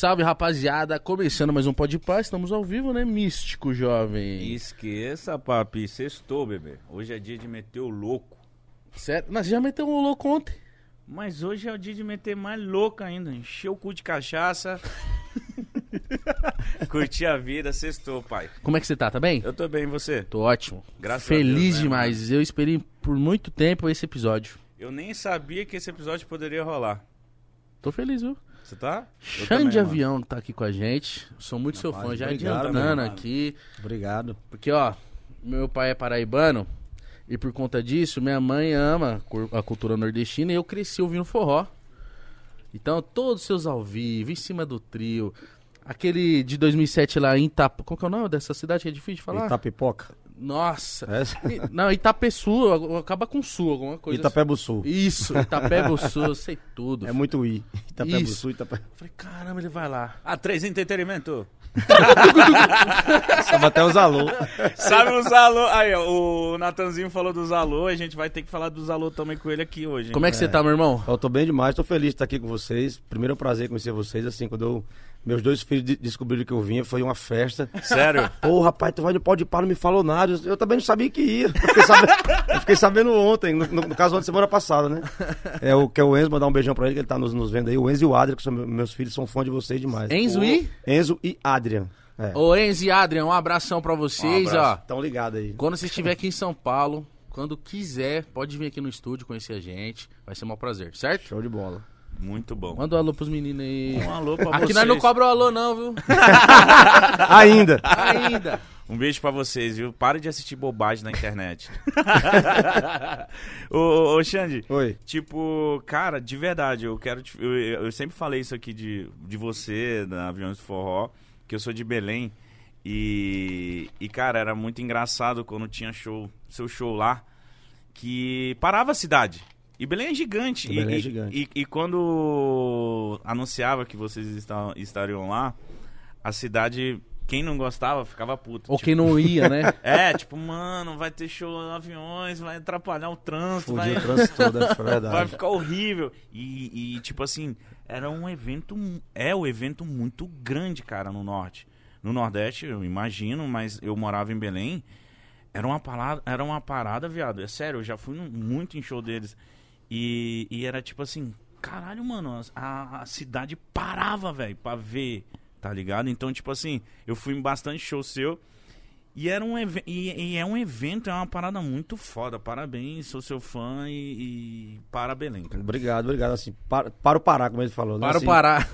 salve, rapaziada. Começando mais um Pode Paz, estamos ao vivo, né? Místico, jovem. Esqueça, papi. Sextou, bebê. Hoje é dia de meter o louco. Sério? Nós já metemos um louco ontem. Mas hoje é o dia de meter mais louco ainda. Encher o cu de cachaça. Curtir a vida, sextou, pai. Como é que você tá? Tá bem? Eu tô bem, e você? Tô ótimo. Graças a Feliz Deus, né, demais. Eu esperei por muito tempo esse episódio. Eu nem sabia que esse episódio poderia rolar. Tô feliz, viu? Você tá? Eu Xande também, mano. Avião tá aqui com a gente. Sou muito seu fã. Já obrigado, adiantando aqui. Obrigado. Porque, ó, meu pai é paraibano. E por conta disso, minha mãe ama a cultura nordestina e eu cresci ouvindo forró. Então, todos os seus ao vivo, em cima do trio. Aquele de 2007 lá em Itap... Qual que é o nome dessa cidade que é difícil de falar? Itapipoca. Nossa. Essa? I- Não, Itapeçu, acaba com sul, alguma coisa Itapebuçu. assim. Isso, Itapebo-Sul, eu sei tudo. É muito I. Isso. Itapebuçu, Itape... Falei, caramba, ele vai lá. A3 Entretenimento. Sabe até os alô. Sabe os alô? Aí, ó, o Natanzinho falou dos alô. A gente vai ter que falar dos alô também com ele aqui hoje. hein? Como é que você tá, meu irmão? Eu tô bem demais, tô feliz de estar aqui com vocês. Primeiro é um prazer conhecer vocês, assim, quando eu- meus dois filhos de- descobriram que eu vinha, foi uma festa. Sério? Pô, rapaz, tu vai no pode par, não me falou nada. Eu, eu também não sabia que ia. Eu fiquei sabendo, eu fiquei sabendo ontem, no, no- no caso ontem, semana passada, né? É o que é o Enzo, mandar um beijão pra ele, que ele tá nos, nos vendo aí. O Enzo e o Adrian, que são meu- meus filhos, são fãs de vocês demais. Enzo e? Enzo e Adrian. É. Ô, Enzo e Adrian, um abração pra vocês, Um abraço. ó. Tão ligados aí. Quando você estiver aqui em São Paulo, quando quiser, pode vir aqui no estúdio conhecer a gente. Vai ser um prazer, certo? Show de bola. Muito bom. Manda um alô pros meninos aí. Um alô pra Aqui vocês. nós não cobra o alô, não, viu? Ainda. Ainda. Um beijo pra vocês, viu? Pare de assistir bobagem na internet. ô, ô, ô, Xande, Oi. tipo, cara, de verdade, eu quero. te- eu, eu sempre falei isso aqui de, de você, da Aviões do Forró, que eu sou de Belém. E, e, cara, era muito engraçado quando tinha show, seu show lá, que parava a cidade. E Belém é gigante. E Belém e, é gigante. E, e quando anunciava que vocês esta- estariam lá, a cidade, quem não gostava, ficava puto. Ou Tipo, quem não ia, né? é, tipo, mano, vai ter show em aviões, vai atrapalhar o trânsito, vai, Fugiu o trânsito todo, é vai verdade. ficar horrível. E, e, tipo assim, era um evento, é um evento muito grande, cara, no norte. No nordeste, eu imagino, mas eu morava em Belém, era uma parada, era uma parada, viado. É sério, eu já fui muito em show deles. E, e era tipo assim, caralho, mano, a, a cidade parava, velho, pra ver, tá ligado? Então, tipo assim, eu fui em bastante show seu. E, era um e, e é um evento, é uma parada muito foda. Parabéns, sou seu fã e, e para Belém, cara. Obrigado, obrigado. Assim, para, para o Pará, como ele falou. né? Para o Assim, Pará.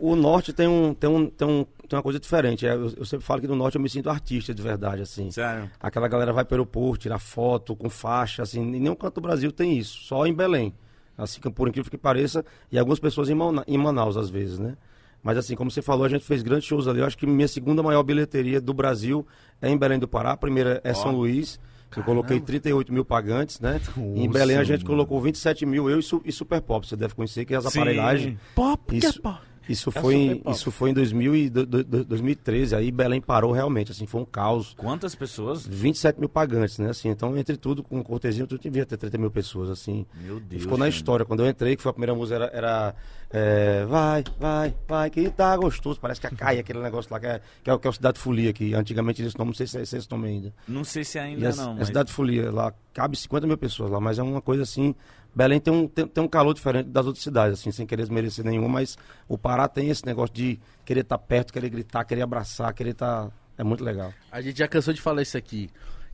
O, o- o norte tem, um, tem, um, tem, um, tem uma coisa diferente. É, Eu, eu sempre falo que no norte eu me sinto artista de verdade, assim. Sério. Aquela galera vai para o aeroporto, tirar foto com faixa, assim. Em nenhum canto do Brasil tem isso, só em Belém. Assim, por incrível que pareça, e algumas pessoas em, Mana- em Manaus, às vezes, né? Mas assim, como você falou, a gente fez grandes shows ali. Eu acho que minha segunda maior bilheteria do Brasil é em Belém do Pará. A primeira é São Luís. que Eu coloquei 38 mil pagantes, né? em Belém a gente colocou 27 mil, eu e, Su- e Super Pop. Você deve conhecer que é as Sim. aparelhagens. Pop, que é Isso, pop. Isso, É foi em, isso foi em 2000 e do- do- do- 2013. Aí Belém parou realmente, assim, foi um caos. Quantas pessoas? 27 mil pagantes, né? Assim, então, entre tudo, com cortesia, tudo devia ter 30 mil pessoas, assim. Meu E Deus. ficou na história. Quando eu entrei, que foi a primeira música, era. era, é, vai, vai, vai, que tá gostoso. Parece que a Caia, aquele negócio lá, que é, que é, o- que é o Cidade Folia, que antigamente esse nome, não sei se é esse nome ainda. Não sei se E ainda a, não, a mas... Cidade Folia, lá cabe 50 mil pessoas lá, mas é uma coisa assim. Belém tem um, tem, tem um calor diferente das outras cidades, assim, sem querer desmerecer nenhum, mas o Pará tem esse negócio de querer estar perto, querer gritar, querer abraçar, querer estar. É muito legal. A gente já cansou de falar isso aqui.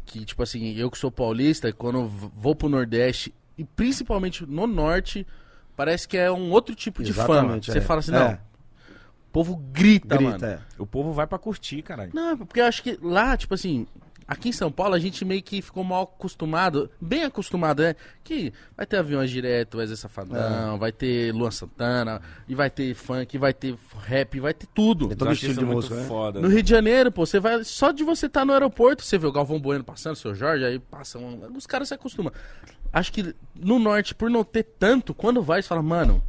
Que, tipo assim, eu que sou paulista, quando vou pro Nordeste, e principalmente no Norte, parece que é um outro tipo de fama. Exatamente, Você é. fala assim, É. não. O povo grita, mano. Grita, é. O povo vai pra curtir, caralho. Não, porque eu acho que lá, tipo assim, aqui em São Paulo a gente meio que ficou mal acostumado, bem acostumado, né? Que vai ter aviões direto, vai ter É. Safadão, vai ter Luan Santana, e vai ter funk, vai ter rap, vai ter tudo. Tem todo estilo de muito música, né? foda. No Rio de Janeiro, pô, você vai. Só de você estar no aeroporto, você vê o Galvão Bueno passando, o seu Jorge, aí passa um. Os caras se acostumam. Acho que no norte, por não ter tanto, quando vai, você fala, mano,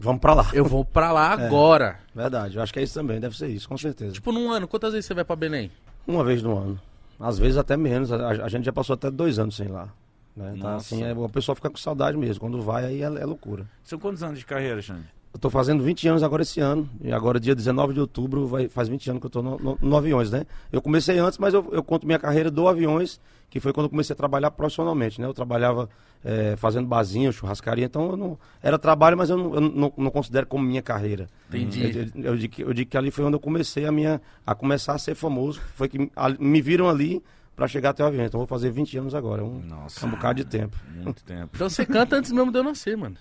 Vamos pra lá. eu vou pra lá É. agora. Verdade, eu acho que é isso também, deve ser isso, com certeza. Tipo, num ano, quantas vezes você vai pra Belém? Uma vez no ano. Às vezes até menos. A, a gente já passou até dois anos sem ir lá. Né? Nossa. assim, é, o pessoal fica com saudade mesmo. Quando vai, aí é, é loucura. São quantos anos de carreira, Xande? Eu tô fazendo 20 anos agora esse ano. E agora, dia 19 de outubro, vai, faz 20 anos que eu tô no, no, no Aviões, né? Eu comecei antes, mas eu, eu conto minha carreira do Aviões, que foi quando eu comecei a trabalhar profissionalmente, né? Eu trabalhava é, fazendo barzinho, churrascaria, então eu não, era trabalho, mas eu não, eu não, não considero como minha carreira. Entendi. Eu, eu, digo, que- eu digo que ali foi onde eu comecei a minha a começar a ser famoso. Foi que ali- me viram ali para chegar até o avião. Então eu vou fazer 20 anos agora, um, Nossa. um bocado de tempo. Muito tempo. Então você canta antes mesmo de eu nascer, mano.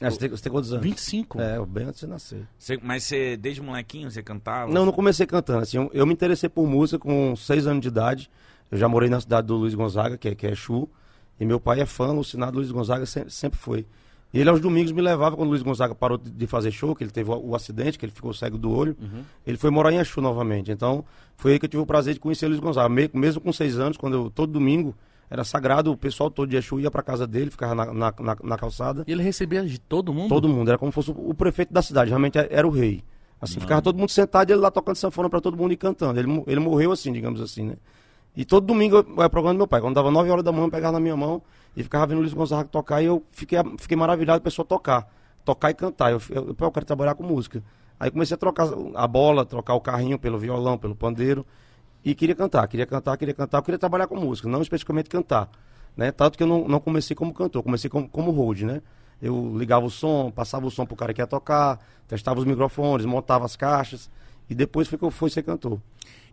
É, você, tem, você tem quantos anos? 25. É, bem antes de você nascer. Você- mas você, desde molequinho, você cantava? Não, não comecei cantando. Assim, eu, eu me interessei por música com seis anos de idade. Eu já morei na cidade do Luiz Gonzaga, que é, que é Chu. E meu pai é fã, alucinado do Luiz Gonzaga, sempre, sempre foi. E ele aos domingos me levava quando o Luiz Gonzaga parou de, fazer show, que ele teve o, o acidente, que ele ficou cego do olho. Ele foi morar em Exu novamente. Então, foi aí que eu tive o prazer de conhecer o Luiz Gonzaga. Me- mesmo com seis anos, quando eu, todo domingo, era sagrado, o pessoal todo de Exu ia pra casa dele, ficava na, na, na- na calçada. E ele recebia de todo mundo? Todo mundo, era como se fosse o, o prefeito da cidade, realmente era, era o rei. Assim, ficava todo mundo sentado e ele lá tocando sanfona pra todo mundo e cantando. Ele, ele morreu assim, digamos assim, né? E todo domingo eu ia pro programa do meu pai. Quando dava 9 horas da manhã, eu pegava na minha mão e ficava vendo o Luiz Gonzaga tocar e eu fiquei, fiquei maravilhado a pessoa tocar. Tocar e cantar. Eu, eu, eu quero trabalhar com música. Aí comecei a trocar a bola, trocar o carrinho pelo violão, pelo pandeiro. E queria cantar, queria cantar, queria cantar. Eu queria trabalhar com música, não especificamente cantar. Né? Tanto que eu não, não comecei como cantor, comecei como, como road, né? Eu ligava o som, passava o som pro cara que ia tocar, testava os microfones, montava as caixas. E depois foi que eu fui ser cantor.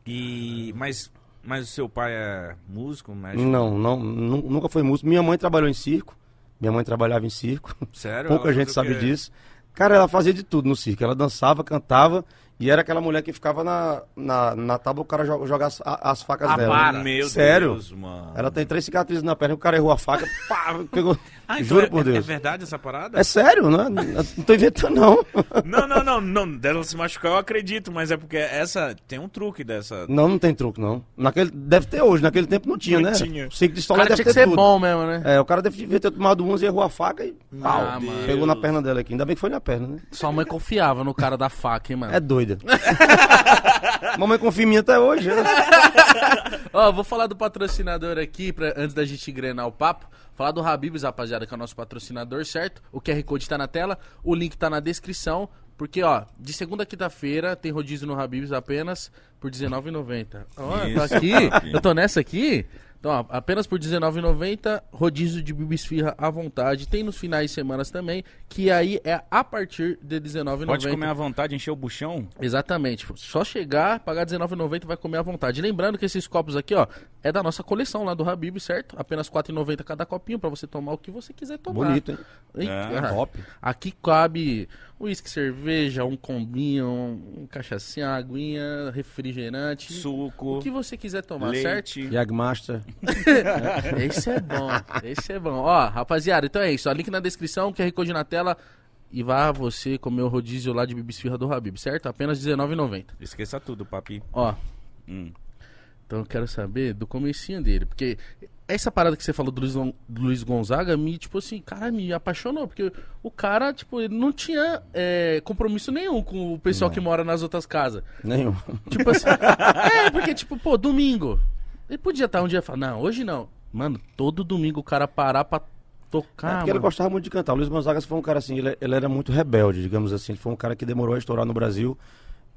E, mas, mas o seu pai é músico, médico? Não, não, nu- nunca foi músico. Minha mãe trabalhou em circo. Minha mãe trabalhava em circo. Sério? Pouca Ela gente sabe disso. Cara, ela fazia de tudo no circo. Ela dançava, cantava. E era aquela mulher que ficava na, na, na tábua, o cara jo- jogar as, as facas Ah, dela. para. Meu Sério? Deus, mano. Ela tem três cicatrizes na perna, o cara errou a faca, pá, pegou. Ah, então Juro é, por é- Deus. É verdade essa parada? É sério, né? Não tô inventando, não. Não, não, não, não. Dela se machucar eu acredito, mas é porque essa. Tem um truque dessa. Não, não tem truque, não. Naquele, deve ter hoje, naquele tempo não tinha, Não né? tinha. O circo de cara deve ter que ser tudo. bom mesmo, né? É, o cara deve ter tomado uns e errou a faca e pau, Ah, pegou na perna dela aqui. Ainda bem que foi na perna, né? Sua mãe confiava no cara da faca, hein, mano? É doida. Mamãe confia em mim até hoje, né? Ó, vou falar do patrocinador aqui, pra, antes da gente engrenar o papo. Falar do Habibs, rapaziada, que é o nosso patrocinador, certo? O QR Code tá na tela, o link tá na descrição. Porque, ó, de segunda a quinta-feira tem rodízio no Habibs apenas por R$19,90. Ó, eu tô Isso, aqui, eu tô nessa aqui. Então, ó, apenas por R$19,90, rodízio de bibi esfirra à vontade. Tem nos finais de semana também, que aí é a partir de R$19,90. Pode comer à vontade, encher o buchão? Exatamente. Só chegar, pagar R$19,90 e vai comer à vontade. Lembrando que esses copos aqui, ó, é da nossa coleção lá do Habib, certo? Apenas R$4,90 cada copinho pra você tomar o que você quiser tomar. Bonito, hein? É, top. Aqui cabe uísque, cerveja, um combinho, um cachaçinha, uma aguinha, refrigerante. Suco. O que você quiser tomar, certo? leite. Jagmaster. Esse é bom, esse é bom. Ó, rapaziada, então é isso. Ó, link na descrição, QR Code na tela. E vá você comer o rodízio lá de bibisfirra do Habib, certo? Apenas R$19,90. Esqueça tudo, papi. Ó, Hum. então eu quero saber do comecinho dele. Porque essa parada que você falou do Luiz, do Luiz Gonzaga me, tipo assim, cara, me apaixonou. Porque o cara, tipo, ele não tinha é, compromisso nenhum com o pessoal que mora nas outras casas. Nenhum. Tipo assim, é, porque, tipo, pô, domingo. Ele podia estar um dia e falar, não, hoje não. Mano, todo domingo o cara parar pra É tocar, porque ele mano. gostava muito de cantar. O Luiz Gonzaga foi um cara assim, ele, ele era muito rebelde, digamos assim. Ele foi um cara que demorou a estourar no Brasil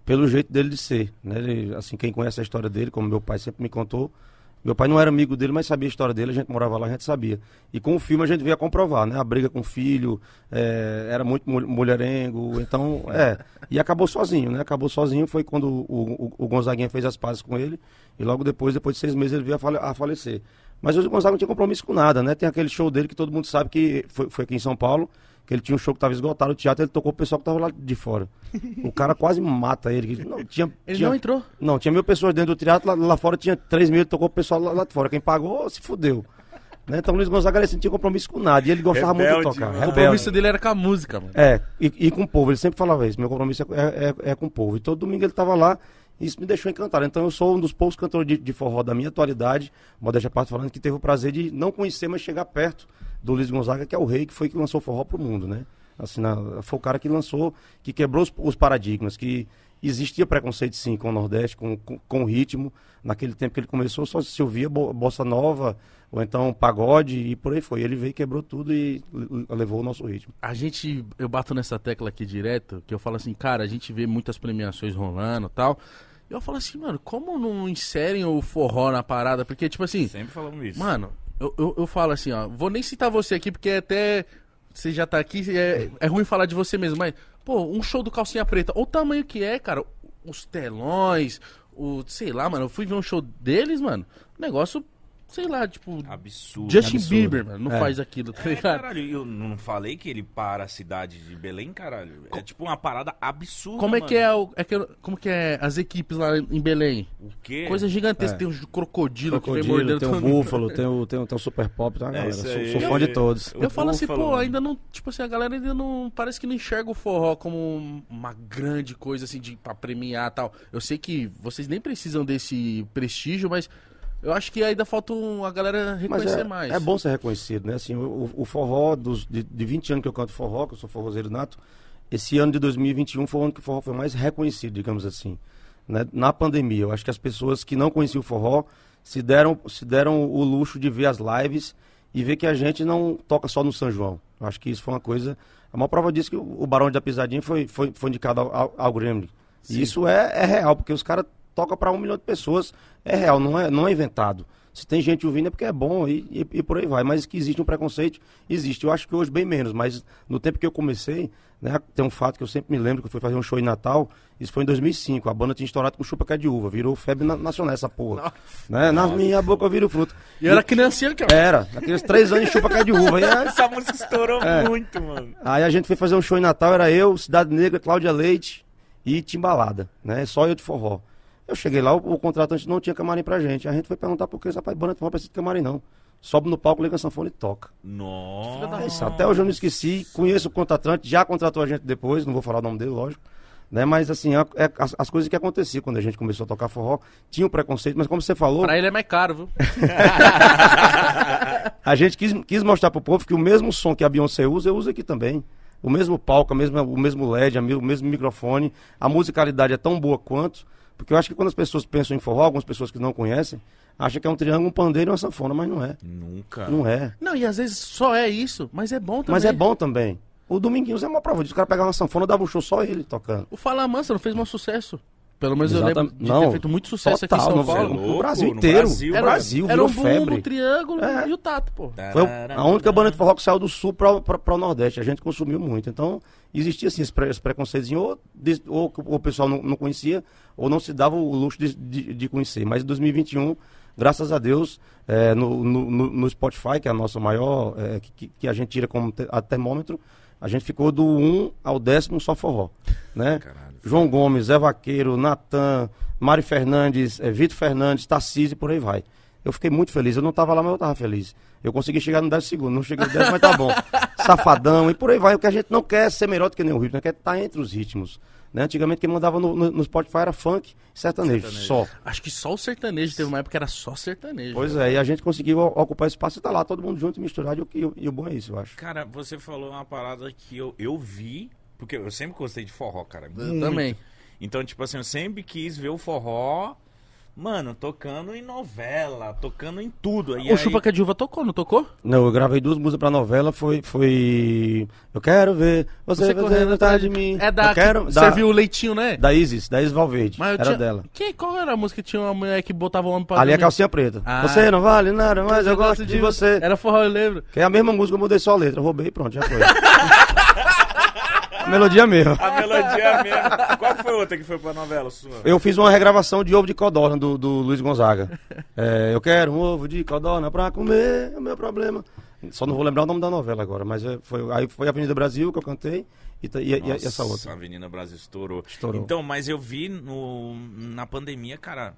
pelo jeito dele de ser. Né? Ele, assim, quem conhece a história dele, como meu pai sempre me contou, meu pai não era amigo dele, mas sabia a história dele, a gente morava lá, a gente sabia. E com o filme a gente veio a comprovar, né? A briga com o filho, é, era muito mul- mulherengo, então, é. E acabou sozinho, né? Acabou sozinho, foi quando o, o, o Gonzaguinha fez as pazes com ele, e logo depois, depois de seis meses, ele veio a, fale- a falecer. Mas o Gonzaga não tinha compromisso com nada, né? Tem aquele show dele que todo mundo sabe que foi, foi aqui em São Paulo, que ele tinha um show que estava esgotado, o teatro, ele tocou o pessoal que estava lá de fora. O cara quase mata ele. Não, tinha, Ele tinha- não entrou. não, tinha mil pessoas dentro do teatro, lá, lá fora tinha três mil, ele tocou o pessoal lá, lá de fora. Quem pagou, se fudeu. Né? Então o Luiz Gonzaga ele não tinha compromisso com nada. E ele gostava muito Rebelde, de tocar. mano. O compromisso dele era com a música, mano. É, e, e com o povo. Ele sempre falava isso. Meu compromisso é, é- é com o povo. E todo domingo ele estava lá. E isso me deixou encantado. Então eu sou um dos poucos cantores de, de forró da minha atualidade, modéstia parte falando, que teve o prazer de não conhecer, mas chegar perto do Luiz Gonzaga, que é o rei que foi que lançou o forró pro mundo, né? Assim, na- foi o cara que lançou, que quebrou os, os paradigmas, que, existia preconceito sim com o Nordeste, com, com, com o ritmo. Naquele tempo que ele começou, só se ouvia bo- bossa nova, ou então pagode, e por aí foi. Ele veio, quebrou tudo e levou o nosso ritmo. A gente, eu bato nessa tecla aqui direto, que eu falo assim, cara, a gente vê muitas premiações rolando e tal. E eu falo assim, mano, como não inserem o forró na parada? Porque, tipo assim, Sempre falamos isso. mano, eu, eu, eu falo assim, ó, vou nem citar você aqui, porque até você já tá aqui, é, é ruim falar de você mesmo, mas, pô, um show do Calcinha Preta, o tamanho que é, cara, os telões, o, sei lá, mano, eu fui ver um show deles, mano, negócio, sei lá, tipo, Absurdo. Justin absurdo. Bieber, mano, não É. faz aquilo, tá É, ligado? caralho, eu não falei que ele para a cidade de Belém, caralho. É tipo uma parada absurda. Como é mano. que é, o, é que, como que é as equipes lá em Belém? O quê? Coisa gigantesca, É. tem um crocodilo, que vem Crocodilo, mordendo tem mundo. Búfalo, tem o, tem o, tem o Super Pop, tá, galera? isso Sou, aí. sou fã de todos. O Eu falo assim, pô, mano. ainda não. Tipo assim, a galera ainda não. Parece que não enxerga o forró como uma grande coisa, assim, de, pra premiar e tal. Eu sei que vocês nem precisam desse prestígio, mas eu acho que ainda falta a galera reconhecer é, mais. é bom ser reconhecido, né? Assim, o, o forró, dos, de, de 20 anos que eu canto forró, que eu sou forrozeiro nato, esse ano de 2021 foi o ano que o forró foi mais reconhecido, digamos assim. né? Na pandemia, eu acho que as pessoas que não conheciam o forró se deram, se deram o luxo de ver as lives e ver que a gente não toca só no São João. Eu acho que isso foi uma coisa... A maior prova disso é que o Barão da Pisadinha foi, foi, foi indicado ao, ao, ao Grêmio. E isso é, é real, porque os caras tocam para um milhão de pessoas. É real, não é, não é inventado. Se tem gente ouvindo é porque é bom e, e, e por aí vai. Mas que existe um preconceito, existe. Eu acho que hoje bem menos, mas no tempo que eu comecei, né, tem um fato que eu sempre me lembro, que eu fui fazer um show em Natal, isso foi em 2005. A banda tinha estourado com chupa que é de uva, virou febre na- nacional essa porra. Né? Na minha boca eu viro fruto. E eu era criancinha que Era, aqueles três anos de chupa que é de uva. E Essa música estourou É. muito, mano. Aí a gente foi fazer um show em Natal, era eu, Cidade Negra, Cláudia Leite e Timbalada, né? Só eu de forró. Eu cheguei lá, o, o contratante não tinha camarim pra gente. A gente foi perguntar por que esse rapaz, banda forró precisa de camarim não. Sobe no palco, liga a sanfona e toca. Nossa. Até hoje eu não esqueci, conheço o contratante, já contratou a gente depois, não vou falar o nome dele, lógico. Né? Mas assim, a- é- as, as coisas que aconteciam quando a gente começou a tocar forró, tinha o preconceito, mas como você falou, Pra ele é mais caro, viu? a gente quis, quis mostrar pro povo que o mesmo som que a Beyoncé usa, eu uso aqui também. O mesmo palco, a mesma, o mesmo LED, o mesmo microfone. A musicalidade é tão boa quanto. Porque eu acho que quando as pessoas pensam em forró, algumas pessoas que não conhecem, acham que é um triângulo, um pandeiro e uma sanfona, mas não é. Nunca. Não é. Não, e às vezes só é isso, mas é bom também. Mas é bom também. O Dominguinhos é uma prova disso. O cara pegava uma sanfona, dava um show só ele tocando. O Fala Mansa não fez um sucesso. Pelo menos eu Exata- lembro de não, ter feito muito sucesso aqui em São no- Paulo. no Louco, Brasil no inteiro. Brasil, o Era, Brasil era virou um boom febre. Triângulo É. e o Tato, pô. Foi a única banda de forró que saiu do sul para o Nordeste. A gente consumiu muito. Então, existia assim, esse, pre, esse preconceitozinho, ou, ou o pessoal não, não conhecia, ou não se dava o luxo de, de, de conhecer. Mas em 2021, graças a Deus, é, no, no, no- Spotify, que é a nossa maior, é, que, que a gente tira como te- a termômetro, a gente ficou do 1 ao décimo só forró. Né? Caralho. João Gomes, Zé Vaqueiro, Natan, Mário Fernandes, eh, Vitor Fernandes, Tarcísio e por aí vai. Eu fiquei muito feliz. Eu não estava lá, mas eu estava feliz. Eu consegui chegar no 10 segundos. Não cheguei no 10, mas tá bom. Safadão e por aí vai. O que a gente não quer é ser melhor do que nenhum ritmo, né? quer estar entre os ritmos. Né? Antigamente quem mandava no, no, no Spotify era funk e sertanejo, Sertanejo. só. Acho que só o sertanejo teve uma época que era só sertanejo. Pois é, e a gente conseguiu ocupar esse espaço e tá lá, todo mundo junto e misturado. E, o- e o bom é isso, eu acho. Cara, você falou uma parada que eu, eu vi, porque eu sempre gostei de forró, cara. Eu muito. também. Então, tipo assim, eu sempre quis ver o forró, mano, tocando em novela, tocando em tudo. E o aí- Chupa que de Uva tocou, não tocou? Não, eu gravei duas músicas pra novela, foi. foi... Eu quero ver você, Você atrás de mim. É da. Eu quero, que da, Serviu o leitinho, né? da Isis, da Isis Valverde. Mas eu era tinha- dela. Quem, qual era a música que tinha uma mulher que botava o homem pra Ali é calcinha preta. Ah. Você não vale nada, mas eu gosto de você. Era forró, eu lembro. Que é a mesma música, eu mudei só a letra. Eu roubei e pronto, já foi. a melodia mesmo. A melodia mesmo. Qual foi outra que foi pra novela sua? Eu fiz uma regravação de ovo de codorna do, do Luiz Gonzaga. É, eu quero um ovo de codorna pra comer, é o meu problema. Só não vou lembrar o nome da novela agora, mas é, foi, aí foi Avenida Brasil que eu cantei e, e- e Nossa, essa outra. Avenida Brasil estourou. Estourou. Então, mas eu vi no, na pandemia, cara.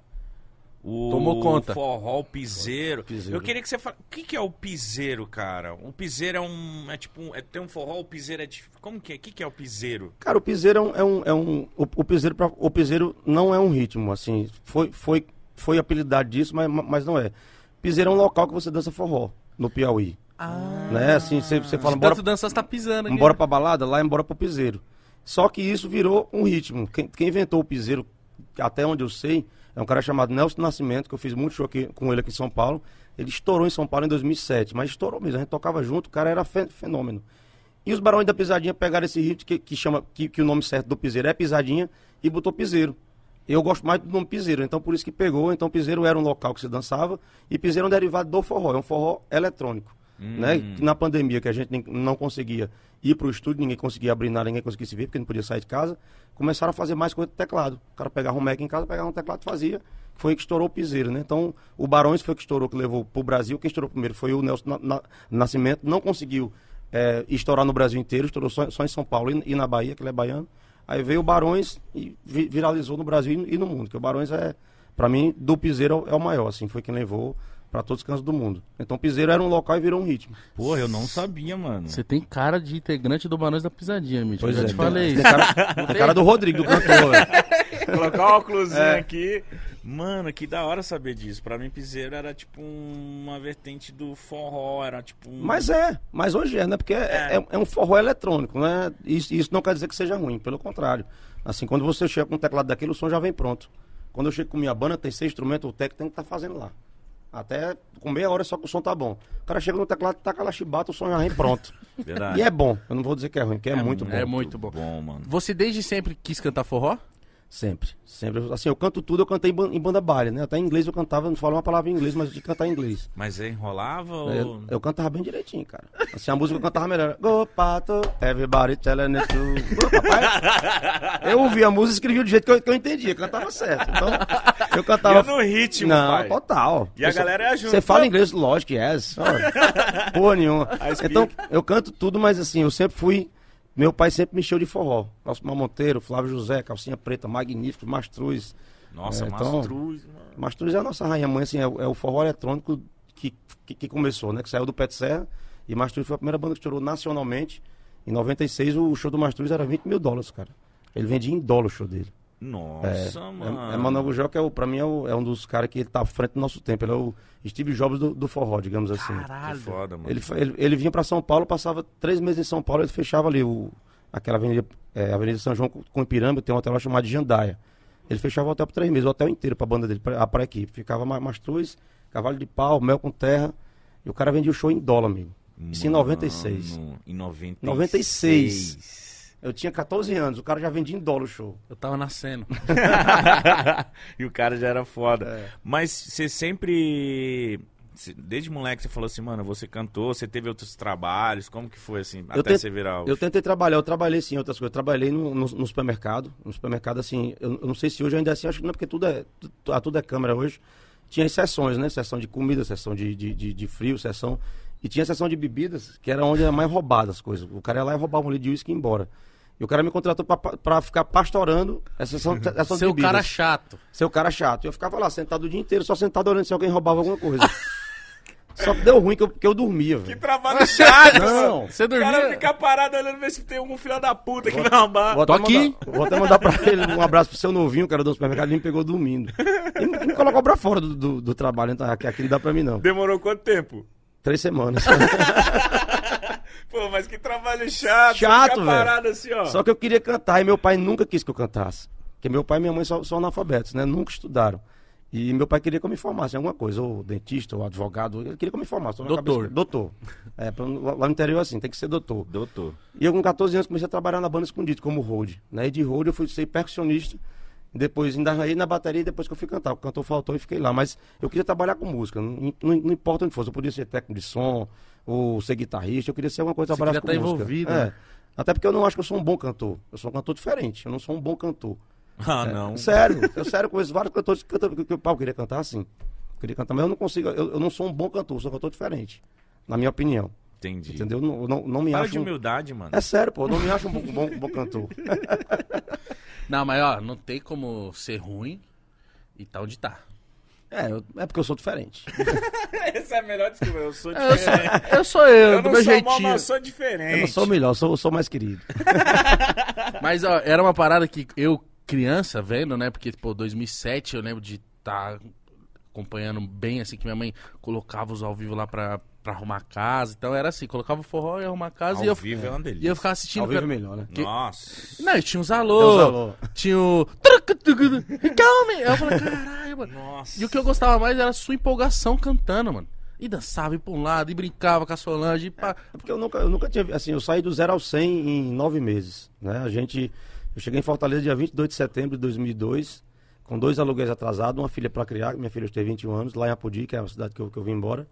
O Tomou conta. forró, o piseiro. Piseiro. Eu queria que você falasse. O que, que é o piseiro, cara? O piseiro é um. É tipo. um- É, tem um forró, o piseiro é. dif- Como que é? O que, que é o piseiro? Cara, o piseiro é um. É um, é um- o, o piseiro pra- o piseiro não é um ritmo, assim. Foi, foi, foi apelidado disso, mas, mas não é. Piseiro é um local que você dança forró, no Piauí. Ah. Né? Assim, você, você fala, De bora, tanto dançar, você tá pisando aqui. embora pra balada, lá embora pro piseiro. Só que isso virou um ritmo. Quem, quem inventou o piseiro, até onde eu sei, é um cara chamado Nelson Nascimento, que eu fiz muito show aqui, com ele aqui em São Paulo. Ele estourou em São Paulo em 2007, mas estourou mesmo. A gente tocava junto, o cara era fenômeno. E os Barões da Pisadinha pegaram esse ritmo que, que chama, que, que o nome certo do piseiro é pisadinha e botou piseiro. Eu gosto mais do nome piseiro, então por isso que pegou. Então piseiro era um local que se dançava e piseiro é um derivado do forró, é um forró eletrônico. Né? Que Na pandemia, que a gente não conseguia ir para o estúdio, ninguém conseguia abrir nada, ninguém conseguia se ver, porque não podia sair de casa, começaram a fazer mais coisa de teclado. O cara pegava um Mac em casa, pegava um teclado e fazia. Foi que estourou o piseiro, né? Então, o Barões foi que estourou, que levou para o Brasil. Quem estourou primeiro foi o Nelson Na- Na- Nascimento. Não conseguiu é, estourar no Brasil inteiro, estourou só, só em São Paulo e, e na Bahia, que ele é baiano. Aí veio o Barões e vi- viralizou no Brasil e no mundo. Que o Barões é, para mim, do piseiro é o maior, assim, foi quem levou para todos os cantos do mundo. Então, piseiro era um local e virou um ritmo. Porra, eu não sabia, mano. Você tem cara de integrante do Barões da Pisadinha, Mitch. Eu já te falei. Tem cara, tem cara do Rodrigo, do cantor, velho. Colocar o óculosinho É. aqui. Mano, que da hora saber disso. Pra mim, piseiro era tipo uma vertente do forró, era tipo um... Mas é, mas hoje é, né? Porque é, é- é um forró eletrônico, né? Isso, isso não quer dizer que seja ruim, pelo contrário. Assim, quando você chega com um teclado daquele, o som já vem pronto. Quando eu chego com minha banda, tem seis instrumentos, o técnico tem que estar fazendo lá. Até com meia hora só que o som tá bom. O cara chega no teclado, taca lá chibata, o som já vem pronto. Verdade. E é bom. Eu não vou dizer que é ruim, porque é, muito bom. É muito bom. bom, mano. Você desde sempre quis cantar forró? Sempre, sempre. Assim, eu canto tudo, eu cantei em ban- em banda baile, né? Até em inglês eu cantava, não falo uma palavra em inglês, mas que cantar em inglês. Mas é enrolava ou... Eu, eu cantava bem direitinho, cara. Assim, a música eu cantava melhor. Go, pato, everybody telling it to... Papai. Eu ouvia a música e escrevia do jeito que eu, que eu entendia, cantava certo. Então, eu cantava... Ia no ritmo, Não, pai. total. E a Eu só- galera ia junto. Você fala inglês, lógico, yes. Porra nenhuma. Então, eu canto tudo, mas assim, eu sempre fui... Meu pai sempre me encheu de forró. Osmar Monteiro, Flávio José, Calcinha Preta, Magnífico, Mastruz. Nossa, É, então- Mastruz, mano. Mastruz é a nossa rainha mãe, assim, é, o- é o forró eletrônico que, que, que começou, né? Que saiu do de Serra. E Mastruz foi a primeira banda que estourou nacionalmente. Em 96, o show do Mastruz era 20 mil dólares, cara. Ele vendia em dólar o show dele. Nossa, É, mano. é Manoel Gugel, que é, o, pra mim é, o- é um dos caras que ele tá à frente do nosso tempo. Ele é o Steve Jobs do, do forró, digamos assim. Que foda, mano. Ele, ele, ele vinha pra São Paulo, passava três meses em São Paulo, ele fechava ali o, aquela avenida, é, Avenida São João com, Ipiranga, tem um hotel lá chamado de Jandaia. Ele fechava o hotel por três meses, o hotel inteiro pra banda dele, pra, pra equipe. Ficava ma- Mastruz, Cavalo de Pau, Mel com Terra. E o cara vendia o show em dólar, amigo. Isso em 96. Mano, Em 96. 96. Eu tinha 14 anos, o cara já vendia em dólar o show. Eu tava nascendo. e o cara já era foda. É. Mas você sempre. Desde moleque você falou assim, mano, você cantou, você teve outros trabalhos, como que foi assim, até tent- você virar o... Eu tentei trabalhar, eu trabalhei sim em outras coisas. Eu trabalhei no, no- no supermercado. No supermercado, assim, eu, eu não sei se hoje ainda é assim, acho que não, porque tudo é, tu- ah, tudo é câmera hoje. Tinha as sessões, né? Sessão de comida, sessão de, de, de, de frio, sessão. E tinha sessão de bebidas, que era onde era mais roubada as coisas. O cara ia lá e roubava um litro de uísque e ia embora. E o cara me contratou pra, pra ficar pastorando essa sessão, sessão de Seu bebidas. cara chato. Seu cara chato. Eu ficava lá sentado o dia inteiro, só sentado olhando se alguém roubava alguma coisa. só que deu ruim que eu, que eu dormia, Que velho. trabalho chato, Não. Você O cara dormia? fica parado olhando ver se tem algum filho da puta que vai roubar. Vou Tô até aqui. Mandar, vou até mandar pra ele um abraço pro seu novinho, que era do supermercado, ele me pegou dormindo. E me, me colocou pra fora do, do, do trabalho, então aqui, aqui não dá pra mim não. Demorou quanto tempo? Três semanas. Pô, mas que trabalho chato. Chato, velho. assim, ó. Só que eu queria cantar e meu pai nunca quis que eu cantasse. Porque meu pai e minha mãe são, são analfabetos, né? Nunca estudaram. E meu pai queria que eu me formasse em alguma coisa, ou dentista, ou advogado, ele queria que eu me formasse. Doutor. cabeça- doutor. É, pra- lá no interior é assim, tem que ser doutor. Doutor. E eu com 14 anos comecei a trabalhar na banda escondido, como road. Né? E de road eu fui ser percussionista, depois ainda aí na bateria e depois que eu fui cantar. O cantor faltou e fiquei lá. Mas eu queria trabalhar com música, não, não- não importa onde fosse. Eu podia ser técnico de som, ou ser guitarrista, eu queria ser alguma coisa Você trabalhar com tá música. envolvido, É. né? Até porque eu não acho que eu sou um bom cantor. Eu sou um cantor diferente, eu não sou um bom cantor. Ah, não. Sério, eu sério conheço vários cantores que cantam, que, que, pá, eu queria cantar assim. Eu queria cantar, mas eu não consigo, eu, eu não sou um bom cantor, eu sou um cantor diferente. Na minha opinião. Entendi. Entendeu? Eu Não, não, não me Para acho. de um- humildade, mano. É sério, pô, eu não me acho um bom, bom, bom cantor. Não, mas ó, não tem como ser ruim e tá onde tá. É, eu- é porque eu sou diferente. Essa é a melhor desculpa. Eu sou Eu sou diferente. eu, sou eu, Eu do não meu sou mal, jeitinho. mas eu sou diferente. Eu não sou o melhor, eu sou, eu sou mais querido. Mas ó, era uma parada que eu, criança, vendo, né? Porque, pô, 2007 eu lembro de estar acompanhando bem, assim, que minha mãe colocava os ao vivo lá pra, pra arrumar casa. Então era assim, colocava o forró e arrumar casa Ao e eu, vivo é uma delícia. e eu ficava assistindo. Ao vivo é melhor, né? que- Nossa. Não, e tinha uns alô, alô. tinha o. Calma! Eu falei, caralho, mano. Nossa. E o que eu gostava mais era a sua empolgação cantando, mano. E dançava, ia pra um lado, e brincava com a Solange. E pá. É porque eu nunca, eu nunca tinha. Assim, eu saí do zero ao 100 em nove meses. Né? A gente. Eu cheguei em Fortaleza dia 22 de setembro de 2002, com dois aluguéis atrasados, uma filha para criar, minha filha tem 21 anos, lá em Apodi, que é a cidade que eu, que eu vim embora.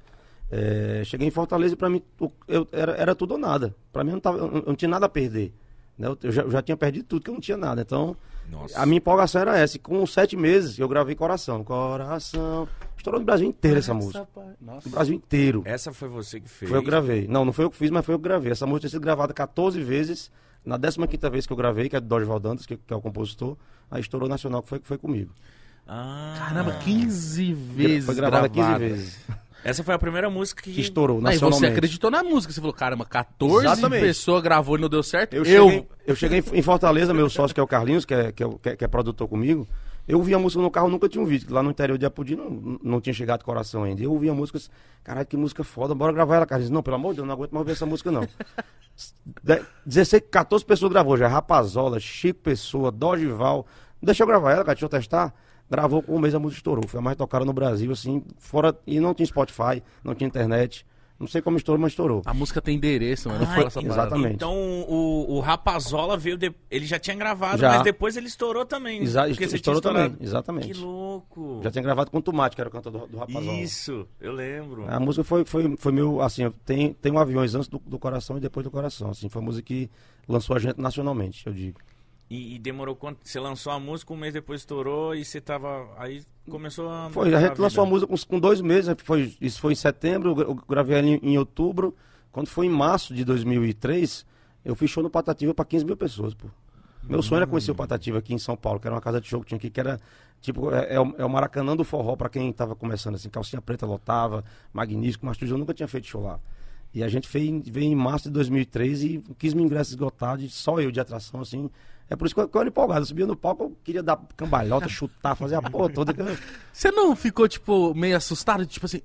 É, cheguei em Fortaleza e pra mim eu, era, era tudo ou nada. Pra mim eu não, tava, eu não- eu não tinha nada a perder. Né? Eu, eu já, eu já tinha perdido tudo, que eu não tinha nada. Então, Nossa. a minha empolgação era essa. E com sete meses eu gravei Coração. Coração. Estourou no Brasil inteiro essa música. Nossa. No Brasil inteiro. Essa foi você que fez. Foi eu que gravei. Não, não foi eu que fiz, mas foi eu que gravei. Essa música tinha sido gravada 14 vezes. Na 15 vez que eu gravei, que é do Dorival Dantas, que, que é o compositor, aí estourou nacional, que foi, que foi comigo. Ah. Caramba, 15 vezes. foi gravada 15 gravada. vezes. Essa foi a primeira música que. Que estourou nacionalmente. você acreditou na música. Você falou, caramba, 14 Exatamente. pessoas gravou e não deu certo. Eu Eu. cheguei, eu cheguei em- Fortaleza, meu sócio, que é o Carlinhos, que é, que é, que é- que é produtor comigo. Eu ouvi a música no carro, nunca tinha ouvido. Lá no interior de Apodi não, não tinha chegado coração ainda. Eu ouvi a música, disse, caralho, que música foda, bora gravar ela, Carlinhos. Não, pelo amor de Deus, não aguento mais ouvir essa música, não. De- 16, 14 pessoas gravou já. Rapazola, Chico Pessoa, Dogival. Deixa eu gravar ela, cara, deixa eu testar. Gravou com um mês a música estourou. Foi a mais tocada no Brasil, assim, fora. E não tinha Spotify, não tinha internet. Não sei como estourou, mas estourou. A música tem endereço, mano. Não Ah, essa parada. exatamente. Então o, o Rapazola veio. de- Ele já tinha gravado, Já. mas depois ele estourou também. Exa- porque você estourou também, exatamente. Que louco. Já tinha gravado com o Tomate, que era o cantor do, do Rapazola. Isso, eu lembro. A música foi, foi, foi meu, assim, tem, tem um aviões antes do, do coração e depois do coração, assim, foi a música que lançou a gente nacionalmente, eu digo. E, e demorou quanto? Você lançou a música, um mês depois estourou e você tava. Aí começou a. Foi, a gente lançou a música com, dois meses, foi, isso foi em setembro, eu gra- eu gravei ela em, em outubro, quando foi em março de 2003, eu fiz show no Patativa para 15 mil pessoas, pô. Meu sonho era conhecer o Patativa aqui em São Paulo, que era uma casa de show que tinha aqui, que era, tipo, é, é o, é o Maracanã do forró para quem tava começando, assim, calcinha preta lotava, magnífico, mas eu nunca tinha feito show lá. E a gente fez, veio em março de 2003 e 15 mil ingressos esgotados, só eu de atração, assim. É por isso que eu, que eu era empolgado. Eu subia no palco, eu queria dar cambalhota, chutar, fazer a porra toda. eu- Você não ficou, tipo, meio assustado? Tipo assim,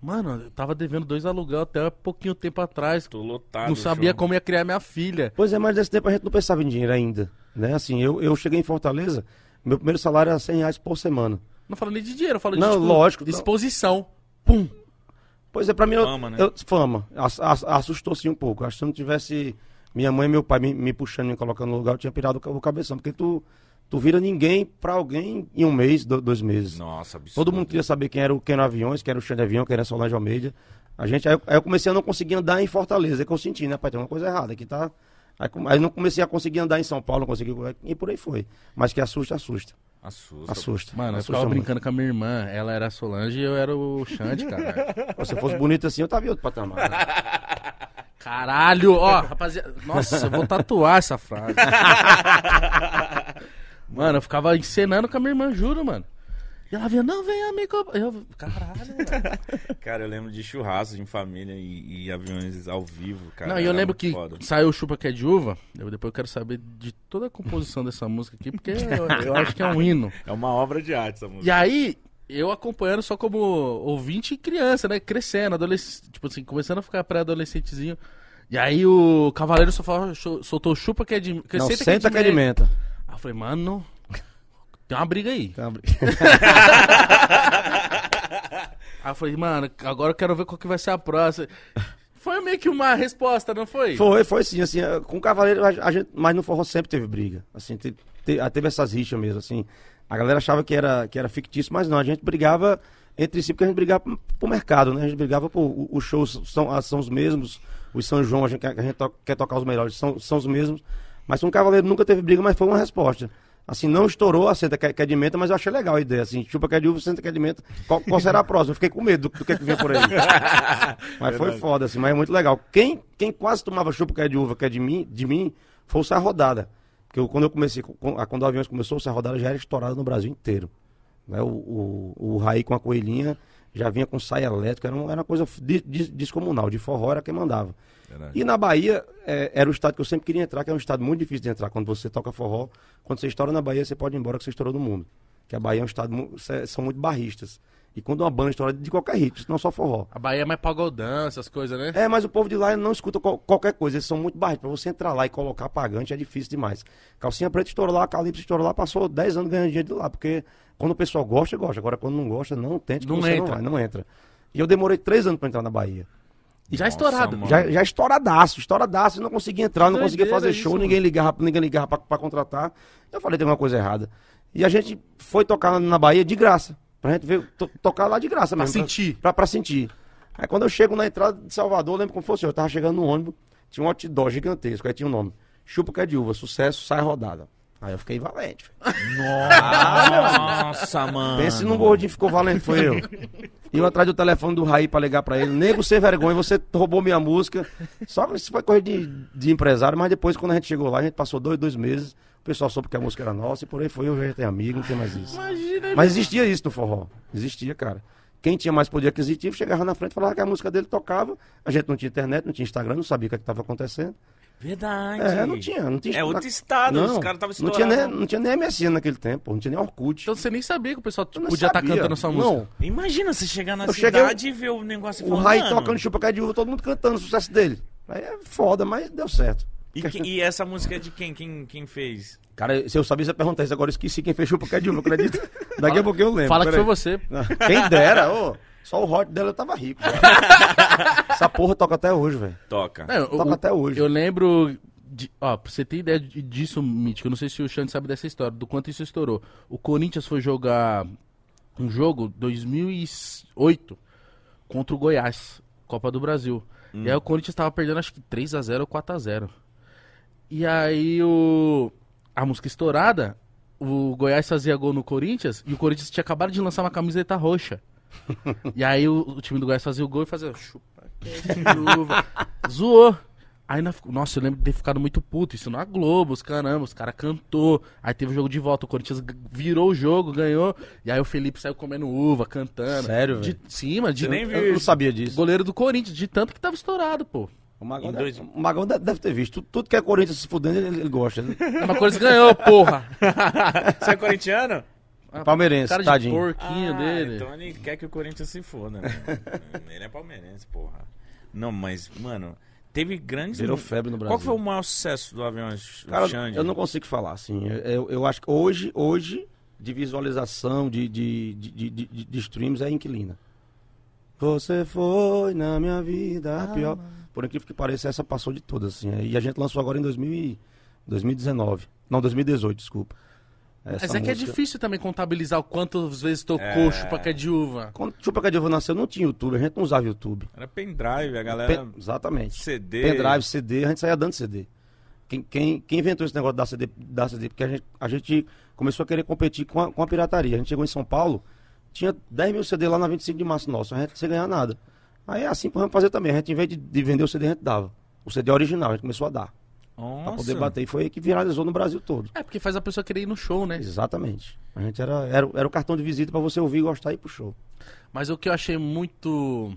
mano, eu tava devendo dois aluguel até pouquinho tempo atrás. Tô lotado. não sabia show. como ia criar minha filha. Pois é, mas nesse tempo a gente não pensava em dinheiro ainda. Né? Assim, eu, eu cheguei em Fortaleza, meu primeiro salário era 100 reais por semana. Não falo nem de dinheiro, eu falo Não, de tipo, lógico, não. disposição. Pum. Pois é, pra mim. eu- Fama, né? eu- fama. Ass- ass- assustou sim um pouco. Acho que se não tivesse minha mãe e meu pai me, me puxando, me colocando no lugar, eu tinha pirado o ca- o cabeção. Porque tu, tu vira ninguém pra alguém em um mês, do- dois meses. Nossa, absurdo. Todo mundo queria saber quem era o quem era o Aviões, quem era o Xande Avião, quem era a Solange Almeida. A gente, aí, eu- aí eu comecei a não conseguir andar em Fortaleza, é que eu senti, né, pai? Tem uma coisa errada aqui, tá? Aí, aí não comecei a conseguir andar em São Paulo, não consegui, e por aí foi. Mas que assusta, assusta. Assusta. Assusta. Mano, eu assusta ficava muito. brincando com a minha irmã. Ela era a Solange e eu era o Xande, cara. Se eu fosse bonito assim, eu tava em outro patamar. né? Caralho, ó, rapaziada. Nossa, eu vou tatuar essa frase. mano, eu ficava encenando com a minha irmã, juro, mano. E ela vinha, não, vem amigo. Eu, caralho, mano. Cara, eu lembro de churrascos em família e, e aviões ao vivo, cara. não, e eu lembro que foda. saiu o Chupa Que é de Uva. Eu, depois eu quero saber de toda a composição dessa música aqui, porque eu, eu acho que é um hino. É uma obra de arte essa música. E aí, eu acompanhando só como ouvinte e criança, né? Crescendo, adolescente, tipo assim, começando a ficar pré-adolescentezinho. E aí o Cavaleiro só falou, "Chu- soltou chupa que é de. Que Não, senta, senta que é de menta." Aí eu falei, mano, tem uma briga aí. Aí eu falei, mano, agora eu quero ver qual que vai ser a próxima. Foi meio que uma resposta, não foi? Foi, foi sim, assim, eh, com o Cavaleiro, a, gente, mas no forró sempre teve briga, assim, te- te- ah, teve essas rixas mesmo, assim, a galera achava que era, que era fictício, mas não, a gente brigava entre si, porque a gente brigava pro, mercado, né, a gente brigava, o- os shows são, ah, são os mesmos, os São João, a gente, quer- a gente to- quer tocar os melhores, são, são os mesmos, mas o Cavaleiro nunca teve briga, mas foi uma resposta. Assim, não estourou a senta que é- que é de menta, mas eu achei legal a ideia. Assim, chupa que é de uva, senta que é de menta. Qual, qual será a próxima? Eu fiquei com medo do, do que, que vinha por aí. Mas foi foda, assim, mas é muito legal. Quem, quem quase tomava chupa que é de uva, que é de mim, de mim foi o Serra Rodada. Porque eu- quando eu comecei, quando o avião começou, Serra Rodada já era estourado no Brasil inteiro. Né? O, o, o Raí com a coelhinha já vinha com saia elétrica, era, um- era uma coisa di- di- descomunal. De forró era quem mandava. Verdade. E na Bahia é, era o estado que eu sempre queria entrar, que é um estado muito difícil de entrar. Quando você toca forró, quando você estoura na Bahia, você pode ir embora que você estourou no mundo. Que a Bahia é um estado, são muito barristas. E quando uma banda estoura de qualquer ritmo, não só forró. A Bahia é mais pagodão, essas coisas, né? É, mas o povo de lá não escuta qual- qualquer coisa, eles são muito barritos. Pra você entrar lá e colocar pagante é difícil demais. Calcinha preta estourou lá, Calypso estourou lá, passou 10 anos ganhando dinheiro de lá, porque quando o pessoal gosta, gosta. Agora, quando não gosta, não tente, Não entra. não vai, não entra. E eu demorei 3 anos pra entrar na Bahia. Já Nossa, estourado. mano. Já, já estouradaço, estouradaço, não conseguia entrar, não conseguia fazer isso, show, mano. ninguém ligava, ninguém ligava pra, pra contratar. Eu falei, tem uma coisa errada. E a gente foi tocar na Bahia de graça. Pra gente ver, to- tocar lá de graça Pra mesmo. sentir. Pra, pra sentir. Aí quando eu chego na entrada de Salvador, eu lembro como fosse, eu tava chegando no ônibus, tinha um outdoor gigantesco, aí tinha um nome. Chupa que é de uva, sucesso, sai rodada. Aí eu fiquei valente. Nossa, mano. Pense num gordinho ficou valente, foi eu. E eu atrás do telefone do Raí pra ligar pra ele. Nego, sem vergonha, você roubou minha música. Só que isso foi coisa de, de empresário, mas depois, quando a gente chegou lá, a gente passou dois, dois meses. O pessoal soube que a música era nossa e por aí foi. Eu já tenho amigo, não tem mais isso. Imagina. Mas existia isso no forró. Existia, cara. Quem tinha mais poder aquisitivo chegava na frente e falava que a música dele tocava. A gente não tinha internet, não tinha Instagram, não sabia o que estava acontecendo. Verdade. É, não tinha, não tinha. É outro estado, não, os caras estavam não tinha, nem, não tinha nem MSN naquele tempo, não tinha nem Orkut. Então você nem sabia que o pessoal Eu não podia estar sabia. cantando sua música. Não, Imagina você chegar na Eu cheguei- cidade e ver o negócio e O Rai tocando chupa de uva, todo mundo cantando o sucesso dele. Aí é foda, mas deu certo. E, que- e essa música é de quem? Quem, quem fez? Cara, se eu sabia, você ia perguntar isso agora, eu esqueci quem fez chupa de uva, acredita? Daqui a pouquinho eu lembro. Fala que foi você. Quem dera, ô. Só o hot dela eu tava rico. Essa porra toca até hoje, velho. Toca. Não, Toca o- até hoje. Eu lembro. De, ó, pra você ter ideia de- disso, Mítico, eu não sei se o Xande sabe dessa história, do quanto isso estourou. O Corinthians foi jogar um jogo 2008 contra o Goiás, Copa do Brasil. E aí o Corinthians tava perdendo acho que 3x0 ou 4x0. E aí o. A música estourada, o Goiás fazia gol no Corinthians e o Corinthians tinha acabado de lançar uma camiseta roxa. E aí o, o time do Goiás fazia o gol e fazia chupa que é de uva. Zoou. Aí, na- nossa, eu lembro de ter ficado muito puto. Isso na Globo, os caramba, os caras cantou. Aí teve o jogo de volta, o Corinthians virou o jogo, ganhou. E aí o Felipe saiu comendo uva, cantando. Sério, De velho? cima, de Você nem viu Eu não isso. sabia disso. goleiro do Corinthians, de tanto que tava estourado, pô. O Magão, Em deve, dois- o Magão deve, ter visto. Tudo, que é Corinthians se fudendo, ele, ele gosta. Né? Mas o Corinthians ganhou, porra. Você é corintiano? Palmeirense, Cara de tadinho. porquinho Ah, dele. Então ele quer que o Corinthians se foda, né? ele é palmeirense, porra. Não, mas, mano, teve grandes. Virou febre no Brasil. Qual foi o maior sucesso do aviões? Cara, Xande? eu não consigo falar, assim. Eu, eu- eu acho que hoje, hoje, de visualização, de, de, de, de, de- de streams, é inquilina. Você foi na minha vida a pior. Por incrível que pareça, essa passou de todas, assim. E a gente lançou agora em 2000 e- 2019. Não, 2018, desculpa. Essa Mas é que é música. difícil também contabilizar o quantas vezes tocou É. chupa que é de uva. Quando Chupa Cadilva nasceu, não tinha YouTube, a gente não usava YouTube. Era pendrive, a galera. Pen- Exatamente. CD. Pendrive, CD, a gente saía dando CD. Quem, quem, quem inventou esse negócio da CD, da CD? Porque a gente, a gente começou a querer competir com a, com a pirataria. A gente chegou em São Paulo, tinha 10 mil CD lá na 25 de março nosso, a gente sem ganhar nada. Aí é assim vamos fazer também. A gente, em vez de, de vender o CD, a gente dava. O CD original, a gente começou a dar. Pra Nossa. poder bater. E foi aí que viralizou no Brasil todo. É, porque faz a pessoa querer ir no show, né? Exatamente. A gente era, era, era o cartão de visita pra você ouvir, gostar e ir pro show. Mas o que eu achei muito.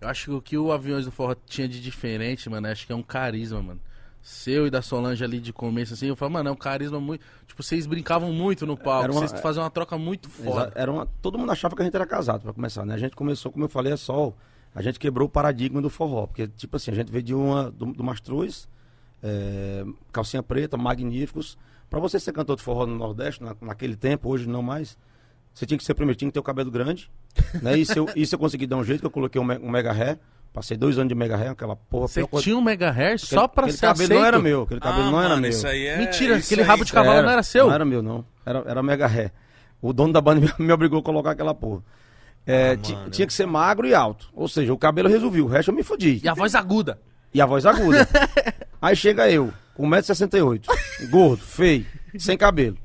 Eu acho que o que o Aviões do Forró tinha de diferente, mano, acho que é um carisma, mano. Seu e da Solange ali de começo, assim, eu falo, mano, é um carisma muito. Tipo, vocês brincavam muito no palco, Era uma- vocês faziam uma troca muito foda. Era uma, todo mundo achava que a gente era casado, pra começar, né? A gente começou, como eu falei, é só. A gente quebrou o paradigma do forró. Porque, tipo assim, a gente veio de uma. do, do Mastruz, é, calcinha preta, magníficos. Pra você ser cantor de forró no Nordeste, na- naquele tempo, hoje não mais, você tinha que ser primeiro, tinha que ter o cabelo grande. né? Isso, eu, isso eu consegui dar um jeito, que eu coloquei um, me- um mega ré. Passei dois anos de mega ré, aquela porra. Você coisa- tinha um mega hair só pra aquele ser cabelo aceito? não era meu, aquele cabelo ah, não era mano, meu. Isso aí é... Mentira, isso aquele aí- rabo de cavalo não era seu? Não era meu, não. Era, era mega ré. O dono da banda me, me obrigou a colocar aquela porra. É, Ah, tinha que ser magro e alto. Ou seja, o cabelo resolveu, o resto eu me fodi. E a voz aguda. E a voz aguda. Aí chega eu, com 1,68m, gordo, feio, sem cabelo.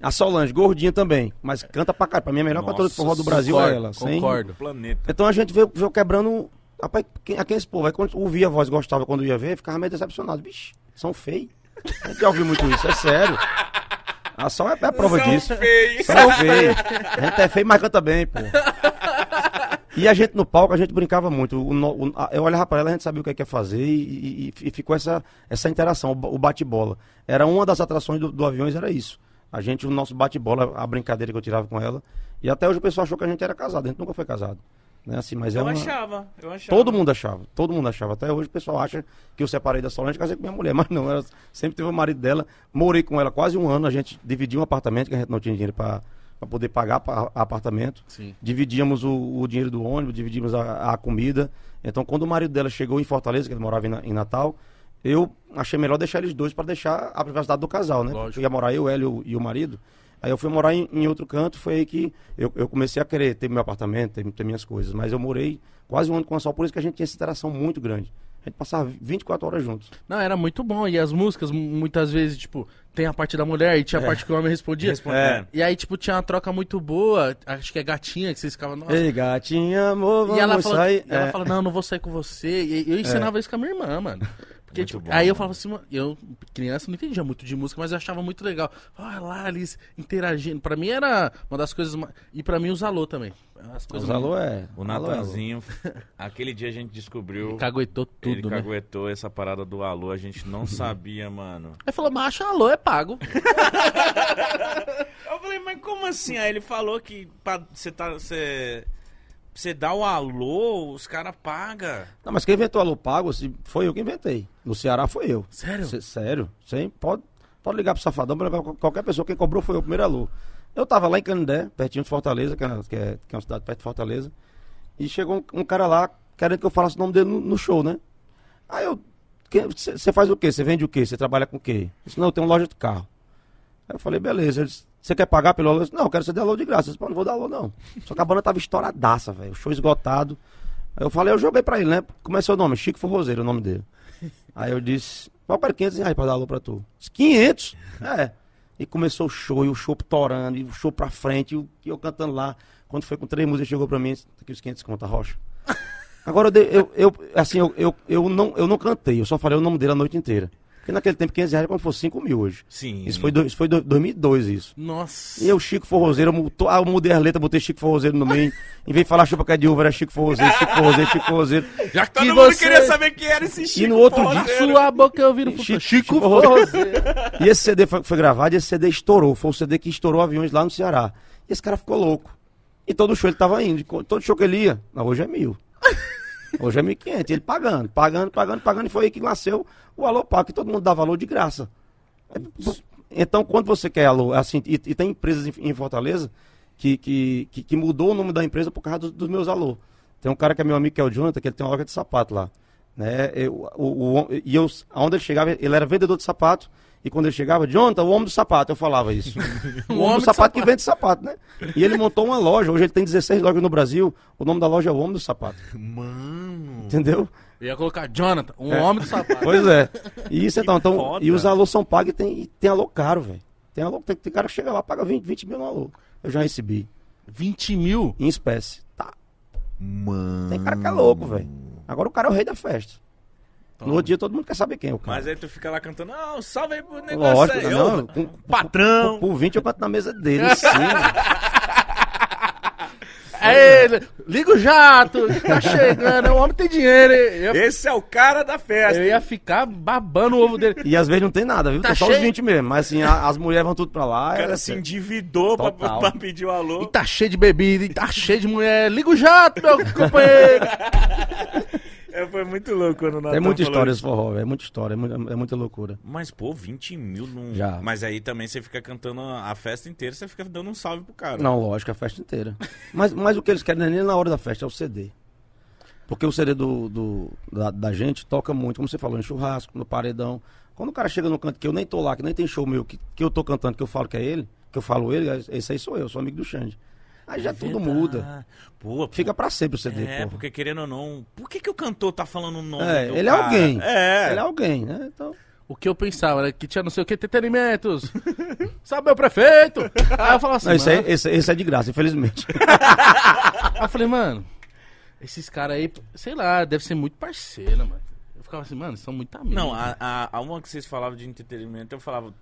A Solange, gordinha também, mas canta pra caralho. Pra mim, a melhor cantora de forró do Brasil concordo, é ela. sem- concordo. Planeta. Então a gente veio, veio quebrando. Rapaz, quem, a quem esse povo? Aí quando ouvia a voz, gostava quando ia ver, ficava meio decepcionado. Vixe, são feios. Gente já ouviu muito isso, é sério. A Sol é, é prova disso. feio. São feio. A gente é feio, mas canta bem, pô. E a gente no palco, a gente brincava muito. O o- a- eu olhava pra ela, a gente sabia o que é que ia fazer e, e- e ficou essa, essa interação, o o bate-bola. Era uma das atrações do, do Aviões, era isso. A gente, o nosso bate-bola, a brincadeira que eu tirava com ela. E até hoje o pessoal achou que a gente era casado, a gente nunca foi casado. Né? Assim, mas é Eu uma... achava, eu achava. Todo mundo achava, todo mundo achava. Até hoje o pessoal acha que eu separei da Solange e casei com minha mulher, mas não, ela sempre teve o marido dela. Morei com ela quase um ano, a gente dividia um apartamento, que a gente não tinha dinheiro para poder pagar pa- apartamento. Sim. Dividíamos o, o dinheiro do ônibus, dividíamos a, a comida. Então, quando o marido dela chegou em Fortaleza, que ele morava em, em Natal, eu achei melhor deixar eles dois para deixar a privacidade do casal, né? Lógico. Porque ia morar eu, Hélio e o marido. Aí eu fui morar em, em outro canto, foi aí que eu, eu comecei a querer ter meu apartamento, ter, ter minhas coisas. Mas eu morei quase um ano com a Sol, por isso que a gente tinha essa interação muito grande. A gente passava 24 horas juntos. Não, era muito bom. E as músicas, mu- muitas vezes, tipo, tem a parte da mulher e tinha a parte que o homem respondia. Respondendo. E aí, tipo, tinha uma troca muito boa. Acho que é gatinha, que vocês ficavam. Nossa. Ei, gatinha, amor, vamos E ela, falou, sair. e ela É. fala, não, não vou sair com você. E eu ensinava isso com a minha irmã, mano. Porque, Muito tipo, bom, aí eu falava assim, mano, eu, criança, não entendia muito de música, mas eu achava muito legal. Olha lá, eles interagindo. Pra mim era uma das coisas. ma- E pra mim os alô também. As coisas. Os alô é. O é. Natanzinho, aquele dia a gente descobriu. Caguetou tudo, ele né? caguetou essa parada do alô, a gente não sabia, mano. Aí falou, macho, alô é pago. Eu falei, mas como assim? Aí ele falou que pra você tá. Você. Você dá o alô, os caras pagam. Não, mas quem inventou alô pago se- foi eu que inventei. No Ceará foi eu. Sério? Cê- sério? Sim, pode, pode ligar pro Safadão, pra qualquer pessoa. Quem cobrou foi eu, o primeiro alô. Eu tava lá em Canindé, pertinho de Fortaleza, que é, que é, que é uma cidade perto de Fortaleza. E chegou um, um cara lá querendo que eu falasse o nome dele no, no show, né? Aí eu. Você faz o quê? Você vende o quê? Você trabalha com o quê? Ele disse, não, eu tenho uma loja de carro. Aí eu falei, beleza. Ele disse, você quer pagar pelo alô? Eu não, eu quero que você dê alô de graça. Eu disse, não vou dar alô, não. Só que a banda tava estouradaça, velho. O show esgotado. Aí eu falei, eu joguei pra ele, né? Como é seu nome? Chico Forrozeiro, o nome dele. Aí eu disse, qual para 500 reais pra dar alô pra tu? Disse, 500? É. E começou o show, e o show torando, e o show pra frente, e o- e eu cantando lá. Quando foi com três músicas, chegou pra mim, "Tá aqui os 500 conta, Rocha. Agora, eu, eu, eu, assim, eu, eu, eu, não, eu não cantei, eu só falei o nome dele a noite inteira. Porque naquele tempo, 500 reais era como se fosse 5 mil hoje. Sim. Isso foi, do, isso foi do, 2002, isso. Nossa. E eu, Chico Forrozeiro, eu, ah, eu mudei as letras, botei Chico Forrozeiro no meio. Em vez de falar chupa que é de uva, era Chico Forrozeiro, Chico Forrozeiro, Chico Forrozeiro. Já que Todo mundo você... queria saber quem era esse Chico. no outro Forrozeiro. sua boca eu viro Chico- Chico, Forrozeiro. E esse CD foi, foi gravado e esse CD estourou. Foi o CD que estourou aviões lá no Ceará. E esse cara ficou louco. E todo show ele tava indo. Todo show que ele ia. Não, hoje é mil. Hoje é mil e quinhentos. Ele pagando, pagando, pagando, pagando. E foi aí que nasceu o Alô Pago, que todo mundo dá valor de graça. Então, quando você quer alô, assim, e, e tem empresas em, em Fortaleza que, que, que, que mudou o nome da empresa por causa dos, dos meus alô. Tem um cara que é meu amigo, que é o Jonathan, que ele tem uma loja de sapato lá. Né? Eu, o, o, e eu, aonde ele chegava, ele era vendedor de sapato. E quando ele chegava, Jonathan, o homem do sapato, eu falava isso. o homem do sapato que vende sapato, né? E ele montou uma loja, hoje ele tem 16 lojas no Brasil. O nome da loja é o Homem do Sapato. Mano. Entendeu? Eu ia colocar Jonathan, um É. homem do sapato. Pois é. E isso então, então e os alô são pagos e tem, e tem alô caro, velho. Tem alô, tem, tem cara que chega lá, paga 20, 20 mil no alô. Eu já recebi. 20 mil? Em espécie. Tá. Mano. Tem cara que é louco, velho. Agora o cara é o rei da festa. No outro dia todo mundo quer saber quem é o cara. Mas aí tu fica lá cantando, não, salve aí pro negócio Lógico, aí. não. Ô, com- patrão. Por, por 20 eu canto na mesa dele, cima. É ele, liga o jato, tá chegando, o homem tem dinheiro. Eu, Esse é o cara da festa. eu ia ficar babando o ovo dele. E às vezes não tem nada, viu? Tá Tem só é os cheio. 20 mesmo. Mas assim, a- as mulheres vão tudo pra lá. O cara é- se endividou pra, Total. pra pedir o E alô. tá cheio de bebida, e tá cheio de mulher. Liga o jato, meu companheiro. É, foi muito louco quando o Natan Tem muita história esse forró. É muita história, é muita, é muita loucura. Mas, pô, 20 mil num... Já. Mas aí também você fica cantando a festa inteira, você fica dando um salve pro cara. Não, lógico, a festa inteira. Mas, mas o que eles querem não é nem na hora da festa, é o CD. Porque o CD do, do- da, da gente toca muito, como você falou, em churrasco, no paredão. Quando o cara chega no canto que eu nem tô lá, que nem tem show meu, que, que eu tô cantando, que eu falo que é ele, que eu falo ele, esse aí sou eu, sou amigo do Xande. Aí já tudo Verdade. muda. Pô, Fica pra sempre o CD, É, porra. porque querendo ou não, por que, que o cantor tá falando o nome É, do ele é cara? alguém. É. Ele é alguém, né? Então, O que eu pensava era que tinha não sei o que, entretenimentos. Sabe meu prefeito? Aí eu falava assim, não, esse, mano, aí, esse, esse é de graça, infelizmente. Aí eu falei, mano, esses caras aí, sei lá, deve ser muito parceiro, mano. Eu ficava assim, mano, são muito amigos. Não, a, a, a uma que vocês falavam de entretenimento, eu falava.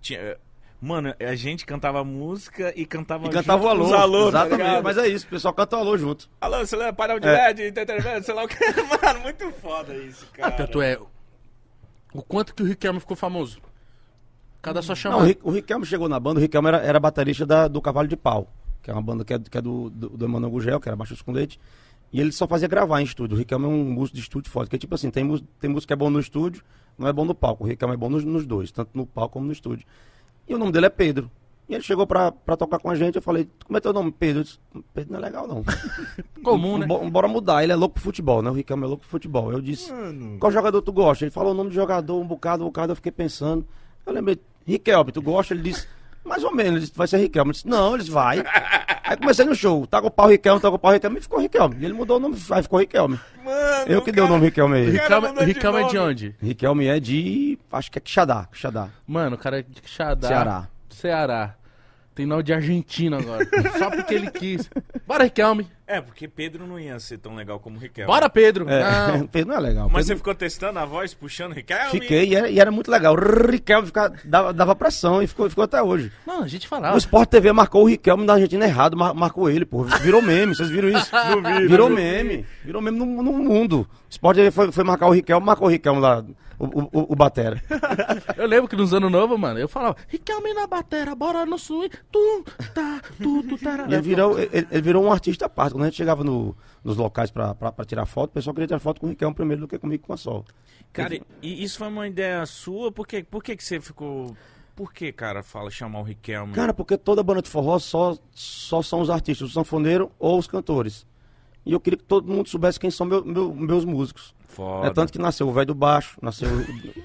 Tinha, mano, a gente cantava música e cantava E cantava o alô. alô, tá exatamente. ligado? mas é isso, o pessoal canta o alô junto. Alô, você lembra painel de É. LED, entretenimento, sei lá o que. Mano, muito foda isso, Ah, cara. tanto é, o quanto que o Riquelme ficou famoso. Cada só Não, chamada. o, Ri- o Riquelme chegou na banda, o Riquelme era, era baterista da- do Cavalo de Pau. que é uma banda que é, que é do, do, do Emanuel Gugel, que era Baixo com Leite. E ele só fazia gravar em estúdio. O Riquelme é um músico de estúdio forte. Que é tipo assim, tem, música, tem música que é bom no estúdio, não é bom no palco. O Riquelme é bom nos, nos dois, tanto no palco como no estúdio. E o nome dele é Pedro. E ele chegou pra, pra tocar com a gente, eu falei, como é teu nome? Pedro. Eu disse, Pedro não é legal, não. Comum, né? Bo- Bora mudar, ele é louco pro futebol, né? O Riquelme é louco pro futebol. Eu disse, Mano. qual jogador tu gosta? Ele falou o nome do jogador, um bocado, um bocado, eu fiquei pensando. Eu lembrei, Riquelme, tu gosta? Ele disse, mais ou menos, ele disse, vai ser Riquelme. Eu disse, não, ele disse, vai. Aí comecei no show, tá com o pau Riquelme, tá com o pau Riquelme, e ficou Riquelme. E ele mudou o nome, aí ficou Riquelme. Mano, Eu que dei o nome Riquelme a ele. Cara, Riquelme, de Riquelme é de onde? Riquelme é de, acho que é Quixadá, Quixadá, Mano, o cara é de Xadá. Ceará. Ceará. Tem nome de argentino agora. Só porque ele quis. Bora, Riquelme. É, porque Pedro não ia ser tão legal como Riquelme. Bora, Pedro. É, Não. Pedro não é legal. Mas você Pedro- ficou testando a voz, puxando Riquelme? Fiquei e era, e era muito legal. O Riquelme fica- dava, dava pressão e ficou, ficou até hoje. Não, a gente O falava. Sport TV marcou o Riquelme da Argentina errado, mar- marcou ele, pô. Virou meme, vocês viram isso? Virou meme. Virou meme no, no mundo. O Sport TV foi, foi marcar o Riquelme, marcou o Riquelme lá, o, o, o- o Batera. Eu lembro que nos anos novos, mano, eu falava, Riquelme na batera, bora no swing, tu, tá, tu, tu, tarará. E ele virou, ele, ele virou um artista à parte. Quando a gente chegava no- nos locais pra tirar foto, o pessoal queria tirar foto com o Riquelme primeiro do que comigo com a Sol. Cara, e isso foi uma ideia sua? Por que, por que, que você ficou. Por que, cara, fala chamar o Riquelme? Cara, porque toda banda de forró só, só são os artistas, o sanfoneiro ou os cantores. E eu queria que todo mundo soubesse quem são meu- meu- meus músicos. Foda. É tanto que nasceu o velho do baixo, nasceu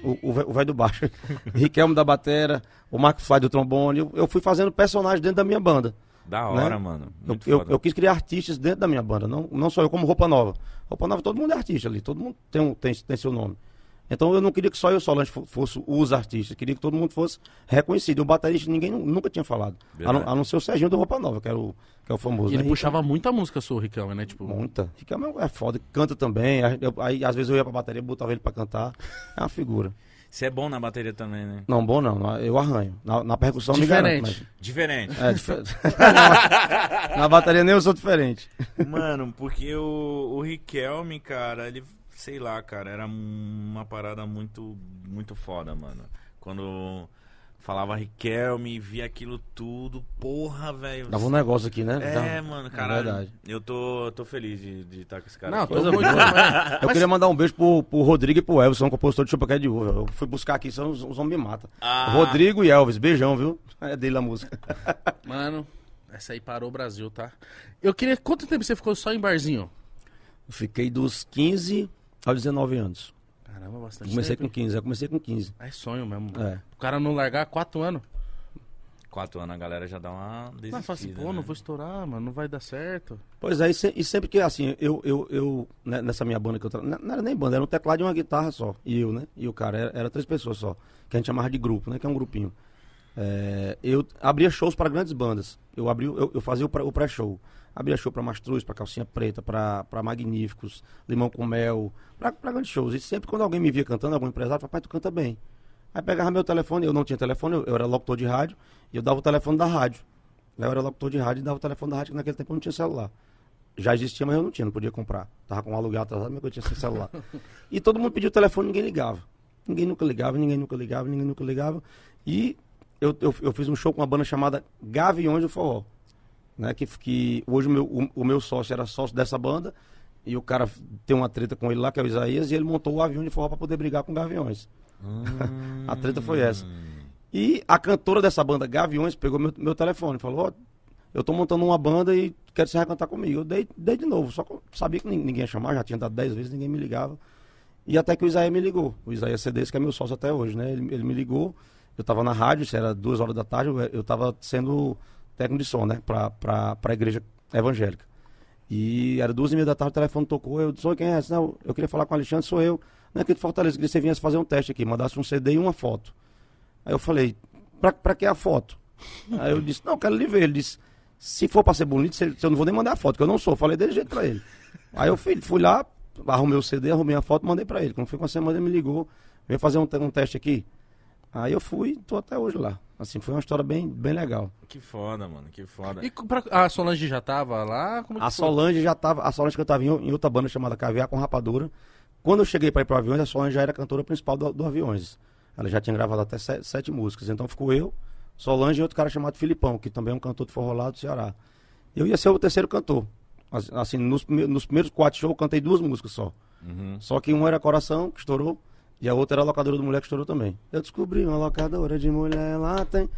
o- o o velho do baixo, Riquelme da batera, o Marco Fly do trombone. Eu, eu fui fazendo personagens dentro da minha banda. Da hora, né? mano. Eu, Muito eu, foda. eu quis criar artistas dentro da minha banda, não, não só eu como Roupa Nova. Roupa Nova, todo mundo é artista ali, todo mundo tem, um- tem, tem seu nome. Então eu não queria que só eu, Solange, fo- fosse os artistas, queria que todo mundo fosse reconhecido. O baterista ninguém nu- nunca tinha falado. A não, a não ser o Serginho do Roupa Nova, que, era o, que é o famoso. E ele né? puxava muita música sua, Riquelme, né? Tipo, Muita. Riquelme é foda, canta também. Aí, eu- aí, às vezes eu ia pra bateria, botava ele pra cantar. É uma figura. Você é bom na bateria também, né? Não, bom não, eu arranho. Na, na percussão Diferente. garanto, Diferente. mas- É, diferente. na bateria nem eu sou diferente. Mano, porque o, o Riquelme, cara, ele, sei lá, cara, era uma parada muito, muito foda, mano. Quando falava Riquelme, via aquilo tudo, porra, velho. Dava um negócio aqui, né? É, Dava- mano, É caralho. verdade. eu tô, tô feliz de de estar com esse cara. não, aqui. Coisa muito. boa. mas- Eu queria mandar um beijo pro, pro Rodrigo e pro Elvis, são compositor de Chupaqué de Uva. Eu fui buscar aqui, são os, os homens me matam. Ah. Rodrigo e Elvis, beijão, viu? É dele a música. Mano, essa aí parou o Brasil, tá? Eu queria. Quanto tempo você ficou só em barzinho? Eu fiquei dos 15 aos 19 anos. Caramba, bastante Comecei tempo. com 15, eu comecei com 15. É sonho mesmo. É. O cara não largar quatro anos. Quatro anos a galera já dá uma desistida, Não, fala assim, pô, né? não vou estourar, mano, não vai dar certo. Pois é, e, se- e sempre que assim, eu, eu, eu né, nessa minha banda que eu tra... não, não era nem banda, era um teclado e uma guitarra só. E eu, né? E o cara, era, era três pessoas só. Que a gente chamava de grupo, né? Que é um grupinho. É, eu abria shows para grandes bandas. Eu, abri, eu, eu fazia o pré- o pré-show. abria show para Mastruz, para Calcinha Preta, para Magníficos, Limão com Mel, para grandes shows. E sempre quando alguém me via cantando, algum empresário, papai, tu canta bem. Aí pegava meu telefone, eu não tinha telefone, eu, eu era locutor de rádio, e eu dava o telefone da rádio. Eu era locutor de rádio e dava o telefone da rádio, que naquele tempo eu não tinha celular. Já existia, mas eu não tinha, não podia comprar. Tava com um aluguel atrasado, mas eu tinha sem celular. e todo mundo pediu o telefone, ninguém ligava. Ninguém nunca ligava, ninguém nunca ligava, ninguém nunca ligava. E eu, eu, eu fiz um show com uma banda chamada Gaviões do Forró. Né, que, que hoje o meu, o, o meu sócio era sócio dessa banda. E o cara tem uma treta com ele lá, que é o Isaías, e ele montou o avião de forró para poder brigar com Gaviões. a treta foi essa. E a cantora dessa banda, Gaviões, pegou meu, meu telefone e falou: Ó, eu tô montando uma banda e quero você cantar comigo. Eu dei, dei de novo, só que eu sabia que nin- ninguém ia chamar, já tinha dado 10 vezes, ninguém me ligava. E até que o Isaías me ligou. O Isaías Cedes, que é meu sócio até hoje, né? Ele, ele me ligou, eu tava na rádio, isso era duas horas da tarde, eu, eu tava sendo técnico de som, né? Pra, pra igreja evangélica. E era duas e meia da tarde, o telefone tocou, eu disse, "Oi, quem é? esse?" Não, eu queria falar com o Alexandre, sou eu. Não é aqui de Fortaleza, queria que você viesse fazer um teste aqui, mandasse um CD e uma foto. Aí eu falei, pra, que a foto? Aí eu disse, não, quero lhe ver. Ele disse, se for pra ser bonito, você- eu não vou nem mandar a foto, que eu não sou. Eu falei desse jeito pra ele. Aí eu fui, fui lá, arrumei o CD, arrumei a foto, mandei pra ele. Quando foi com a semana, ele me ligou, veio fazer um, um teste aqui. Aí eu fui, tô até hoje lá. Assim, foi uma história bem, bem legal. Que foda, mano, que foda. E pra- a Solange já tava lá? Como que A foi? Solange já tava, a Solange cantava em, em outra banda chamada Caviar com Rapadura. Quando eu cheguei para ir para Aviões, a Solange já era cantora principal do, do Aviões. Ela já tinha gravado até sete, sete músicas. Então ficou eu, Solange e outro cara chamado Filipão, que também é um cantor de forró lá do Ceará. Eu ia ser o terceiro cantor. As- Assim, nos, nos primeiros quatro shows eu cantei duas músicas só. Uhum. Só que uma era Coração, que estourou, e a outra era a Locadora do Mulher, que estourou também. Eu descobri uma locadora de mulher lá tem.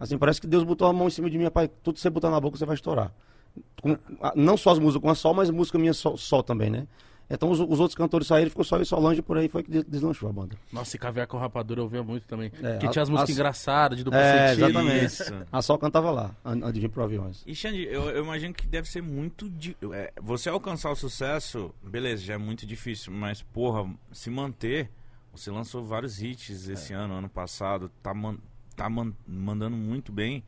Assim, parece que Deus botou a mão em cima de mim, pai, tudo que você botar na boca você vai estourar. Com- a- não só as músicas com a Sol, mas música minha só, só também, né? Então os, os outros cantores saíram, ficou só eu e Solange por aí, foi que des- deslanchou a banda. Nossa, e Caviar com Rapadura eu ouvia muito também. É, Porque a- tinha as músicas as- engraçadas, de duplo É, sentido. exatamente. Isso. A Sol cantava lá, an- antes de vir pro aviões. E Xande, eu, eu imagino que deve ser muito. di- é, você alcançar o sucesso, beleza, já é muito difícil, mas, porra, se manter. Você lançou vários hits esse ano, ano passado, tá, man- tá man- mandando muito bem.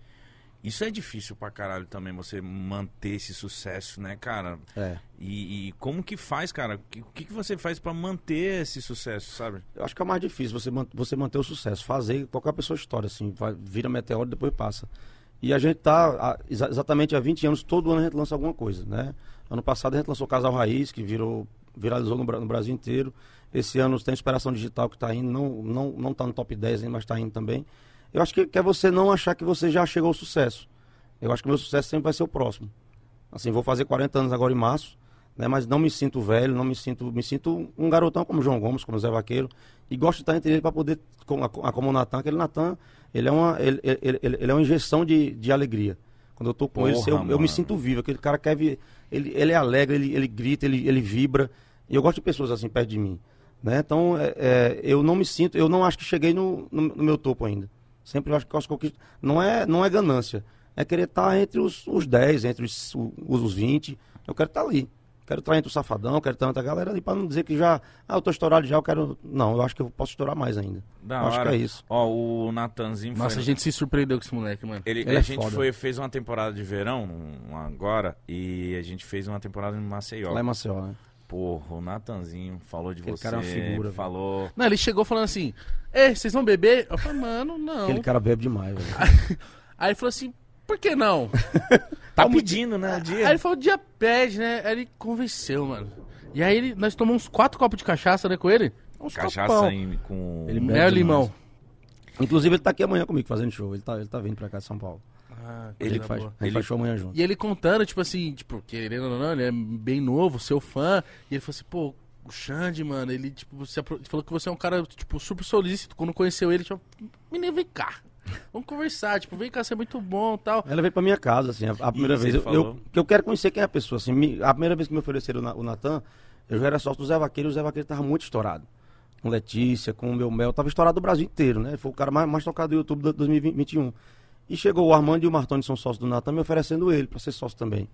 Isso é difícil pra caralho também, você manter esse sucesso, né, cara? É. E, e como que faz, cara? O que, que que você faz pra manter esse sucesso, sabe? Eu acho que é mais difícil você, man- você manter o sucesso. Fazer qualquer pessoa história, assim, vai, vira meteoro e depois passa. E a gente tá exa- exatamente há 20 anos, todo ano a gente lança alguma coisa, né? Ano passado a gente lançou Casal Raiz, que virou, viralizou no, no Brasil inteiro. Esse ano tem Inspiração Digital que está indo, não, não, não tá no top 10 ainda, mas está indo também. Eu acho que, que é você não achar que você já chegou ao sucesso. Eu acho que o meu sucesso sempre vai ser o próximo. Assim, vou fazer 40 anos agora em março, né? Mas não me sinto velho, não me sinto, me sinto um garotão como João Gomes, como Zé Vaqueiro, e gosto de estar entre ele para poder, como, como o Natan, aquele Natan, ele é uma, ele, ele, ele é uma injeção de, de alegria. Quando eu tô com ele, Porra, eu, eu me sinto vivo, aquele cara quer vir, ele, ele é alegre, ele, ele grita, ele, ele vibra, e eu gosto de pessoas assim perto de mim, né? Então, é, é, eu não me sinto, eu não acho que cheguei no, no, no meu topo ainda. Sempre eu acho que as conquistas, não é, não é ganância, é querer estar entre os, os 10, entre os, os, os 20. Eu quero estar ali. Quero estar entre o Safadão, quero estar entre a galera ali, para não dizer que já, ah, eu tô estourado já, eu quero. Não, eu acho que eu posso estourar mais ainda. Da acho hora. que é isso. Ó, o Natanzinho Nossa, foi... a gente se surpreendeu com esse moleque, mano. Ele, Ele a é gente foda. foi, fez uma temporada de verão um, agora e a gente fez uma temporada em Maceió. Lá em Maceió, né? Porra, o Natanzinho falou de Aquele você. cara é uma figura, falou. Não, ele chegou falando assim: Ei, vocês vão beber? Eu falei, mano, não. Aquele cara bebe demais, velho. Aí ele falou assim: por que não? Tá Vamos- pedindo, né? o Aí Dia. ele falou, dia pede, né? Aí ele convenceu, mano. E aí ele- nós tomamos uns quatro copos de cachaça, né, com ele? Uns Cachaça copão. em- com. Ele bebe Mel e demais. limão. Inclusive, ele tá aqui amanhã comigo fazendo show. Ele tá, ele tá vindo pra cá de São Paulo. Ah, Ele coisa Faz, boa. Ele- faz show amanhã junto. E ele contando, tipo assim, tipo, querendo ou não, ele é bem novo, seu fã. E ele falou assim, pô, o Xande, mano, ele, tipo, se apro- falou que você é um cara, tipo, super solícito. Quando conheceu ele, tipo, menino, vem cá. Vamos conversar, tipo, vem cá, você é muito bom e tal. Ela veio pra minha casa, assim, a, a primeira vez. Eu, eu, que eu quero conhecer quem é a pessoa, assim. me- a primeira vez que me ofereceram o Na- o Natan, eu já era sócio do Zé Vaqueiro e o Zé Vaqueiro tava muito estourado. Com Letícia, com o meu Mel, tava estourado do Brasil inteiro, né? Foi o cara mais, mais tocado do YouTube de 2021. E chegou o Armando e o Martoni, são sócios do Natan, me oferecendo ele pra ser sócio também.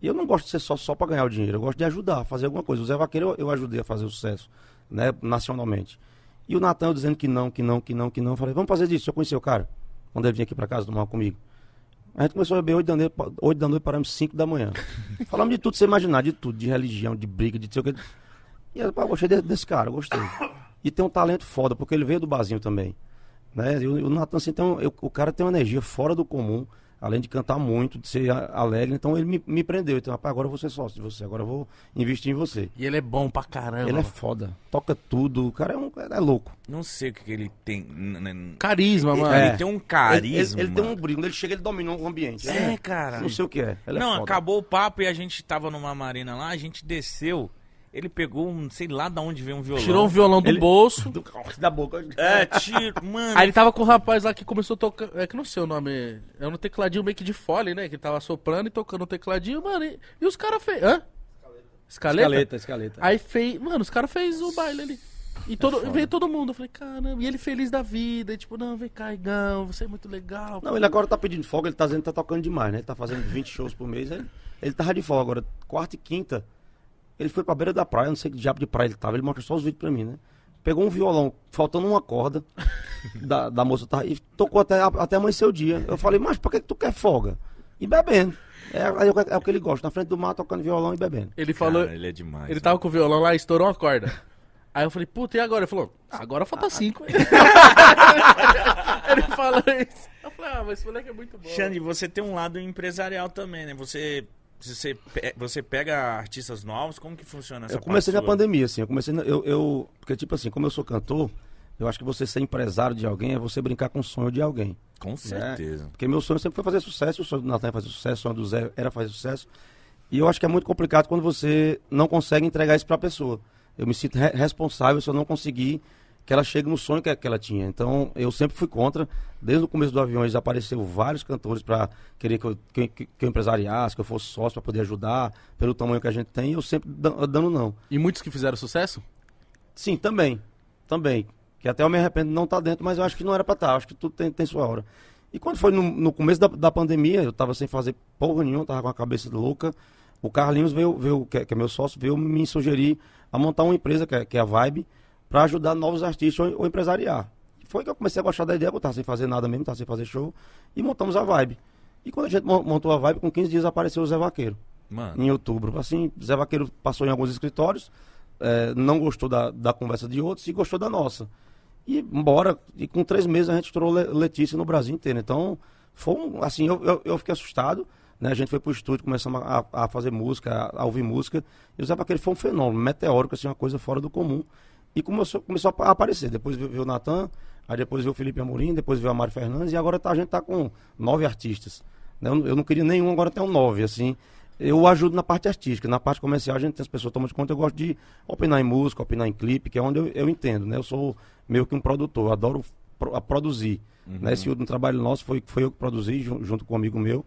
E eu não gosto de ser sócio só pra ganhar o dinheiro, eu gosto de ajudar, a fazer alguma coisa. O Zé Vaqueiro eu, eu ajudei a fazer o sucesso, né? Nacionalmente. E o Natan eu dizendo que não, que não, que não, que não. Eu Falei, vamos fazer disso. Eu conheci o cara, quando ele vinha aqui pra casa tomar comigo. A gente começou a beber 8 da noite, 8 da noite paramos 5 da manhã. Falamos de tudo, você imaginar, de tudo, de religião, de briga, de sei o que. E eu pá, gostei de- desse cara, gostei. E tem um talento foda, porque ele veio do barzinho também. Né? E o, o Natan, assim, tem um- eu- o cara tem uma energia fora do comum, além de cantar muito, de ser alegre. Então ele me, me prendeu. Então, rapaz, agora eu vou ser sócio de você, agora eu vou investir em você. E ele é bom pra caramba. Ele é foda, toca tudo, o cara é, um, é louco. Não sei o que, que ele tem. Carisma, mano. É. Ele tem um Ele, carisma. ele- ele tem um brilho, quando ele chega, ele domina o ambiente. É, cara. Não sei o que é. Ele é não, foda. acabou o papo e a gente tava numa marina lá, a gente desceu. Ele pegou um, sei lá da onde veio um violão. Tirou um violão do Ele- bolso. Do, da boca. É, tiro, mano. Aí ele tava com o rapaz lá que começou a tocar. É que não sei o nome. É um tecladinho meio que de fole, né? Que tava soprando e tocando o tecladinho, mano. E, e os caras fez. Hã? Escaleta? Escaleta, escaleta. Aí fez. Mano, os caras fez o baile ali. E todo, foda. veio todo mundo. Eu falei, caramba. E ele feliz da vida. E tipo, não, vem cá, Igão. Você é muito legal. Não, ele agora tá pedindo folga, ele tá dizendo que tá tocando demais, né? Ele tá fazendo 20 shows por mês. Ele, ele tava de folga agora, quarta e quinta. Ele foi pra beira da praia, não sei que diabo de praia ele tava, ele mostra só os vídeos pra mim, né? Pegou um violão, faltando uma corda da, da moça, tá, e tocou até, até amanhecer o dia. Eu falei, mas por que, que tu quer folga? E bebendo. É, é, é o que ele gosta, na frente do mar, tocando violão e bebendo. Ele Cara, falou. ele é demais. Ele né? tava com o violão lá e estourou uma corda. Aí eu falei, puta, e agora? Ele falou, "Ah, agora falta cinco. ele falou isso. Eu falei, ah, mas esse moleque é muito bom. Xande, você tem um lado empresarial também, né? Você, você, pe- você pega artistas novos, como que funciona essa Eu comecei na sua? pandemia, assim. Eu comecei. na- eu, eu- porque, tipo assim, como eu sou cantor, Eu acho que você ser empresário de alguém é você brincar com o sonho de alguém. Com certeza. Porque meu sonho sempre foi fazer sucesso, o sonho do Natan é fazer sucesso, o sonho do Zé era fazer sucesso. E eu acho que é muito complicado quando você não consegue entregar isso para a pessoa. Eu me sinto re responsável se eu não conseguir que ela chegue no sonho que, que ela tinha. Então, eu sempre fui contra. Desde o começo do Aviões apareceu vários cantores para querer que eu, que, que, eu empresariasse, que eu fosse sócio para poder ajudar, pelo tamanho que a gente tem, eu sempre dando não. E muitos que fizeram sucesso? Sim, também. Também. Que até eu me arrependo de não estar tá dentro, mas eu acho que não era para estar. Tá. Acho que tudo tem, tem sua hora. E quando foi no, no começo da, da, pandemia, eu estava sem fazer porra nenhuma, estava com a cabeça louca. O Carlinhos veio, veio que, é, que, é meu sócio, veio me sugerir a montar uma empresa, que é, que é a Vibe, para ajudar novos artistas ou, ou empresariar. Foi que eu comecei a gostar da ideia, eu estava sem fazer nada mesmo, estava sem fazer show, e montamos a Vibe. E quando a gente montou a Vibe, com 15 dias apareceu o Zé Vaqueiro. Mano. Em outubro. Assim, Zé Vaqueiro passou em alguns escritórios, é, não gostou da, da conversa de outros e gostou da nossa. E embora, e com três meses a gente estourou Letícia no Brasil inteiro. Então, foi um, assim, eu, eu, eu fiquei assustado. Né? A gente foi pro estúdio, começamos a, a fazer música, a, a, ouvir música. E o Zé Vaqueiro foi um fenômeno, meteórico, assim, uma coisa fora do comum. E começou, começou a aparecer. Depois veio o Natan, aí depois veio o Felipe Amorim, depois veio a Mário Fernandes, e agora tá, a gente tá com nove artistas. Né? Eu, eu não queria nenhum, agora tem um nove, assim eu ajudo na parte artística. Na parte comercial, a gente tem as pessoas tomando conta. Eu gosto de opinar em música, opinar em clipe, que é onde eu, eu entendo, né? Eu sou meio que um produtor, eu adoro pro, a produzir. Uhum. Né? Esse último trabalho nosso foi, foi eu que produzi, junto, junto com um amigo meu.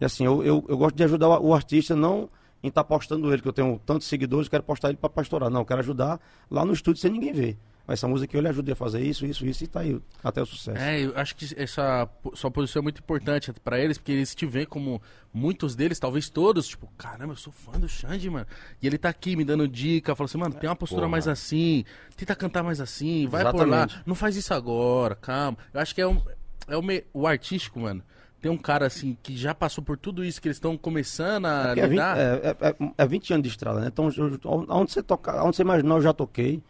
E assim, eu, eu, eu gosto de ajudar o, o artista não em estar tá postando ele, que eu tenho tantos seguidores, quero postar ele para pastorar. Não, eu quero ajudar lá no estúdio sem ninguém ver essa música eu lhe ajudei a fazer isso, isso, isso, e tá aí até o sucesso. É, eu acho que essa sua posição é muito importante para eles, porque eles te veem como muitos deles, talvez todos, tipo, caramba, eu sou fã do Xande, mano. E ele tá aqui me dando dica, falando assim, mano, tem uma postura Porra. mais assim, tenta cantar mais assim, vai Exatamente. por lá, não faz isso agora, calma. Eu acho que é, um, é o, me, o artístico, mano. Tem um cara assim que já passou por tudo isso que eles estão começando a é lidar. É 20, é, é, é 20 anos de estrada, né? Então, eu, onde você toca, onde você imaginou, eu já toquei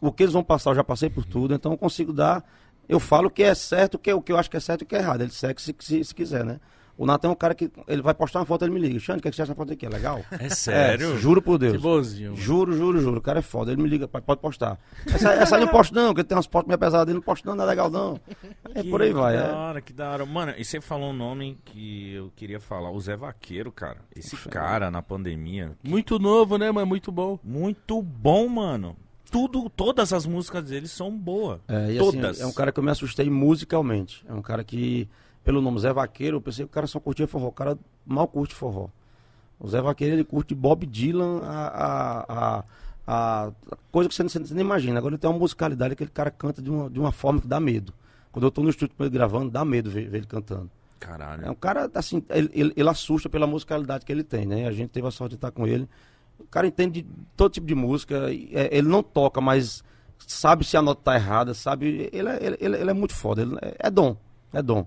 o que eles vão passar, eu já passei por tudo, então eu consigo dar. Eu falo o que é certo, o que, o que eu acho que é certo e o que é errado. Ele segue se, se, se quiser, né? O Natan é um cara que ele vai postar uma foto, ele me liga. Xande, o que, é que você acha dessa foto aqui? É legal? É sério? É, juro por Deus. Que bonzinho. Juro, juro, juro. O cara é foda. Ele me liga, pode postar. Essa, essa aí não posto não, porque tem umas fotos meio pesadas. Ele não posto não, não é legal não. É que, por aí vai. Que é. da hora, que da hora. Mano, e você falou um nome que eu queria falar. O Zé Vaqueiro, cara. Esse cara na pandemia. Muito novo, né, mano? Muito bom. Muito bom, mano tudo, todas as músicas dele são boas. É, assim, todas. Assim, é um cara que eu me assustei musicalmente. É um cara que, pelo nome Zé Vaqueiro, eu pensei que o cara só curtia forró. O cara mal curte forró. O Zé Vaqueiro, ele curte Bob Dylan, a, a, a, a coisa que você, você nem imagina. Agora ele tem uma musicalidade, aquele cara canta de uma, de uma forma que dá medo. Quando eu tô no estúdio com ele gravando, dá medo ver, ver ele cantando. Caralho. É um cara, assim, ele, ele, ele, assusta pela musicalidade que ele tem, né? A gente teve a sorte de estar com ele. O cara entende de todo tipo de música. É, ele não toca, mas sabe se a nota tá errada, sabe. Ele é, ele, ele é muito foda. Ele é, é, dom. É dom.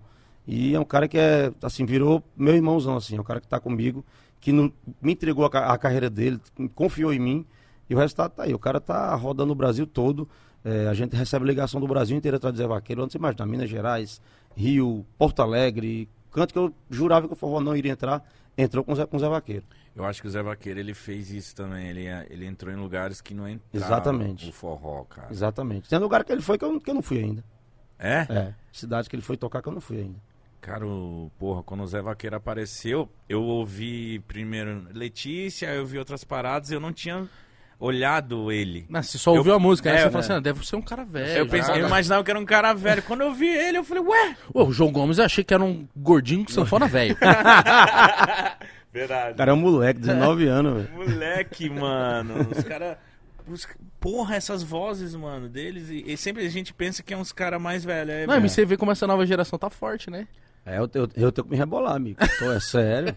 E é um cara que é, assim, virou meu irmãozão, assim. É um cara que tá comigo, que me entregou a, a, carreira dele, confiou em mim. E o resultado tá aí. O cara tá rodando o Brasil todo. É, a gente recebe ligação do Brasil inteiro atrás de Zé Vaqueiro. Onde você imagina? Minas Gerais, Rio, Porto Alegre. Canto que eu jurava que o forró não iria entrar, entrou com o Zé, com o Zé Vaqueiro. Eu acho que o Zé Vaqueiro ele fez isso também. Ele, ele entrou em lugares que não entrava Exatamente. o forró, cara. Exatamente. Tem lugar que ele foi que eu, que eu não fui ainda. É? É. Cidade que ele foi tocar que eu não fui ainda. Cara, o, porra, quando o Zé Vaqueiro apareceu, eu ouvi primeiro Letícia, eu vi outras paradas, eu não tinha olhado ele. Mas você só ouviu eu, a música, aí é, você falou assim, ah, deve ser um cara velho. Eu, pensei, eu imaginava que era um cara velho. Quando eu vi ele, eu falei, ué? o João Gomes eu achei que era um gordinho com sanfona velho. Verdade. O cara é um moleque, 19 anos, velho. Moleque, mano. Os caras. Porra, essas vozes, mano, deles. E, e, sempre a gente pensa que é uns caras mais velhos. É, Não, mas você vê como essa nova geração tá forte, né? É, eu, eu, eu tenho que me rebolar, amigo. Tô, é sério.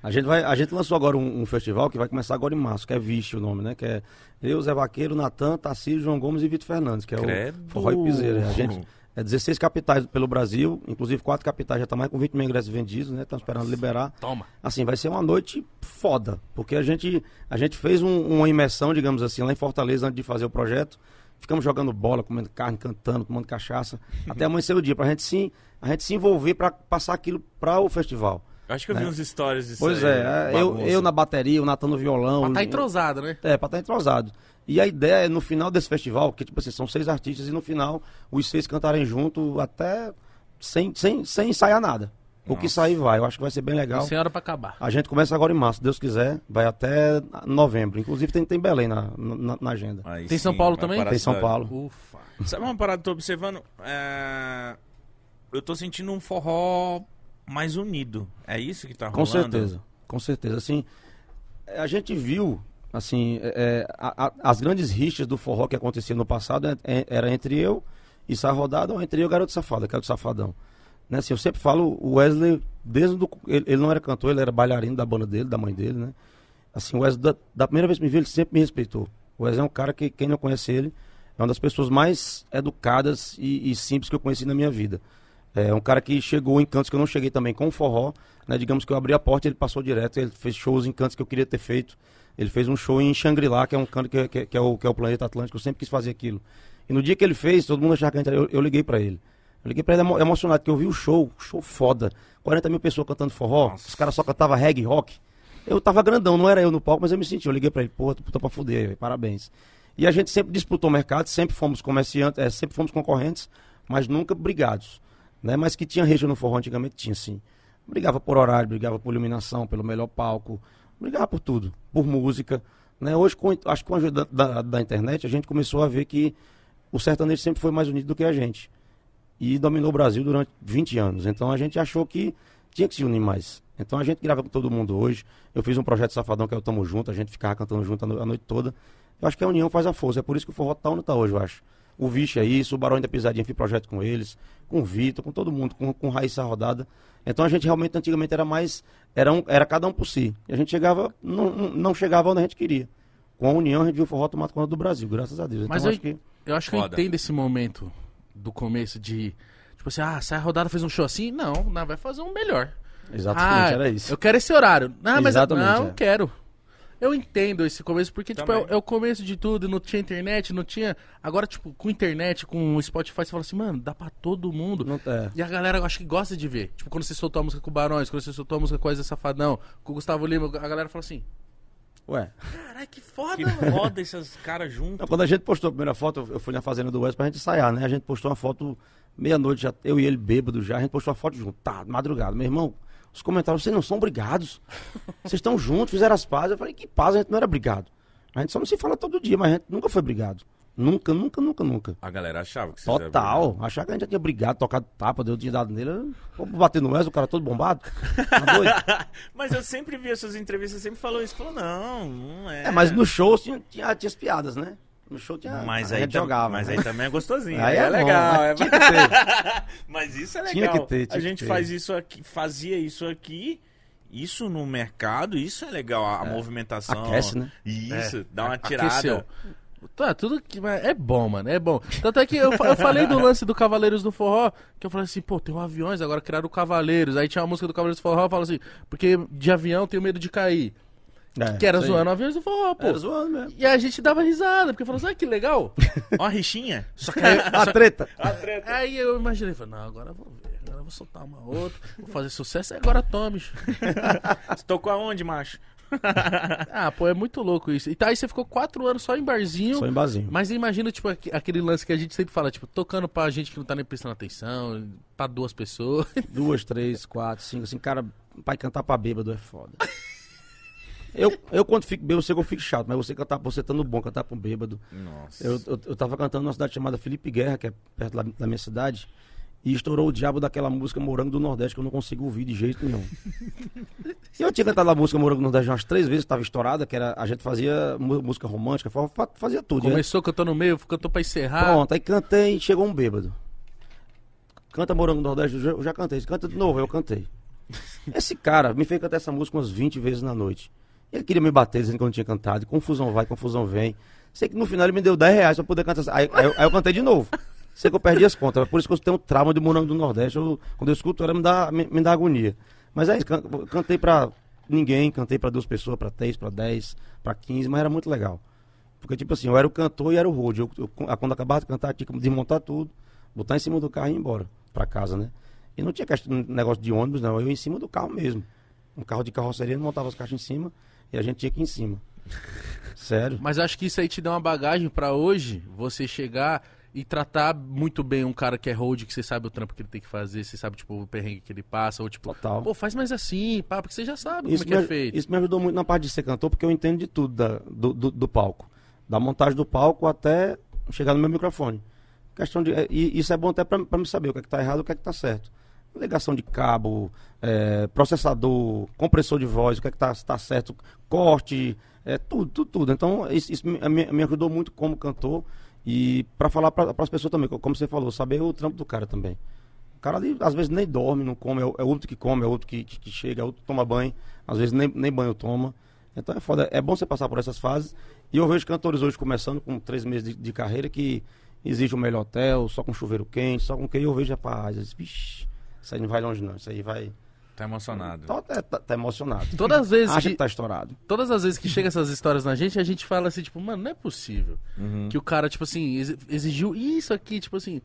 A gente, vai, a gente lançou agora um, um, festival que vai começar agora em março, que é Vixe o nome, né? Que é eu, Zé Vaqueiro, Natan, Tarcísio, João Gomes e Vitor Fernandes, que é Credo. o Forró e Piseira. A gente, é 16 capitais pelo Brasil, inclusive quatro capitais já estão tá mais com 20 mil ingressos vendidos, né? Estão esperando liberar. Toma. Assim, vai ser uma noite foda, porque a gente, a gente fez um, uma imersão, digamos assim, lá em Fortaleza antes de fazer o projeto. Ficamos jogando bola, comendo carne, cantando, tomando cachaça, até amanhecer o dia, pra gente se, a gente se envolver para passar aquilo para o festival. Eu acho que eu vi uns stories disso Pois aí, é, é, eu, eu na bateria, o Natan no violão. Pra tá eu- entrosado, né? É, pra estar entrosado. E a ideia é, no final desse festival, que tipo assim, são seis artistas, e no final os seis cantarem junto até sem, sem, sem ensaiar nada. O que Nossa. sair vai, eu acho que vai ser bem legal. Sem hora pra acabar. A gente começa agora em março, se Deus quiser, vai até novembro. Inclusive tem, tem Belém na, na, na agenda. Aí Tem São sim, Paulo vai também? Tem São. Paulo. Ufa. Sabe uma parada que eu tô observando? É, Eu tô sentindo um forró mais unido. É isso que tá rolando? Com certeza, com certeza. Assim, a gente viu, assim, é, é, a- a- as grandes rixas do forró que acontecia no passado é, é, era entre eu e Sai Rodada ou entre eu e o Garoto Safado, que era o Safadão. Né, assim, eu sempre falo, o Wesley, desde do, ele, ele não era cantor, ele era bailarino da banda dele, da mãe dele, né? Assim, o Wesley, da, da primeira vez que me viu, ele sempre me respeitou. O Wesley é um cara que, quem não conhece ele, é uma das pessoas mais educadas e, e simples que eu conheci na minha vida. É um cara que chegou em cantos que eu não cheguei também com o forró, né? Digamos que eu abri a porta ele passou direto, ele fez shows em cantos que eu queria ter feito. Ele fez um show em Shangri-La, que é um canto que, que- que é o, que é o planeta Atlântico, eu sempre quis fazer aquilo. E no dia que ele fez, todo mundo achava que eu, eu liguei pra ele. Eu liguei pra ele emo- emocionado, porque eu vi o show, show foda. 40 mil pessoas cantando forró, Nossa. os caras só cantavam reggae, rock. Eu tava grandão, não era eu no palco, mas eu me senti. Eu liguei pra ele, pô, tô pra fuder, velho, parabéns. E a gente sempre disputou o mercado, sempre fomos comerciantes, é, sempre fomos concorrentes, mas nunca brigados. Né? Mas que tinha região no forró antigamente, tinha sim. Brigava por horário, brigava por iluminação, pelo melhor palco, brigava por tudo, por música. Né? Hoje, com, acho que com a ajuda da, da, da internet, a gente começou a ver que o sertanejo sempre foi mais unido do que a gente. E dominou o Brasil durante 20 anos. Então a gente achou que tinha que se unir mais. Então a gente grava com todo mundo hoje. Eu fiz um projeto Safadão que é o Tamo Junto, a gente ficava cantando junto a, no- a noite toda. Eu acho que a união faz a força. É por isso que o forró tá onde tá hoje, eu acho. O Vixe é isso, o Barão da Pisadinha fiz projeto com eles, com o Vitor, com todo mundo, com, com Raíssa Rodada. Então a gente realmente antigamente era mais. Era, um, era cada um por si. E a gente chegava, não, não- chegava onde a gente queria. Com a união a gente viu o forró tomar conta do Brasil, graças a Deus. Então Mas eu eu- acho que. Eu acho que Foda. eu entendo esse momento do começo de. Tipo assim, ah, sai a rodada fez um show assim? Não, não, vai fazer um melhor. Exatamente, ah, era isso. Eu quero esse horário. Ah, mas eu, Exatamente, não, é. quero. Eu entendo esse começo, porque, tipo, é, Também. o- é o começo de tudo, não tinha internet, não tinha. Agora, tipo, com internet, com o Spotify, você fala assim, mano, dá pra todo mundo. Não, é. E a galera, eu acho que gosta de ver. Tipo, quando você soltou a música com o Barões, quando você soltou a música com o Wesley Safadão, com o Gustavo Lima, a galera fala assim, Ué. caralho, que foda, Que mano. foda esses caras juntos. Quando a gente postou a primeira foto, eu- fui na fazenda do West pra gente ensaiar, né? A gente postou uma foto meia-noite, já, eu e ele bêbado já, a gente postou uma foto junto, tá, madrugada. Meu irmão, os comentários, vocês não são brigados. Vocês estão juntos, fizeram as pazes. Eu falei, que paz, a gente não era brigado. A gente só não se fala todo dia, mas a gente nunca foi brigado. Nunca, nunca, nunca, nunca. A galera achava que eram Total. Achar que a gente já tinha brigado, tocado tapa, deu tinha dado nele. Vou bater no Wes, o cara todo bombado. Tá doido? Mas eu sempre vi as suas entrevistas, sempre falou isso. Falou, não, não é. É, mas no show tinha, tinha, tinha as piadas, né? No show tinha. Mas a aí, gente jogava. mas né? aí também é gostosinho. Aí é, é bom, legal. mas é- tinha que ter. Mas isso é legal. Tinha que ter, tinha a que gente ter. faz isso aqui, fazia isso aqui, isso no mercado, isso é legal, a, a movimentação. Aquece, né? Isso, dá uma tirada. aqueceu. Tá, tudo que. É bom, mano, é bom. Tanto é que eu, eu falei do lance do Cavaleiros do Forró, que eu falei assim, pô, tem um aviões, agora criaram o Cavaleiros. Aí tinha a música do Cavaleiros do Forró, eu falo assim, porque de avião tenho medo de cair. É, Que era aí. zoando aviões do Forró, pô. Era zoando mesmo. E a gente dava risada, porque falou assim, ah, que legal. Ó a rixinha. Só que aí, A treta. A treta. aí eu imaginei, falei, não, agora eu vou ver, agora eu vou soltar uma outra, vou fazer sucesso, e agora tome. Você tocou aonde, macho? ah, pô, é muito louco isso. E tá, aí você ficou quatro anos só em barzinho. Só em barzinho. Mas imagina, tipo, aqu- aquele lance que a gente sempre fala, tipo, tocando pra gente que não tá nem prestando atenção, pra duas pessoas. Duas, três, quatro, cinco, assim, cara, pai cantar pra bêbado é foda. Eu, eu quando fico bêbado, eu sei que eu fico chato, mas você cantar, você estando bom, cantar pra um bêbado. Nossa. Eu, eu, eu tava cantando numa cidade chamada Felipe Guerra, que é perto da, da minha cidade, e estourou o diabo daquela música Morango do Nordeste, que eu não consigo ouvir de jeito nenhum. eu tinha cantado a música Morango do Nordeste umas três vezes, estava estourada, que era, a gente fazia música romântica, fa- fa- fazia tudo. né? Começou cantando no meio, cantou pra encerrar. Pronto, aí cantei e chegou um bêbado. Canta Morango do Nordeste, eu já, eu já cantei. Canta de novo, eu cantei. Esse cara me fez cantar essa música umas 20 vezes na noite. Ele queria me bater dizendo que eu não tinha cantado. Confusão vai, confusão vem. Sei que no final ele me deu 10 reais pra poder cantar. Aí, aí eu- aí eu cantei de novo. Sei que eu perdi as contas. Por isso que eu tenho trauma de Morango do Nordeste. Eu- quando eu escuto ela, me dá, me, me dá agonia. Mas é isso, can- cantei pra ninguém, cantei pra duas pessoas, pra três, pra dez, pra quinze, mas era muito legal. Porque, tipo assim, eu era o cantor e era o road. Eu, eu- quando acabava de cantar, tinha que desmontar tudo, botar em cima do carro e ir embora pra casa, né? E não tinha negócio de ônibus, não. Eu ia em cima do carro mesmo. Um carro de carroceria, montava as caixas em cima e a gente tinha que ir em cima. Sério. Mas acho que isso aí te dá uma bagagem pra hoje você chegar e tratar muito bem um cara que é hold, que você sabe o trampo que ele tem que fazer, você sabe, tipo, o perrengue que ele passa, ou tipo, Total. pô, faz mais assim, pá, porque você já sabe Isso como é me, que é feito. isso me ajudou muito na parte de ser cantor, porque eu entendo de tudo da- do, do, do palco. Da montagem do palco até chegar no meu microfone. Questão de, é, e isso é bom até pra, pra me saber o que é que tá errado e o que é que tá certo. Ligação de cabo, é, processador, compressor de voz, o que é que tá, tá certo, corte, é, tudo, tudo, tudo. Então, isso, isso me- me ajudou muito como cantor e para falar para as pessoas também, como você falou, saber o trampo do cara também. O cara ali, às vezes, nem dorme, não come, é, é outro que come, é outro que, que, que chega, é outro que toma banho, às vezes nem, nem banho toma. Então é foda, é bom você passar por essas fases. E eu vejo cantores hoje começando com três meses de, de carreira que exige o melhor hotel, só com chuveiro quente, só com que eu vejo, rapaz, vixe, isso aí não vai longe não, isso aí vai... Tá emocionado. Tá, tá, tá- emocionado. Todas as vezes Acha que, que tá estourado. todas as vezes que chega essas histórias na gente, a gente fala assim, tipo, mano, não é possível. Uhum. Que o cara, tipo assim, exi- exigiu isso aqui, tipo assim.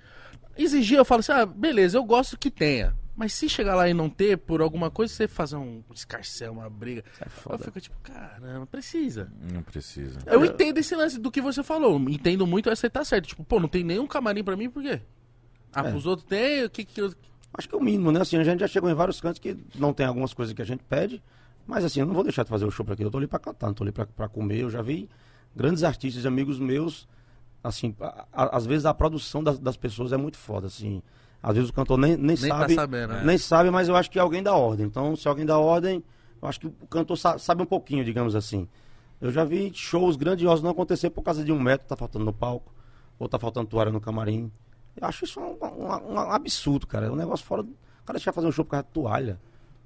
Exigir, eu falo assim, ah, beleza, eu gosto que tenha. Mas se chegar lá e não ter, por alguma coisa, você fazer um escarcel, uma briga. É Eu foda. fico tipo, caramba, precisa. Não precisa. Eu entendo esse lance do que você falou. Entendo muito, essa aí tá certo. Tipo, pô, não tem nenhum camarim pra mim, por quê? Ah, É. pros outros tem, o que que eu... Acho que é o mínimo, né? Assim, a gente já chegou em vários cantos que não tem algumas coisas que a gente pede, mas assim, eu não vou deixar de fazer o show pra aquilo. Eu tô ali pra cantar, não tô ali pra, pra comer. Eu já vi grandes artistas, amigos meus, assim, a- a- às vezes a produção das, das pessoas é muito foda, assim. Às vezes o cantor nem, nem, Nem tá sabe, sabendo, né? nem sabe, mas eu acho que é alguém da ordem. Então, se alguém da ordem, eu acho que o cantor sa- sabe um pouquinho, digamos assim. Eu já vi shows grandiosos não acontecer por causa de um metro, tá faltando no palco, ou tá faltando toalha no camarim. Eu acho isso um, um- um absurdo, cara. É um negócio fora. do- O cara deixar fazer um show por causa de toalha,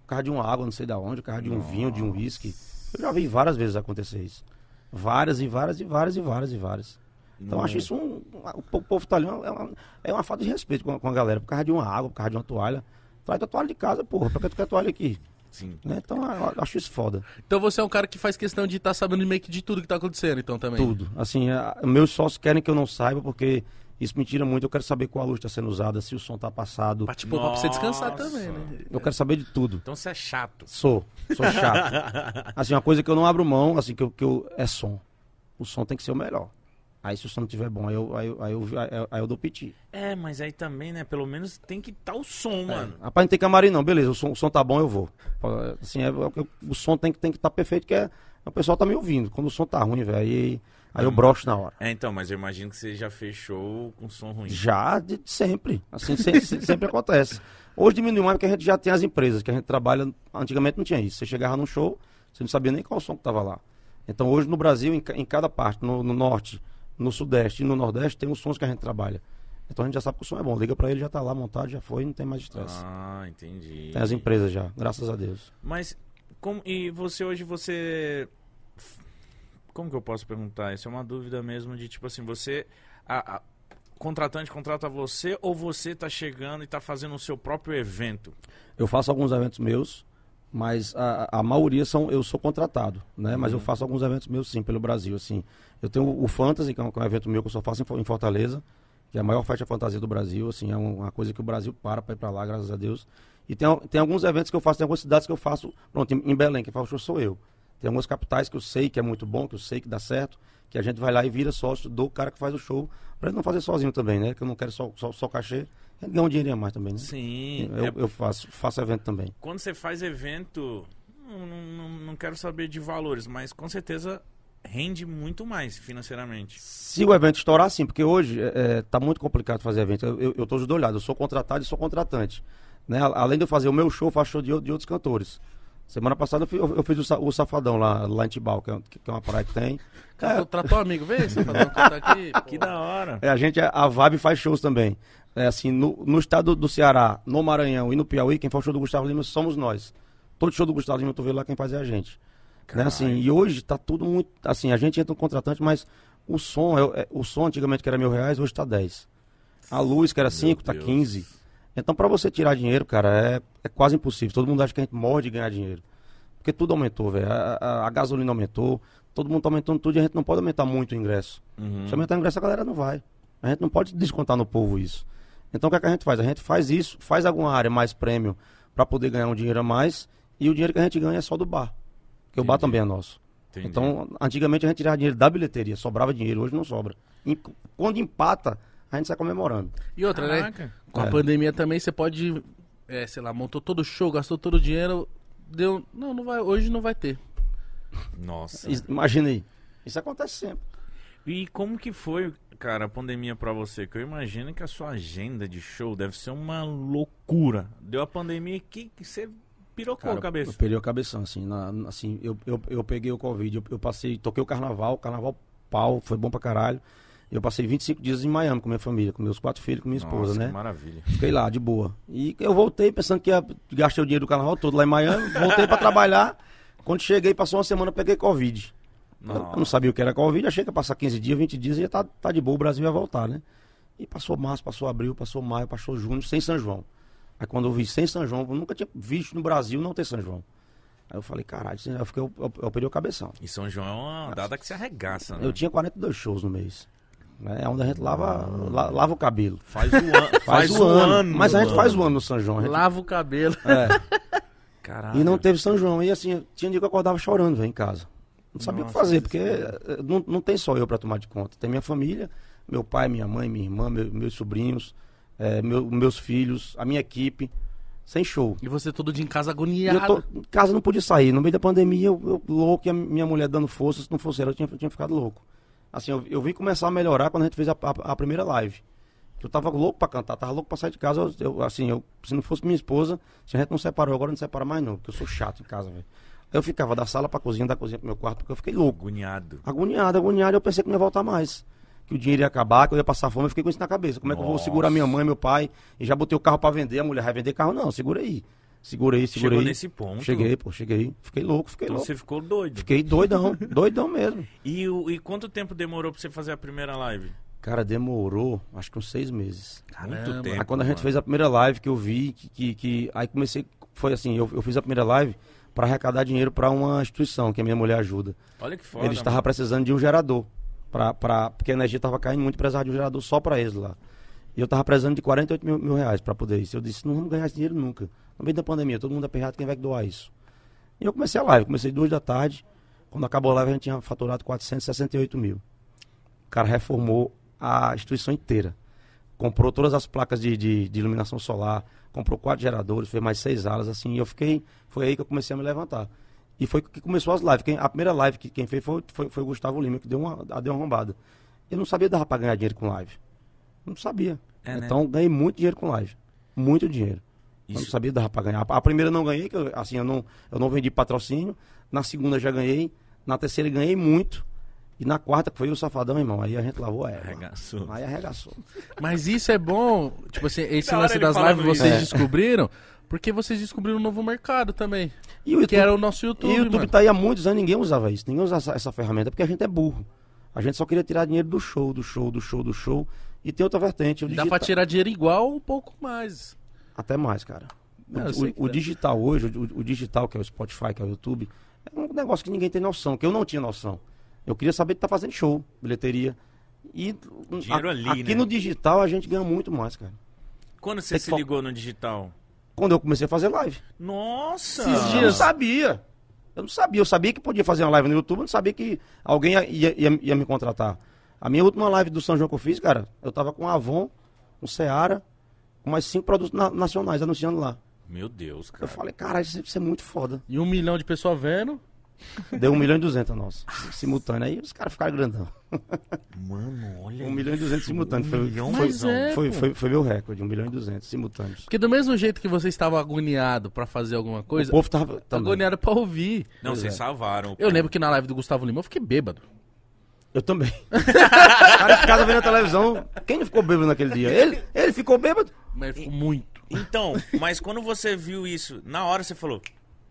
por causa de uma água, não sei da onde, por causa de um vinho, de um uísque. Eu já vi várias vezes acontecer isso. Várias e várias e várias e várias e várias. Então eu acho isso um. O po- povo italiano é uma, é uma falta de respeito com a, com a galera, por causa de uma água, por causa de uma toalha. Traz tua toalha de casa, porra. Pra que tu quer toalha aqui? Sim. Né? Então eu acho isso foda. Então você é um cara que faz questão de estar sabendo meio que de tudo que tá acontecendo, então também. Tudo. Assim, a- meus sócios querem que eu não saiba, porque isso me tira muito. Eu quero saber qual luz está sendo usada, se o som tá passado. Pra, tipo, pra você descansar também, né? Eu quero saber de tudo. Então você é chato. Sou, sou chato. assim, uma coisa que eu não abro mão, assim, que eu, que eu é som. O som tem que ser o melhor. Aí se o som não estiver bom, aí eu, aí, eu- aí, eu, aí, eu- aí eu dou piti. É, mas aí também, né? Pelo menos tem que estar o som, mano. Rapaz, não tem camarim não, beleza, o som, o som tá bom, eu vou. Assim, é, é o som tem que estar tem que tá perfeito, que é, o pessoal tá me ouvindo. Quando o som tá ruim, velho, aí, aí eu broxo na hora. É, então, mas eu imagino que você já fechou com som ruim. Já de sempre. Assim, se- se- sempre acontece. Hoje diminuiu mais porque a gente já tem as empresas que a gente trabalha. Antigamente não tinha isso. Você chegava num show, você não sabia nem qual som que tava lá. Então hoje no Brasil, em, em cada parte, no, no norte, no sudeste e no nordeste, tem os sons que a gente trabalha. Então a gente já sabe que o som é bom. Liga pra ele, já tá lá montado, já foi, não tem mais estresse. Ah, entendi. Tem as empresas já, graças a Deus. Mas, como, e você hoje, você... Como que eu posso perguntar? Isso é uma dúvida mesmo de, tipo assim, você... A, a- contratante contrata você ou você tá chegando e tá fazendo o seu próprio evento? Eu faço alguns eventos meus, mas a, a maioria são eu sou contratado, né? Mas eu faço alguns eventos meus sim pelo Brasil, assim. Eu tenho o Fantasy, que é um, que é um evento meu que eu só faço em, em Fortaleza, que é a maior festa fantasia do Brasil, assim, é um- uma coisa que o Brasil para para ir para lá, graças a Deus. E tem, tem alguns eventos que eu faço, tem algumas cidades que eu faço, pronto, em, em Belém, quem faz o show sou eu. Tem algumas capitais que eu sei que é muito bom, que eu sei que dá certo, que a gente vai lá e vira sócio do cara que faz o show, para ele não fazer sozinho também, né? Que eu não quero só, só, só cachê, ele ganha um dinheirinho a mais também, né? Sim. Eu, é- eu faço, faço evento também. Quando você faz evento, não, não, não quero saber de valores, mas com certeza rende muito mais financeiramente. Se o evento estourar, sim, porque hoje está muito complicado fazer evento. Eu, eu, estou dos dois lados, eu sou contratado e sou contratante. Né? Além de eu fazer o meu show, eu faço show de, de outros cantores. Semana passada eu fiz, eu fiz o, o Safadão lá, lá em Tibau, que é, que é uma praia que tem. Cara, tratou amigo, vem, um canto aqui. Que da hora. É, a gente, a Vibe faz shows também. É, assim, no, no estado do Ceará, no Maranhão e no Piauí, quem faz o show do Gustavo Lima somos nós. Todo show do Gustavo Lima, tu vê lá, quem faz é a gente. Né, assim, e hoje tá tudo muito. Assim, a gente entra no contratante, mas o som, é, é- o som antigamente que era mil reais, hoje tá 10. A luz, que era 5, tá Deus. 15. Então, pra você tirar dinheiro, cara, é, é quase impossível. Todo mundo acha que a gente morre de ganhar dinheiro. Porque tudo aumentou, velho. A, a- a gasolina aumentou, todo mundo tá aumentando tudo e a gente não pode aumentar muito o ingresso. Uhum. Se aumentar o ingresso, a galera não vai. A gente não pode descontar no povo isso. Então o que, é que a gente faz? A gente faz isso, faz alguma área mais prêmio para poder ganhar um dinheiro a mais e o dinheiro que a gente ganha é só do bar. Porque o bar Entendi. também é nosso. Entendi. Então, antigamente a gente tirava dinheiro da bilheteria, sobrava dinheiro, hoje não sobra. E quando empata, a gente sai comemorando. E outra, né? Caraca. Com a É. pandemia também você pode, é, sei lá, montou todo o show, gastou todo o dinheiro, deu. Não, não vai, hoje não vai ter. Nossa. Imagina aí. Isso acontece sempre. E como que foi, cara, a pandemia pra você? Que eu imagino que a sua agenda de show deve ser uma loucura. Deu a pandemia aqui que você pirocou Cara, a cabeça. Eu perdi a cabeção, assim. na- assim eu, eu, eu peguei o Covid, eu, eu passei, toquei o carnaval, carnaval pau, foi bom pra caralho. Eu passei 25 dias em Miami com minha família, com meus quatro filhos, com minha esposa, Nossa, né? que maravilha. Fiquei lá, de boa. E eu voltei pensando que ia, gastei o dinheiro do carnaval todo lá em Miami, voltei pra trabalhar. Quando cheguei, passou uma semana, peguei Covid. Eu- Eu não sabia o que era Covid, achei que ia passar 15 dias, 20 dias e ia tá, tá de boa, o Brasil ia voltar, né? E passou março, passou abril, passou maio, passou junho, sem São João. Aí quando eu vi sem São João, eu nunca tinha visto no Brasil não ter São João. Aí eu falei, caralho, isso- eu, fiquei, eu, eu, eu perdi o cabeção. E São João é uma data que se arregaça, né? Eu tinha 42 shows no mês. Né? É onde a gente lava, la- lava o cabelo. Faz o ano. Faz, o ano. Mas a gente faz o ano no São João. gente- Lava o cabelo. É. Caralho. E não teve São João. E assim, tinha dia que eu acordava chorando velho, em casa. Não sabia o que fazer, porque eh, não, não tem só eu para tomar de conta. Tem minha família, meu pai, minha mãe, minha irmã, meu- meus sobrinhos, eh, meu- meus filhos, a minha equipe, sem show. E você todo dia em casa E agoniado. eu tô, em casa não podia sair. No meio da pandemia, eu, eu louco, e a minha mulher dando força. Se não fosse ela, eu tinha, eu tinha ficado louco. Assim, eu, eu vim começar a melhorar quando a gente fez a, a- a primeira live. Eu tava louco pra cantar, tava louco pra sair de casa. Eu, eu, assim, eu, se não fosse minha esposa, se a gente não separou, agora não separa mais não, porque eu sou chato em casa, velho. Eu ficava da sala pra cozinha, da cozinha pro meu quarto, porque eu fiquei louco. Agoniado. Agoniado, agoniado, eu pensei que não ia voltar mais. Que o dinheiro ia acabar, que eu ia passar fome, eu fiquei com isso na cabeça. Como é que eu vou segurar minha mãe, meu pai, e já botei o carro pra vender, a mulher vai vender carro? Não, segura aí. Segura aí, segura Chegou aí. nesse ponto. Cheguei, pô, cheguei. Fiquei louco, fiquei Então louco. você ficou doido. Fiquei doidão, doidão mesmo. E, o- e quanto tempo demorou pra você fazer a primeira live? Cara, demorou, acho que uns seis meses. Caramba. Muito tempo. aí quando a gente mano. fez a primeira live que eu vi, que, que, que- aí comecei, foi assim, eu, eu fiz a primeira live para arrecadar dinheiro para uma instituição que a minha mulher ajuda. Olha que foda. eles estavam precisando de um gerador, pra, pra, porque a energia estava caindo muito, precisava de um gerador só para eles lá. E eu tava precisando de 48 mil, mil reais para poder isso. Eu disse, não vamos ganhar esse dinheiro nunca. No meio da pandemia, todo mundo aperreado, quem vai doar isso? E eu comecei a live, comecei duas da tarde. Quando acabou a live, a gente tinha faturado 468 mil. O cara reformou a instituição inteira. Comprou todas as placas de, de, de iluminação solar, comprou quatro geradores, fez mais seis alas, assim, e eu fiquei. Foi aí que eu comecei a me levantar. E foi que começou as lives. Quem- a primeira live que quem fez foi, foi, foi o Gustavo Lima, que deu uma, deu uma arrombada. Eu não sabia dar para ganhar dinheiro com live. Não sabia. É, né? então ganhei muito dinheiro com live. Muito dinheiro. Eu não Isso- sabia dar para ganhar. A primeira eu não ganhei, que eu, assim, eu não, eu não vendi patrocínio. Na segunda já ganhei. Na terceira ganhei muito. E na quarta, que foi o Safadão, irmão, aí a gente lavou a égua. Arregaçou. Aí arregaçou. Mas isso é bom, tipo assim, esse lance das lives vocês isso. É. descobriram, porque vocês descobriram um novo mercado também. E o Que era o nosso YouTube, E o YouTube mano. tá aí há muitos anos, ninguém usava isso. Ninguém usava essa, essa ferramenta, porque a gente é burro. A gente só queria tirar dinheiro do show, do show, do show, do show. E tem outra vertente. Dá digital- pra tirar dinheiro igual ou um pouco mais. Até mais, cara. O, eu o- que o digital hoje, o, o digital, que é o Spotify, que é o YouTube, é um negócio que ninguém tem noção, que eu não tinha noção. Eu queria saber de estar fazendo show, bilheteria. E a- ali, aqui né? no digital a gente ganha muito mais, cara. Quando você Tem que se fo- ligou no digital? Quando eu comecei a fazer live. Nossa! Esses Eu não dias- sabia. Eu não sabia. Eu sabia que podia fazer uma live no YouTube, eu não sabia que alguém ia, ia, ia- ia me contratar. A minha última live do São João que eu fiz, cara, eu tava com a Avon, com Seara, mais cinco produtos na- nacionais anunciando lá. Meu Deus, Eu cara. falei, caralho, isso, isso é muito foda. E um milhão de pessoas vendo. Deu um milhão e duzentos a nossa, simultâneo. Aí os caras ficaram grandão. Mano, olha Um milhão e duzentos simultâneos. Foi, milhão, foi, é, foi, foi, foi meu recorde, um milhão e duzentos simultâneos. Porque do mesmo jeito que você estava agoniado pra fazer alguma coisa, o povo tava tá também. agoniado pra ouvir. Não, vocês é. salvaram. Eu lembro que na live do Gustavo Lima eu fiquei bêbado. Eu também. o cara de casa vendo a televisão. Quem não ficou bêbado naquele dia? Ele, ele ficou bêbado. Mas ele ficou muito. Então, mas quando você viu isso, na hora você falou,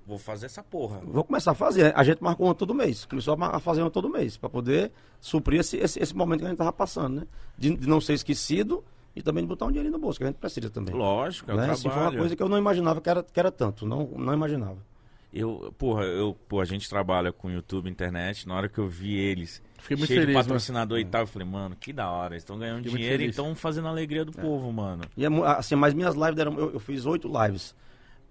vou fazer essa porra. Vou começar a fazer. A gente marcou uma todo mês. Começou a fazer uma todo mês. Pra poder suprir esse, esse, esse momento que a gente tava passando, né? De, de não ser esquecido e também de botar um dinheirinho no bolso, que a gente precisa também. Lógico, é o né? trabalho. Assim, foi uma coisa que eu não imaginava que era, que era tanto. Não, não imaginava. Eu, porra, eu, pô, a gente trabalha com YouTube, internet. Na hora que eu vi eles, Fiquei muito cheio de feliz, mano. patrocinador e tal, eu falei, mano, que da hora. Eles estão ganhando Fiquei dinheiro e estão fazendo a alegria do povo, mano. E é assim, mas minhas lives deram. Eu, eu fiz oito lives.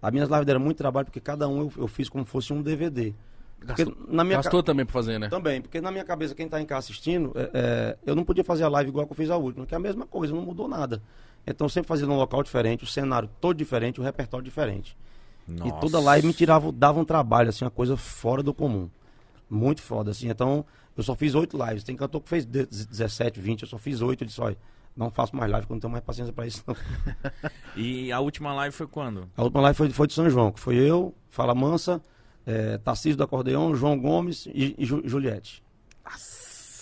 As minhas lives deram muito trabalho, porque cada um eu, eu fiz como fosse um DVD. Porque Gastou, na minha ca- gastou também pra fazer, né? Também, porque na minha cabeça, quem tá em casa assistindo, é, é, eu não podia fazer a live igual que eu fiz a última, que é a mesma coisa, não mudou nada. Então eu sempre fazia num local diferente, o cenário todo diferente, o repertório diferente. E toda live me tirava, dava um trabalho, assim, uma coisa fora do comum. Muito foda, assim. Então, eu só fiz oito lives. Tem cantor que fez de- 17, 20, eu só fiz oito. Eu disse, olha, não faço mais live, porque eu não tenho mais paciência pra isso, não. E a última live foi quando? A última live foi, foi de São João, que foi eu, Fala Mansa, é, Tarcísio do Acordeão, João Gomes e, e Ju- Juliette.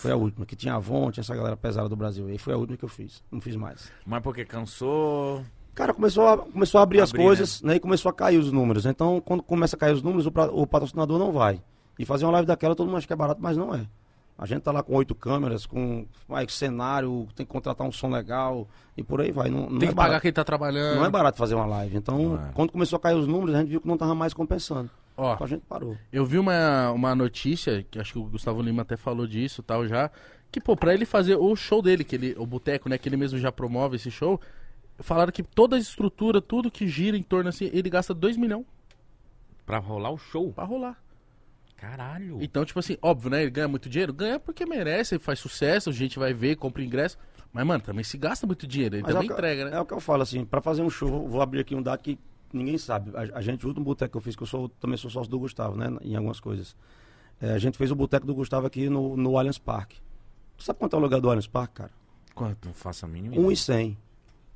Foi a última, que tinha Avon, tinha essa galera pesada do Brasil. Aí foi a última que eu fiz, não fiz mais. Mas porque cansou. Cara, começou a, começou a abrir as Abrir, coisas, né? E começou a cair os números. Então, quando começa a cair os números, o, pra- o patrocinador não vai. E fazer uma live daquela, todo mundo acha que é barato, mas não é. A gente tá lá com oito câmeras, com vai, cenário, tem que contratar um som legal e por aí vai. Não, não Tem é que pagar quem tá trabalhando. Não é barato fazer uma live. Então, é. quando começou a cair os números, a gente viu que não tava mais compensando. Ó, Então a gente parou. eu vi uma, uma notícia, que acho que o Gustavo Lima até falou disso tal já, que, pô, pra ele fazer o show dele, que ele, o boteco, né, que ele mesmo já promove esse show, falaram que toda a estrutura, tudo que gira em torno assim, ele gasta 2 milhões Pra rolar o show? pra rolar. Caralho. Então, tipo assim, óbvio, né? Ele ganha muito dinheiro? Ganha porque merece, ele faz sucesso, a gente vai ver, compra ingresso. Mas, mano, também se gasta muito dinheiro, ele Mas também é o que- entrega, né? É o que eu falo, assim, pra fazer um show, vou- abrir aqui um dado que ninguém sabe. A, a gente, o último boteco que eu fiz, que eu sou, também sou sócio do Gustavo, né? Em algumas coisas. É, a gente fez o boteco do Gustavo aqui no, no Allianz Parque. Tu sabe quanto é o lugar do Allianz Parque, cara? Quanto? Não faço a mínima Um e cem.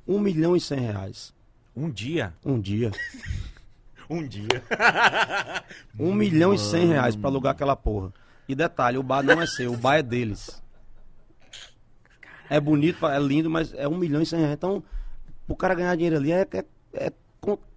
Um milhão e cem reais. Um dia? Um dia. Um dia. Um milhão e cem reais pra alugar aquela porra. E detalhe, o bar não é seu, o bar é deles. É bonito, é lindo, mas é um milhão e cem reais. Então, o cara ganhar dinheiro ali é, é, é,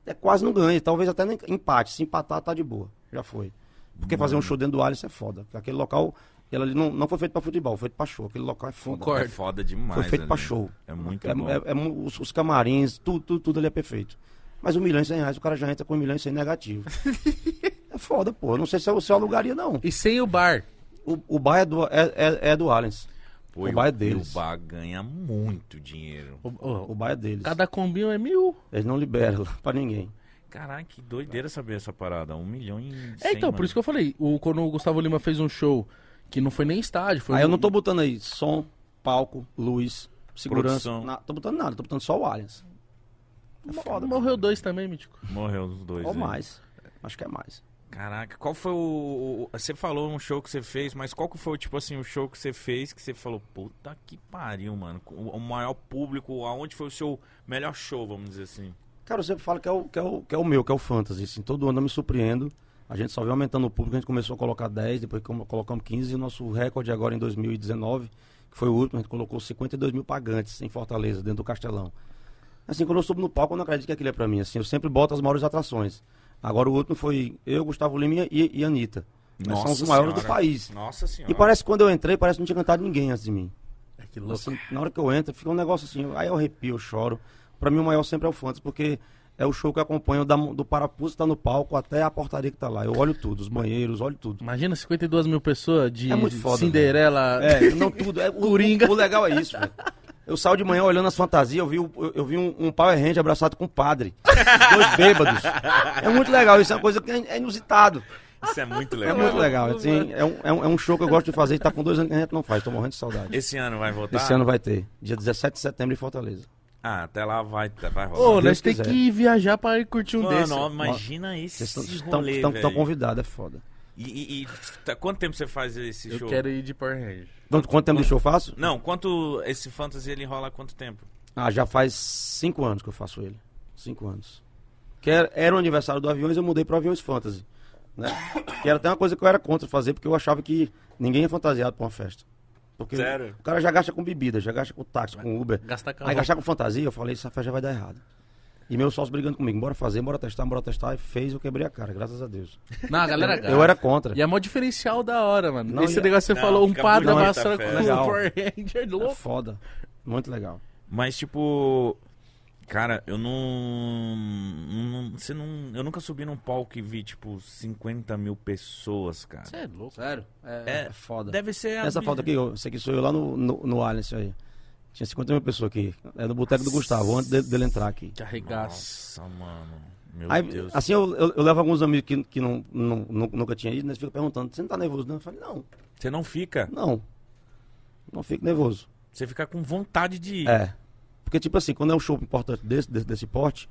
é quase não ganha. Talvez até nem empate. Se empatar, tá de boa. Já foi. Porque fazer um show dentro do Alice é foda. Porque aquele local, ele ali não, não foi feito pra futebol, foi feito pra show. Aquele local é foda. Concordo. É foda demais. Foi feito ali. pra show. É muito É, bom. é- é os, os camarins, tudo, tudo, tudo ali é perfeito. Mas um milhão e cem reais, o cara já entra com um milhão e cem negativo. é foda, pô. Eu Não sei se eu, se eu alugaria, não. E sem o bar. O, o bar é do, é, é, é do Allianz. Pô, o bar é e deles. O bar ganha muito dinheiro. O, o- O bar é deles. cada combinho é mil. Eles não liberam pra ninguém. Caraca, que doideira saber essa parada. Um milhão e. É, então, por isso que eu falei. O, quando o Gustavo Lima fez um show que não foi nem estádio, foi Aí eu um- não tô botando aí som, palco, luz, segurança. Produção. Na, tô botando nada, tô botando só o Allianz. É foda. Morreu dois também, Mítico. Morreu os dois. Ou mais. Acho que é mais. Caraca, qual foi o, Você falou um show que você fez, mas qual que foi, tipo assim, o show que você fez que você falou, puta que pariu, mano. O, maior público, aonde foi o seu melhor show, vamos dizer assim? Cara, eu sempre falo que é o, que é o, que é o meu, que é o fantasy. Assim, todo ano eu me surpreendo. A gente só vem aumentando o público, a gente começou a colocar 10, depois colocamos 15, e o nosso recorde agora em 2019, que foi o último, a gente colocou 52 mil pagantes em Fortaleza, dentro do Castelão. Assim, quando eu subo no palco, eu não acredito que aquilo é pra mim. Assim, eu sempre boto as maiores atrações. Agora o último foi eu, Gustavo Lima e, e Anitta. Nós somos os maiores do país. Nossa senhora. E parece que quando eu entrei, parece que não tinha cantado ninguém antes de mim. É que louco. Assim, na hora que eu entro, fica um negócio assim, aí eu arrepio, eu choro. Pra mim o maior sempre é o Fantasy, porque é o show que eu acompanho da- do parafuso que tá no palco até a portaria que tá lá. Eu olho tudo, os banheiros, olho tudo. Imagina 52 mil pessoas de É muito foda, Cinderela. É, não tudo. É, o, Coringa. O, o legal é isso, velho. Eu saio de manhã olhando as fantasias, eu vi, eu, eu vi um, um Power Ranger abraçado com um padre. Dois bêbados. É muito legal, isso é uma coisa que é, é inusitado. Isso é muito É legal. muito legal. Assim, é, um, é, um, é um show que eu gosto de fazer e tá com dois anos que a gente não faz. Tô morrendo de saudade. Esse ano vai voltar? Esse ano vai ter. Dia 17 de setembro em Fortaleza. Ah, até lá vai, vai Ô, rolar. Deus nós tem quiser. que viajar pra ir curtir um Mano, desses. ó, imagina esse Vocês estão convidados, é foda. E, e- e tá- quanto tempo você faz esse Eu show? quero ir de Power Ranger. Quanto, quanto tempo de show eu faço? Não, quanto esse fantasy ele rola há quanto tempo? Ah, já faz cinco anos que eu faço ele. Cinco anos. Que era, era o aniversário do Aviões, eu mudei para Aviões Fantasy. Né? Que era até uma coisa que eu era contra fazer, porque eu achava que ninguém é fantasiado pra uma festa. Porque Sério? o cara já gasta com bebida, já gasta com táxi, com Uber. Gasta carro. Aí gastar com fantasia, eu falei, essa festa já vai dar errado. E meu sócio brigando comigo, bora fazer, bora testar, bora testar. E fez, eu quebrei a cara, graças a Deus. Não, a galera gasta. Eu era contra. E é mó diferencial da hora, mano. Não, Esse e- negócio que você Não, falou, um padre bonita a abraçando com Legal. Power Ranger É louco. foda. Muito legal. Mas, tipo. Cara, eu não, não, você não. Eu nunca subi num palco e vi, tipo, 50 mil pessoas, cara. Você é louco. Sério? É, É, é foda. Deve ser. Essa foto aqui, eu- esse aqui sou eu lá no, no, no Allianz aí. Tinha 50 mil pessoas aqui. É do boteco do Gustavo, antes dele, dele entrar aqui. Que arregaça. Nossa, mano. Meu Aí, Deus. assim, eu, eu, eu levo alguns amigos que, que não, não, nu- nunca tinham ido, né? Eles ficam perguntando, você não tá nervoso, não? Eu falei, não, Você não fica. não. Não fico nervoso. Você fica com vontade de ir. É. Porque, tipo assim, quando é um show importante desse, desse, desse porte,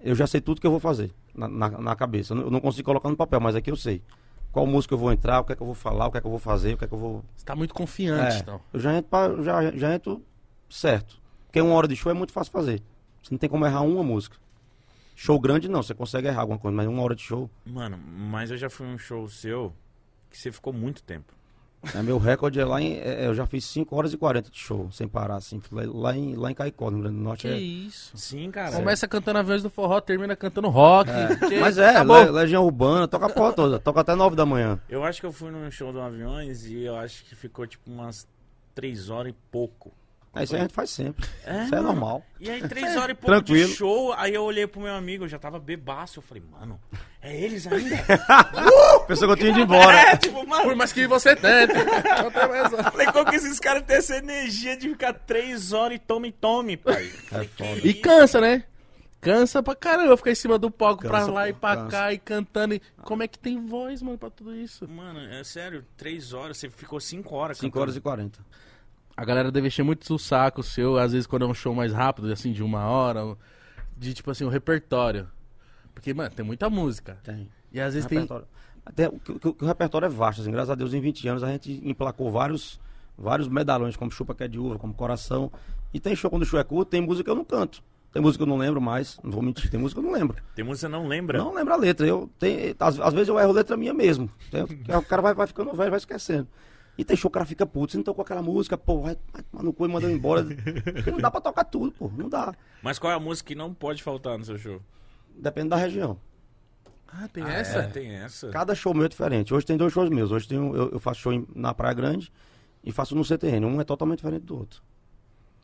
eu já sei tudo que eu vou fazer na, na, na cabeça. Eu não, consigo colocar no papel, mas aqui eu sei. Qual música eu vou entrar, o que é que eu vou falar, o que é que eu vou fazer, o que é que eu vou. Você tá muito confiante, É, então. eu já entro, pra, eu já, já entro certo. Porque uma hora de show é muito fácil fazer. Você não tem como errar uma música. Show grande não, você consegue errar alguma coisa, mas uma hora de show. Mano, mas eu já fui um show seu que você ficou muito tempo. É, meu recorde é lá em. é, eu já fiz 5 horas e 40 de show, sem parar, assim. Lá, em, lá em Caicó, no Rio Grande do Norte. Que é- isso. Sim, cara. Começa cantando Aviões do Forró, termina cantando rock. porque Mas é. Le- Legião Urbana, toca a porra toda, toca até 9 da manhã. Eu acho que eu fui num show do Aviões e eu acho que ficou tipo umas três horas e pouco. É, isso aí a gente faz sempre. É, isso é mano. normal. E aí, três horas e pouco Tranquilo. de show, aí eu olhei pro meu amigo, eu já tava bebaço. Eu falei, mano, é eles ainda? Pensou que eu tinha ido embora. é, tipo, mano, Por mais que você tente. falei, como que esses caras têm essa energia de ficar três horas e tome, tome, pai? Falei, que foda. E cansa, né? Cansa pra caramba ficar em cima do palco pra Cansa, lá pô, e pra cansa. cá e cantando. E... Como é que tem voz, mano, pra tudo isso? Mano, é sério, três horas, você ficou cinco horas 5 cantando. horas e 40. A galera deve encher muito o saco seu, às vezes quando é um show mais rápido, assim, de uma hora, de tipo assim, o repertório. Porque, mano, tem muita música. Tem. E às vezes tem. Repertório. Até, o, que- que o repertório é vasto, assim, graças a Deus em 20 anos a gente emplacou vários, vários medalhões, como Chupa Que é de Uva, como Coração. E tem show quando o show é curto, tem música que eu não canto. Tem música que eu não lembro mais, não vou mentir, tem música que eu não lembro. Tem música que você não lembra? Não lembro a letra. Eu tenho, às, às vezes eu erro letra minha mesmo. Tem- O cara vai, vai ficando velho, vai esquecendo. E tem show que o cara fica puto, você não tocou aquela música, pô, vai, tomar no cu e manda eu embora. Porque não dá pra tocar tudo, pô, não dá. Mas qual é a música que não pode faltar no seu show? Depende da região. Ah, tem Ah, essa? é, tem essa. Cada show meu é diferente. Hoje tem dois shows meus. Hoje tem um- eu, eu faço show em- na Praia Grande e faço no CTN. Um é totalmente diferente do outro.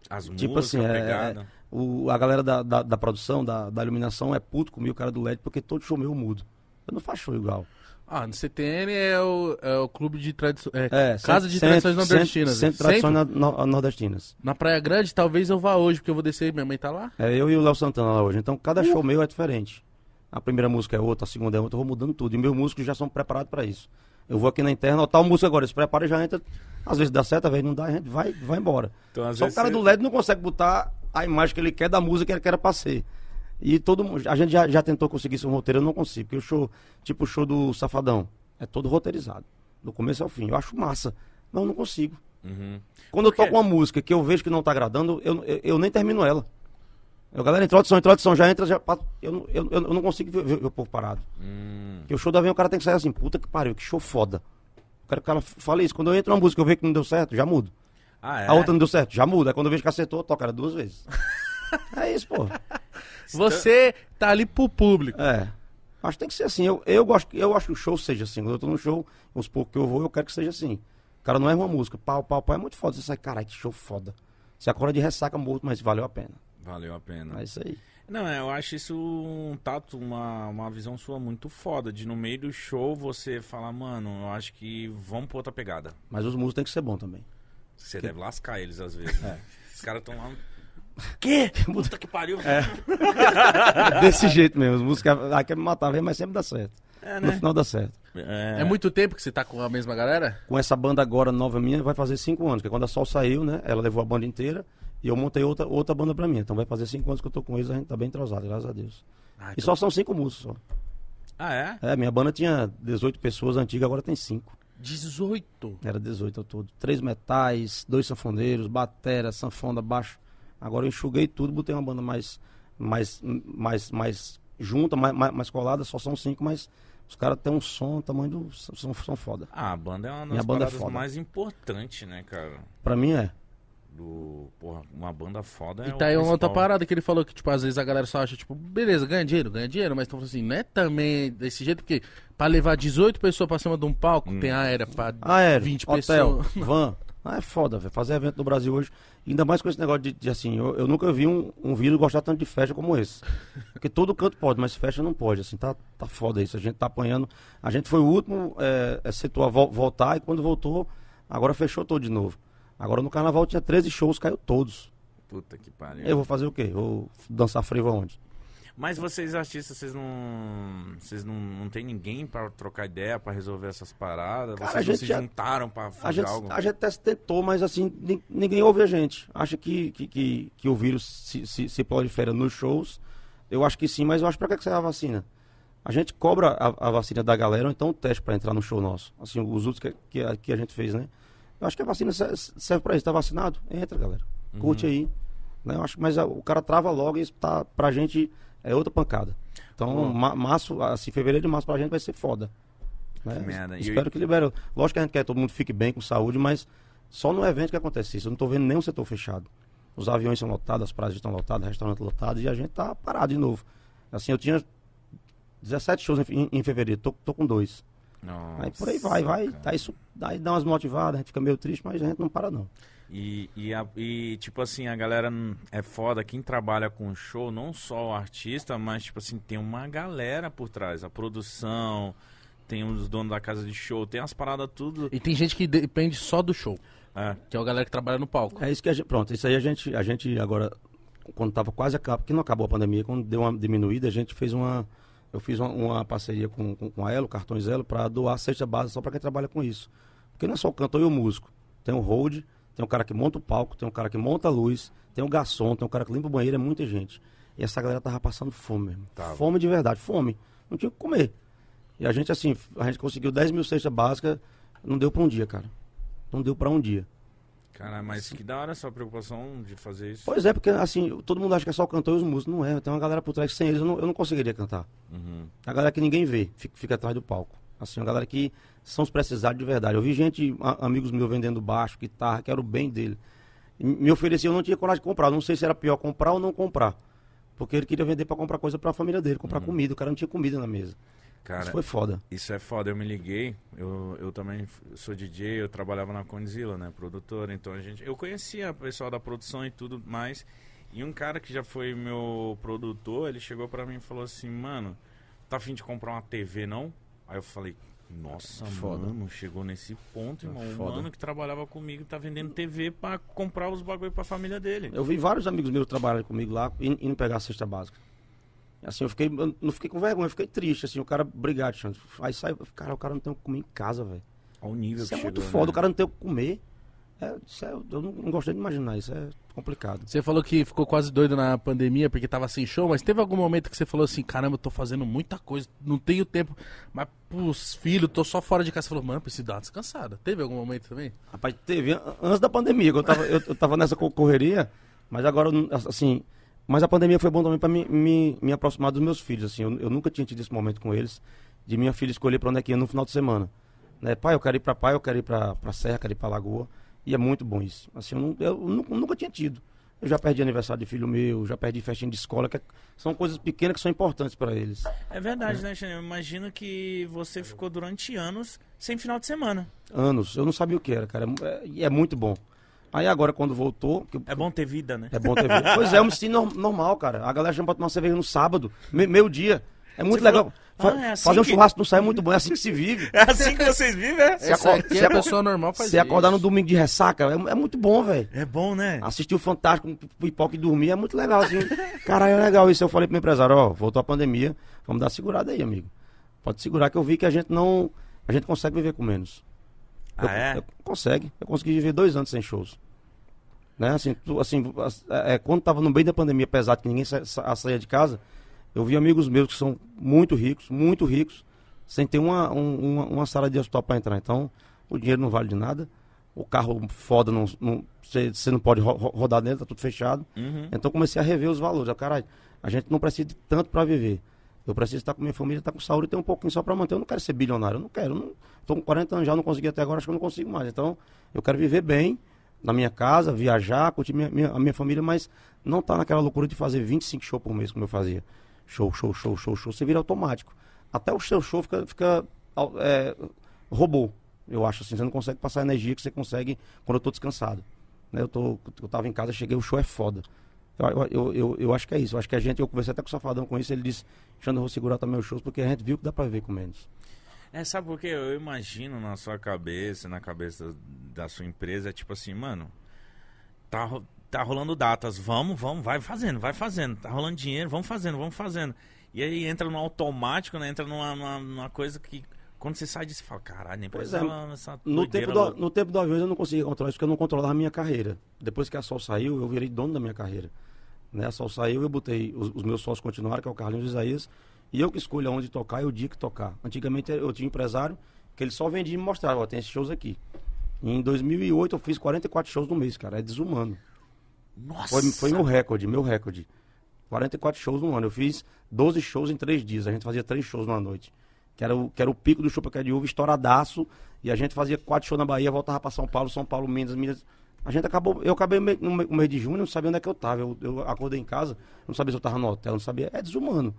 As Tipo músicas, assim, a é- pegada. O, a galera da, da, da produção, da, da iluminação é puto comigo, o cara do LED, porque todo show meu eu mudo. Eu não faço show igual. Ah, no CTN é o, é o clube de tradições. É, É, Casa de centro- Tradições centro- Nordestinas. Centro de Tradições na- no- Nordestinas. Na Praia Grande, talvez eu vá hoje, porque eu vou descer. Minha mãe tá lá. É eu e o Léo Santana lá hoje. Então cada show meu é diferente. A primeira música é outra, a segunda é outra, eu vou mudando tudo. E meus músicos já são preparados pra isso. Eu vou aqui na interna, ó, tal música agora, se prepara e já entra. Às vezes dá certo, às vezes não dá, a gente vai, vai embora. Então, Só o cara você- do LED não consegue botar a imagem que ele quer da música que ele quer pra ser. E todo mundo, a gente já, já tentou conseguir isso um roteiro, eu não consigo. Porque o show, tipo o show do Safadão, é todo roteirizado. Do começo ao fim. Eu acho massa, mas eu não consigo. Uhum. Quando eu Por quê? toco uma música que eu vejo que não tá agradando, eu, eu, eu nem termino ela. Eu, galera, introdução, introdução, já entra, já, eu, não- eu, eu, eu não consigo ver, ver- ver o povo parado. Hum. Porque o show da vem o cara tem que sair assim, puta que pariu, que show foda. Eu quero que o cara fale isso. Quando eu entro numa música eu vejo que não deu certo, já mudo. Ah, é? A outra não deu certo, já muda. Aí quando eu vejo que acertou, eu toco ela duas vezes. é isso, pô. Você tá ali pro público. É. Acho que tem que ser assim. Eu, eu, gosto, eu acho que o show seja assim. Quando eu tô no show, os poucos que eu vou, eu quero que seja assim. O cara não erra uma música. Pau, pau, pau. É muito foda. Você sai, caralho, que show foda. Você acorda de ressaca morto, mas valeu a pena. Valeu a pena. É isso aí. Não, é, eu acho isso um tato, uma, uma visão sua muito foda. De no meio do show você falar, mano, eu acho que vamos pra outra pegada. Mas os músicos têm que ser bom também. Você deve lascar eles às vezes. né? Os caras tão lá. Quê? Puta que pariu. É, Desse jeito mesmo. Os músicos ah, querem me matar, mas sempre dá certo. é No né? final dá certo. É, É. muito tempo que você tá com a mesma galera? Com essa banda agora nova minha, vai fazer cinco anos. Porque quando a Sol saiu, né? Ela levou a banda inteira e eu montei outra, outra banda pra mim. Então vai fazer cinco anos que eu tô com eles, a gente tá bem entrosado, graças a Deus. Ah, E então- só são cinco músicos só. Ah, é? É, minha banda tinha 18 pessoas antiga, agora tem cinco. 18. Era 18 ao todo. Três metais, dois sanfoneiros, batera, sanfona, baixo. Agora eu enxuguei tudo, botei uma banda mais, mais, mais, mais junta, mais, mais, mais colada, só são cinco, mas os caras têm um som, tamanho do. São, são foda. Ah, a banda é uma das Minha banda é foda. mais importantes, né, cara? Pra mim é. Do, porra, uma banda foda é E tá aí uma outra parada que ele falou que, tipo, às vezes a galera só acha, tipo, beleza, ganha dinheiro, ganha dinheiro, mas estão falando assim, não é também desse jeito, porque pra levar 18 pessoas pra cima de um palco, tem aérea pra Aéreo, 20 hotel, pessoas. van, Ah, é foda, velho. Fazer evento no Brasil hoje, ainda mais com esse negócio de, de assim, eu, eu nunca vi um, um vírus gostar tanto de festa como esse. Porque todo canto pode, mas festa não pode, assim, tá, tá foda isso. A gente tá apanhando. A gente foi o último é, setor a vo- voltar e quando voltou, agora fechou todo de novo. Agora no carnaval tinha 13 shows, caiu todos. Puta que pariu. Eu vou fazer o quê? Vou dançar frevo aonde? Mas vocês artistas, vocês não. Vocês não, não tem ninguém pra trocar ideia, pra resolver essas paradas? Cara, vocês a se já- juntaram pra A fazer gente, algo? a gente até tentou, mas assim, ni- ninguém ouve a gente. Acha que, que, que, que o vírus se, se, se prolifera nos shows. Eu acho que sim, mas eu acho pra que que serve a vacina? A gente cobra a, a vacina da galera, ou então o teste pra entrar no show nosso. Assim, os outros que, que, a, que a gente fez, né? Eu acho que a vacina se- serve pra isso. Tá vacinado? Entra, galera. Curte aí. Né? Eu acho, mas a- o cara trava logo e isso tá, pra gente é outra pancada. Então, ma- março, assim, fevereiro e março pra gente vai ser foda. Né? Que merda. Espero eu- que libere. Lógico que a gente quer que todo mundo fique bem com saúde, mas só no evento que acontece isso. Eu não tô vendo nenhum setor fechado. Os aviões são lotados, as praias estão lotadas, restaurantes lotados e a gente tá parado de novo. Assim, eu tinha 17 shows em, em- fevereiro, tô, tô com dois. Aí por aí vai, vai. cara. Aí isso daí dá umas motivadas, a gente fica meio triste, mas a gente não para não. E, e, a- e, tipo assim, a galera é foda, quem trabalha com show, não só o artista, mas tipo assim, tem uma galera por trás, a produção, tem os donos da casa de show, tem as paradas tudo. E tem gente que depende só do show, É, que é a galera que trabalha no palco. É isso que a gente, pronto, isso aí a gente, a gente agora, quando tava quase acabando, que não acabou a pandemia, quando deu uma diminuída, a gente fez uma, eu fiz uma, uma parceria com, com, com a Elo, Cartões Elo, para doar cesta base só para quem trabalha com isso. Porque não é só o cantor e o músico, tem o hold, tem o cara que monta o palco, tem o cara que monta a luz, tem o garçom, tem o cara que limpa o banheiro, é muita gente. E essa galera tava passando fome mesmo. Tava. Fome de verdade, fome. Não tinha o que comer. E a gente, assim, a gente conseguiu 10 mil cestas básicas, não deu para um dia, cara. Não deu para um dia. cara, mas que da hora essa preocupação de fazer isso. Pois é, porque assim, todo mundo acha que é só o cantor e os músicos. Não é, tem uma galera por trás que sem eles eu não, eu não conseguiria cantar. Uhum. A galera que ninguém vê, fica, fica atrás do palco. Assim, uma galera que são os precisados de verdade. Eu vi gente, a- amigos meus vendendo baixo, guitarra, que era o bem dele. E me oferecia, eu não tinha coragem de comprar. Não sei se era pior comprar ou não comprar. Porque ele queria vender pra comprar coisa pra família dele, comprar comida. O cara não tinha comida na mesa. Cara, Isso foi foda. Isso é foda, eu me liguei. Eu, eu também sou DJ, eu trabalhava na Condzilla, né? Produtora. Então a gente. Eu conhecia o pessoal da produção e tudo mais. E um cara que já foi meu produtor, ele chegou pra mim e falou assim, mano, tá afim de comprar uma TV, não? Aí eu falei, nossa, Foda. mano, chegou nesse ponto, irmão. O Foda. mano que trabalhava comigo tá vendendo TV pra comprar os bagulho pra família dele. Eu vi vários amigos meus trabalhando comigo lá, in- indo pegar a cesta básica. Assim, eu fiquei, eu não fiquei com vergonha, eu fiquei triste, assim, o cara, obrigado, Xandro. Aí sai, cara, o cara não tem o que comer em casa, velho. Olha o nível Isso que é muito chegou, foda, né? o cara não tem o que comer. É, é- eu não, não gostei de imaginar, isso é complicado. Você falou que ficou quase doido na pandemia porque tava sem show, mas teve algum momento que você falou assim, caramba, eu tô fazendo muita coisa, não tenho tempo, mas pros filhos, tô só fora de casa. Você falou, mano, preciso dar uma descansada. Teve algum momento também? Rapaz, teve an- antes da pandemia, eu tava, eu, eu tava nessa co- correria, mas agora, assim, mas a pandemia foi bom também pra me, me, me aproximar dos meus filhos, assim, eu, eu nunca tinha tido esse momento com eles, de minha filha escolher pra onde é que ia no final de semana. Né? Pai, eu quero ir pra pai, eu quero ir pra, pra serra, quero ir pra lagoa, e é muito bom isso. Assim, eu, não- eu nu- nunca tinha tido. Eu já perdi aniversário de filho meu, já perdi festinha de escola, que é- são coisas pequenas que são importantes pra eles. É verdade, né, Xane? Eu imagino que você ficou durante anos sem final de semana. Anos, eu não sabia o que era, cara, é- e é, muito bom. Aí agora, quando voltou, eu- É bom ter vida, né? É bom ter visto. Pois é, eu me nor- normal, cara. A galera chama pra tomar cerveja no sábado, me- meio-dia. É muito Você legal. falou- Fa- Ah, é assim fazer um que- churrasco no sai é muito bom, é assim que se vive. É assim que vocês vivem, é? Se Essa acorda- aqui se a pessoa normal faz Você acordar no domingo de ressaca, é, é muito bom, velho. É bom, né? Assistir o Fantástico, com pipoca e dormir é muito legal, assim. Caralho, é legal isso. Eu falei pro meu empresário, ó, voltou a pandemia, vamos dar segurada aí, amigo. Pode segurar que eu vi que a gente não... A gente consegue viver com menos. Eu- Ah, é? eu- consegue. Eu consegui viver dois anos sem shows. Né? Assim, tu- assim as- é, é, quando tava no meio da pandemia pesado, que ninguém sa sa saía de casa, eu vi amigos meus que são muito ricos, muito ricos, sem ter uma, um- uma, uma sala de hospital para entrar. Então, o dinheiro não vale de nada. O carro foda, não, não, você, você não pode ro ro- rodar nele, tá tudo fechado. Uhum. Então comecei a rever os valores. Eu, caralho, a gente não precisa de tanto para viver. Eu preciso estar com minha família, estar com saúde e ter um pouquinho só para manter. Eu não quero ser bilionário, eu não quero. Não, tô com 40 anos já, não consegui até agora, acho que eu não consigo mais. Então, eu quero viver bem na minha casa, viajar, curtir minha, minha- a minha família, mas não tá naquela loucura de fazer 25 shows por mês, como eu fazia. Show, show, show, show, show. Você vira automático. Até o seu show fica, fica é, robô. Eu acho assim, você não consegue passar a energia que você consegue quando eu tô descansado. Né? Eu, tô, eu tava em casa, cheguei, o show é foda. Eu, eu, eu, eu acho que é isso. Eu acho que a gente, eu conversei até com o Safadão com isso, ele disse, Xandro, eu vou segurar também os shows, porque a gente viu que dá pra ver com menos. É, sabe por quê? Eu imagino na sua cabeça, na cabeça da sua empresa, é tipo assim, mano, tá, tá rolando datas, vamos, vamos, vai fazendo, vai fazendo, tá rolando dinheiro, vamos fazendo, vamos fazendo. E aí entra no automático, né? Entra numa, numa, numa coisa que quando você sai disso, você fala, caralho, nem Pois precisa é, essa No tempo, do, louca." no tempo do avião eu não conseguia controlar isso porque eu não controlava a minha carreira. Depois que a Sol saiu, eu virei dono da minha carreira. Né? A Sol saiu, eu botei os, os meus sócios continuaram, que é o Carlinhos e o Isaías, e eu que escolho aonde tocar e o dia que tocar. Antigamente eu tinha um empresário que ele só vendia e me mostrava, ó, tem esses shows aqui. E em 2008 eu fiz 44 shows no mês, cara, é desumano. Nossa! Foi, foi meu recorde, meu recorde. 44 shows no ano. Eu fiz 12 shows em 3 dias. A gente fazia 3 shows numa noite. Que era o, que era o pico do Chupa de Uva, estouradaço. E a gente fazia 4 shows na Bahia, voltava pra São Paulo, São Paulo, Minas, Minas. A gente acabou. Eu acabei no mês de junho, não sabia onde é que eu tava. Eu, eu acordei em casa, não sabia se eu tava no hotel, não sabia. É desumano.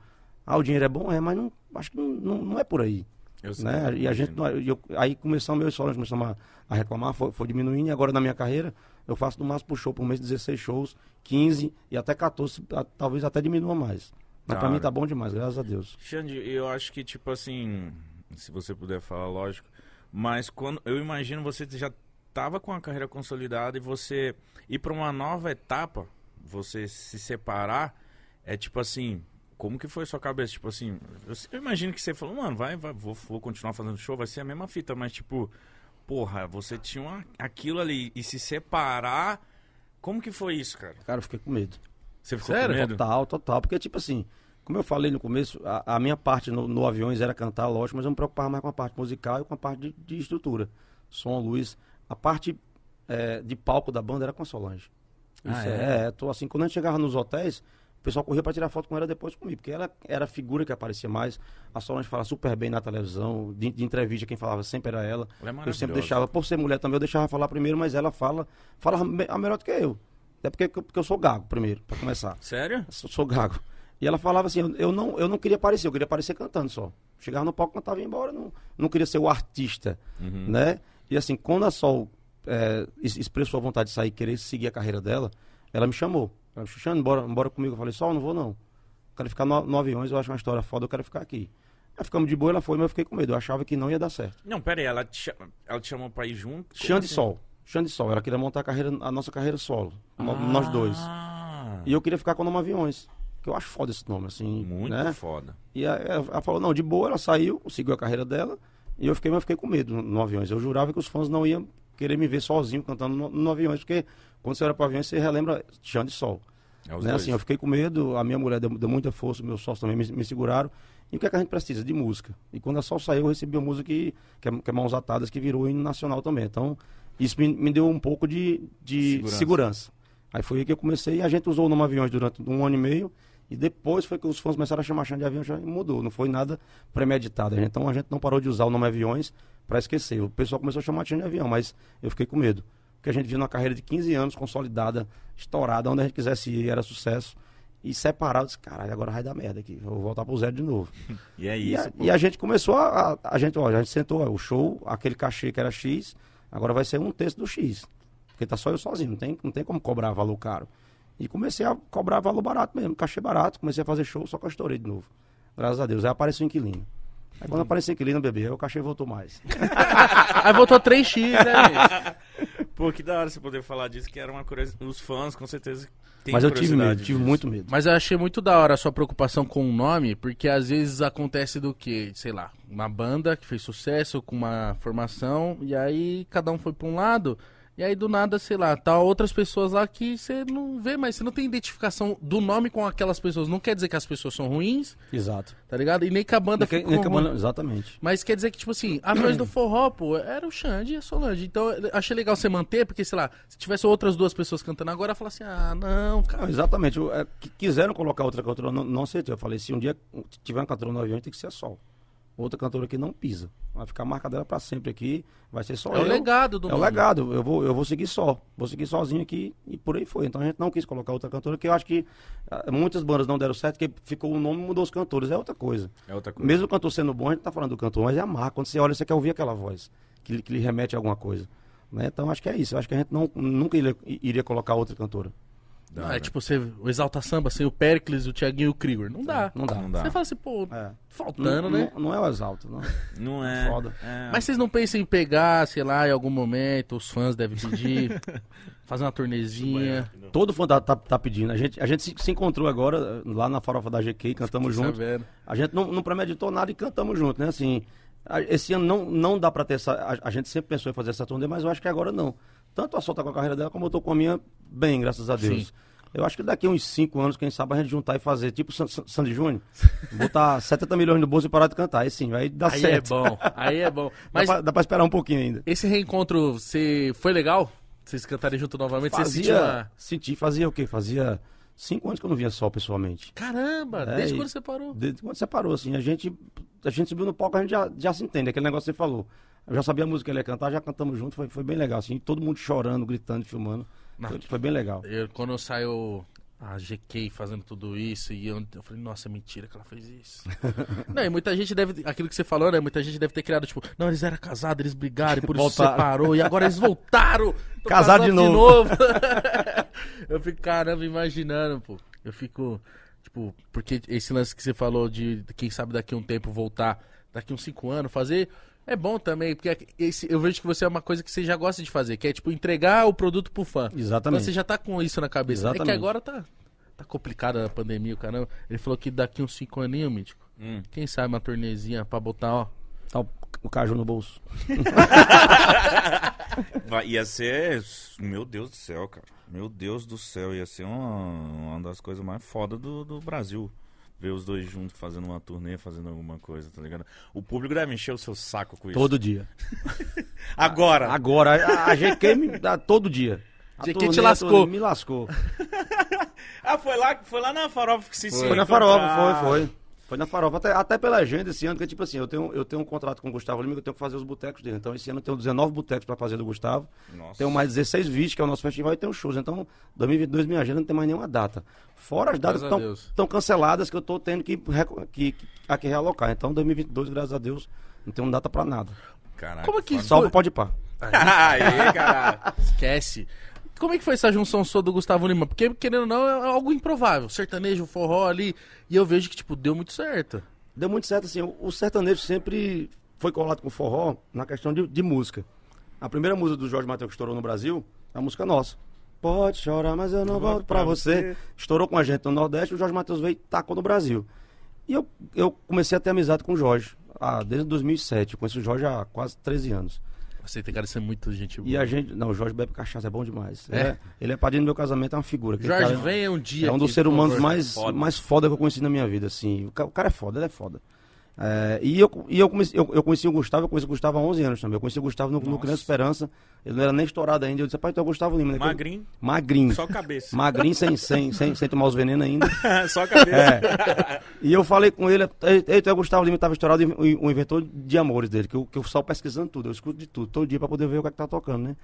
Ah, o dinheiro é bom? É, mas não, acho que não, não, não é por aí. Eu Né? E a gente, eu- aí começamos meus solos, começamos a, a reclamar, foi, foi diminuindo, e agora na minha carreira, eu faço no máximo por show por mês 16 shows, 15 e até 14, a- talvez até diminua mais. Mas pra Cara. mim tá bom demais, graças a Deus. Xande, eu acho que, tipo assim, se você puder falar, lógico, mas quando eu imagino você já tava com a carreira consolidada e você ir pra uma nova etapa, você se separar, é tipo assim, como que foi a sua cabeça? Tipo assim, eu, eu imagino que você falou, mano, vai, vai vou, vou continuar fazendo show, vai ser a mesma fita, mas tipo, porra, você tinha uma- aquilo ali e se separar, como que foi isso, cara? Cara, eu fiquei com medo. Você ficou Sério? com medo? Total, total. Porque, tipo assim, como eu falei no começo, a, a minha parte no, no Aviões era cantar, lógico, mas eu me preocupava mais com a parte musical e com a parte de, de estrutura. Som, luz. A parte é, de palco da banda era com a Solange. Ah, Isso é? é, tô assim, quando a gente chegava nos hotéis, pessoal corria pra tirar foto com ela depois comigo, porque ela era a figura que aparecia mais. A Solange fala super bem na televisão, de, de entrevista, quem falava sempre era ela. Ela é Eu sempre deixava, por ser mulher também, eu deixava falar primeiro, mas ela fala, fala a melhor do que eu. Até porque, porque eu sou gago, primeiro, pra começar. Sério? Sou, sou gago. E ela falava assim, eu, não, eu não queria aparecer, eu queria aparecer cantando só. Chegava no palco, cantava e ia embora, não, não queria ser o artista, Uhum. né? E assim, quando a Sol é, es- expressou a vontade de sair querer seguir a carreira dela, ela me chamou. Me chamou, bora, bora comigo. Eu falei, Sol, não vou não. Quero ficar no, no aviões, eu acho uma história foda, eu quero ficar aqui. Aí ficamos de boa, ela foi, mas eu fiquei com medo. Eu achava que não ia dar certo. Não, pera aí, ela te, ela te chamou pra ir junto? Xande assim? Sol. Xande Sol. Ela queria montar a, carreira, a nossa carreira solo. no- Nós dois. Ah, E eu queria ficar com o nome Aviões. Que eu acho foda esse nome, assim. Muito né? foda. E aí ela ela falou, não, de boa, ela saiu, seguiu a carreira dela. E eu fiquei, mas eu fiquei com medo no, no Aviões. Eu jurava que os fãs não iam querer me ver sozinho cantando no, no Aviões. Porque quando você olha para Aviões, você relembra Xande Sol. É Né? Assim, eu fiquei com medo, a minha mulher deu, deu muita força, meus sócios também me, me seguraram. E o que, é que a gente precisa? De música. E quando a Sol saiu, eu recebi uma música que, que, é, que é Mãos Atadas, que virou hino nacional também. Então, isso me, me deu um pouco de, de Segurança. segurança. Aí foi aí que eu comecei, e a gente usou o nome Aviões durante um ano e meio, e depois foi que os fãs começaram a chamar Xande de Avião, já mudou, não foi nada premeditado. Então a gente não parou de usar o nome Aviões para esquecer. O pessoal começou a chamar de Xande de Avião, mas eu fiquei com medo. Porque a gente viu uma carreira de 15 anos, consolidada, estourada, onde a gente quisesse ir, era sucesso. E separado, disse, caralho, agora vai dar merda aqui, vou voltar pro zero de novo. E é E isso, a, pô. e a gente começou a, a, a gente, ó, a gente sentou, ó, o show, aquele cachê que era X, agora vai ser um terço do X. Porque tá só eu sozinho, não tem, não tem como cobrar valor caro. E comecei a cobrar valor barato mesmo, cachê barato, comecei a fazer show, só que eu estourei de novo. Graças a Deus. Aí apareceu o inquilino. Aí quando apareceu o inquilino, bebê, aí o cachê voltou mais. Aí voltou 3x, né? Pô, que da hora você poder falar disso, que era uma curiosidade. Os fãs, com certeza, têm Mas eu tive medo, tive disso. muito medo. Mas eu achei muito da hora a sua preocupação com o nome, porque às vezes acontece do que, sei lá, uma banda que fez sucesso com uma formação, e aí cada um foi pra um lado, e aí do nada, sei lá, tá outras pessoas lá que você não vê, mas você não tem identificação do nome com aquelas pessoas. Não quer dizer que as pessoas são ruins, Exato. tá ligado? E nem que a banda Nem que- ficou nem que a banda- Exatamente. Mas quer dizer que, tipo assim, a voz do forró, pô, era o Xande e a Solange. Então, eu achei legal você manter, porque, sei lá, se tivesse outras duas pessoas cantando agora, eu falar assim, ah, não, cara. Não, exatamente. Eu, é, quiseram colocar outra cantora, não, não aceitei. Eu falei, se um dia tiver uma cantora no avião, tem que ser a Sol. Outra cantora que não pisa. Vai ficar marca dela pra sempre aqui. Vai ser só É o eu. legado do É o legado. Eu vou, eu vou seguir só. Vou seguir sozinho aqui e por aí foi. Então a gente não quis colocar outra cantora, porque eu acho que ah, muitas bandas não deram certo, porque ficou o nome e mudou os cantores. É outra coisa. É outra coisa. Mesmo o cantor sendo bom, a gente tá falando do cantor, mas é a marca. Quando você olha, você quer ouvir aquela voz. que, que lhe remete a alguma coisa. Né? Então acho que é isso. Eu acho que a gente não, nunca iria, iria colocar outra cantora. Não, é tipo você, o Exalta Samba sem o Pericles, o Thiaguinho e o Krigor. Não dá. Não dá. Não dá. Você fala assim, pô, É. faltando, não, né? Não, não é o exalto, não. Não é. Foda. é. Mas vocês não pensam em pegar, sei lá, em algum momento, os fãs devem pedir, fazer uma turnezinha. Todo fã tá, tá, tá pedindo. A gente, a gente se, se encontrou agora lá na farofa da GQ, cantamos Fiquei junto. sabendo. A gente não, não premeditou nada e cantamos junto, né? Assim, a- esse ano não, não dá pra ter essa. A, a gente sempre pensou em fazer essa turnê, mas eu acho que agora não. Tanto a Sol tá com a carreira dela, como eu tô com a minha bem, graças a Deus. Sim. Eu acho que daqui a uns 5 anos, quem sabe, a gente juntar e fazer, tipo San- San- Sandy Júnior, botar 70 milhões no bolso e parar de cantar. Aí sim, aí dá Aí é certo. bom, aí é bom. Mas... Dá, pra, dá pra esperar um pouquinho ainda. esse reencontro, você foi legal? Vocês cantarem junto novamente? Você sentiu Fazia, uma... senti, fazia o quê? Fazia cinco anos que eu não via Sol pessoalmente. Caramba, É, desde quando você parou? Desde quando separou, assim, a gente, a gente subiu no palco, a gente já, já se entende, aquele negócio que você falou. Eu já sabia a música que ele ia cantar, já cantamos junto, foi, foi bem legal, assim, todo mundo chorando, gritando, filmando. Não. Foi, foi bem legal. Eu, quando saiu a GK fazendo tudo isso, e eu, eu falei, nossa, é mentira que ela fez isso. não, e muita gente deve, aquilo que você falou, né? Muita gente deve ter criado, tipo, não, eles eram casados, eles brigaram, e por isso separou, e agora eles voltaram. tão Casaram casados de novo. eu fico, caramba, imaginando, pô. Eu fico, tipo, porque esse lance que você falou de, quem sabe daqui a um tempo voltar, daqui uns cinco anos, fazer. É bom também, porque esse, eu vejo que você é uma coisa que você já gosta de fazer, que é tipo entregar o produto pro fã. Exatamente. Então você já tá com isso na cabeça. É que Exatamente. agora tá, tá complicada a pandemia, o caramba. Ele falou que daqui uns 5 aninhos, Mítico, Hum. quem sabe uma turnezinha pra botar, ó. Tá o, o caju no bolso. Vai- ia ser. Meu Deus do céu, cara. Meu Deus do céu. Ia ser uma, uma das coisas mais fodas do, do Brasil. Ver os dois juntos fazendo uma turnê, fazendo alguma coisa, tá ligado? O público deve encher o seu saco com isso. Todo dia. Agora! Agora, a, a GQ me dá todo dia. A GQ turnê, te lascou. Me lascou. Ah, foi lá, foi lá na farofa que se se Foi na farofa, foi, foi. Foi na farofa, até, até pela agenda esse ano, que tipo assim, eu tenho, eu tenho um contrato com o Gustavo Lima que eu tenho que fazer os botecos dele. Então esse ano eu tenho 19 botecos pra fazer do Gustavo. Nossa. Tenho mais 16 vídeos, que é o nosso festival, e tem os shows. Então, 2022 minha agenda não tem mais nenhuma data. Fora as datas que estão canceladas que eu tô tendo que, que, que, aqui realocar. Então, 2022, graças a Deus, não tenho data pra nada. Caraca, Como é que. Salve pode pá. Aí, cara. Esquece. Como é que foi essa junção sua do Gustavo Lima? Porque, querendo ou não, é algo improvável. Sertanejo, forró ali. E eu vejo que, tipo, deu muito certo. Deu muito certo, assim, o, sertanejo sempre foi colado com forró na questão de, de música. A primeira música do Jorge Mateus que estourou no Brasil é a música nossa. Pode chorar, mas eu não volto pra você. Estourou com a gente no Nordeste, o Jorge Mateus veio e tacou no Brasil. E eu, eu comecei a ter amizade com o Jorge, ah, desde 2007. Eu conheço o Jorge há quase 13 anos. Você tem cara de ser muito gente boa. E a gente. Não, o Jorge bebe cachaça, é bom demais. É? É, ele é padrinho do meu casamento, é uma figura. Jorge, cara- venha um dia. é um dos seres humanos mais Foda. mais foda que eu conheci na minha vida, assim. O ca- o cara é foda, ele é foda. É, e eu, e eu, comecei, eu, eu conheci o Gustavo, eu conheci o Gustavo há 11 anos também. Eu conheci o Gustavo no, no. Criança Esperança. Ele não era nem estourado ainda. Eu disse, pai, tu é o Gustavo Lima, né? Magrinho, Magrinho. só cabeça. Magrinho, sem, sem, sem, sem tomar os venenos ainda. só cabeça. É. E eu falei com ele, ei, tu é o Gustavo Lima, estava estourado, o, inventor de amores dele, que eu, que eu só pesquisando tudo, eu escuto de tudo, todo dia pra poder ver o que é que tá tocando, né?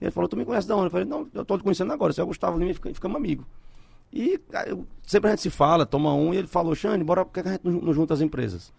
E ele falou, tu me conhece de onde? Eu falei, não, eu tô te conhecendo agora, você é o Gustavo Lima e fica- ficamos amigos. E eu- sempre a gente se fala, toma um, e ele falou, Xande, bora, por que a gente não, não junta as empresas?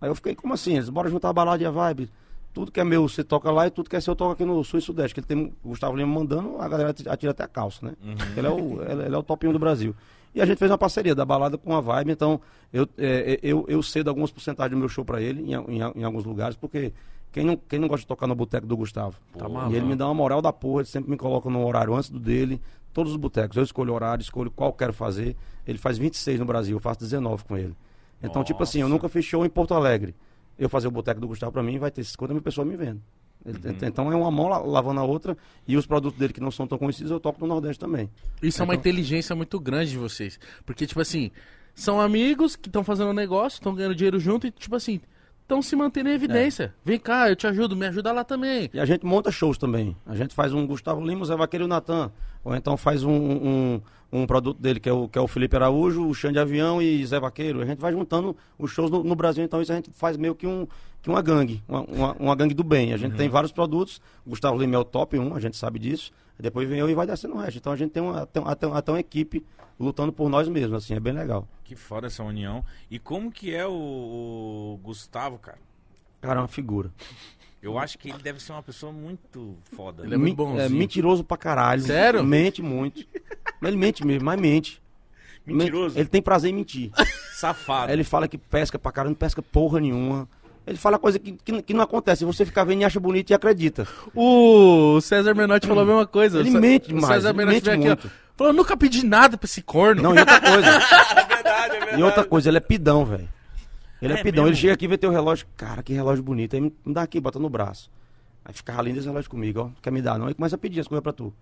Aí eu fiquei, como assim? Eles, bora juntar a balada e a vibe. Tudo que é meu, você toca lá e tudo que é seu, eu toco aqui no Sul e Sudeste. Que ele tem o Gustavo Lima mandando, a galera ati- atira até a calça, né? Ele, é o, ele, ele é o top 1 do Brasil. E a gente fez uma parceria da balada com a Vibe, então eu, é, é, eu, eu cedo algumas porcentagens do meu show pra ele, em, em, em alguns lugares, porque quem não, quem não gosta de tocar no boteco do Gustavo? Tá e ele me dá uma moral da porra, ele sempre me coloca no horário antes do dele, todos os botecos. Eu escolho o horário, escolho qual quero fazer. Ele faz 26 no Brasil, eu faço 19 com ele. Então, tipo assim, eu Nossa. nunca fiz show em Porto Alegre. Eu fazer o boteco do Gustavo pra mim, vai ter 50 mil pessoas me vendo. Ele- Então é uma mão la- lavando a outra. E os produtos dele que não são tão conhecidos, eu toco no Nordeste também. Isso é uma Então- inteligência muito grande de vocês. Porque, tipo assim, são amigos que estão fazendo negócio, estão ganhando dinheiro junto e, tipo assim, estão se mantendo em evidência. Vem cá, eu te ajudo, me ajuda lá também. E a gente monta shows também. A gente faz um Gustavo Lima, Zé Vaqueiro e o Natan. Ou então faz um, um, um produto dele, que é, o, que é o Felipe Araújo, o Xande Avião e Zé Vaqueiro. A gente vai juntando os shows no, no Brasil, então isso a gente faz meio que, um, que uma gangue, uma, uma, uma gangue do bem. A gente tem vários produtos. O Gustavo Lima é o top 1, a gente sabe disso. Depois vem eu e vai descendo o resto. Então a gente tem uma, até, até uma equipe lutando por nós mesmos, assim, é bem legal. Que foda essa união. E como que é o, o Gustavo, cara? Cara, é uma figura. Eu acho que ele deve ser uma pessoa muito foda. Ele é muito Mi- bonzinho. mentiroso pra caralho. Sério? Mente muito. Mas ele mente mesmo, mas mente. Mentiroso. Ele tem prazer em mentir. Safado. Aí ele fala que pesca pra caralho, não pesca porra nenhuma. Ele fala coisa que, que, que não acontece. Você fica vendo e acha bonito e acredita. O César Menotti falou a mesma coisa. Ele O mente o demais, César ele Menotti aqui, ó. Falou, nunca pedi nada pra esse corno. Não, e outra coisa. É verdade, é verdade. E outra coisa, ele é pidão, velho. Ele é, É pidão. mesmo? Ele chega aqui e vê teu relógio. Cara, que relógio bonito. Aí me dá aqui, bota no braço. Aí ficava lindo esse relógio comigo, ó. Quer me dar, não? Aí começa a pedir as coisas pra tu.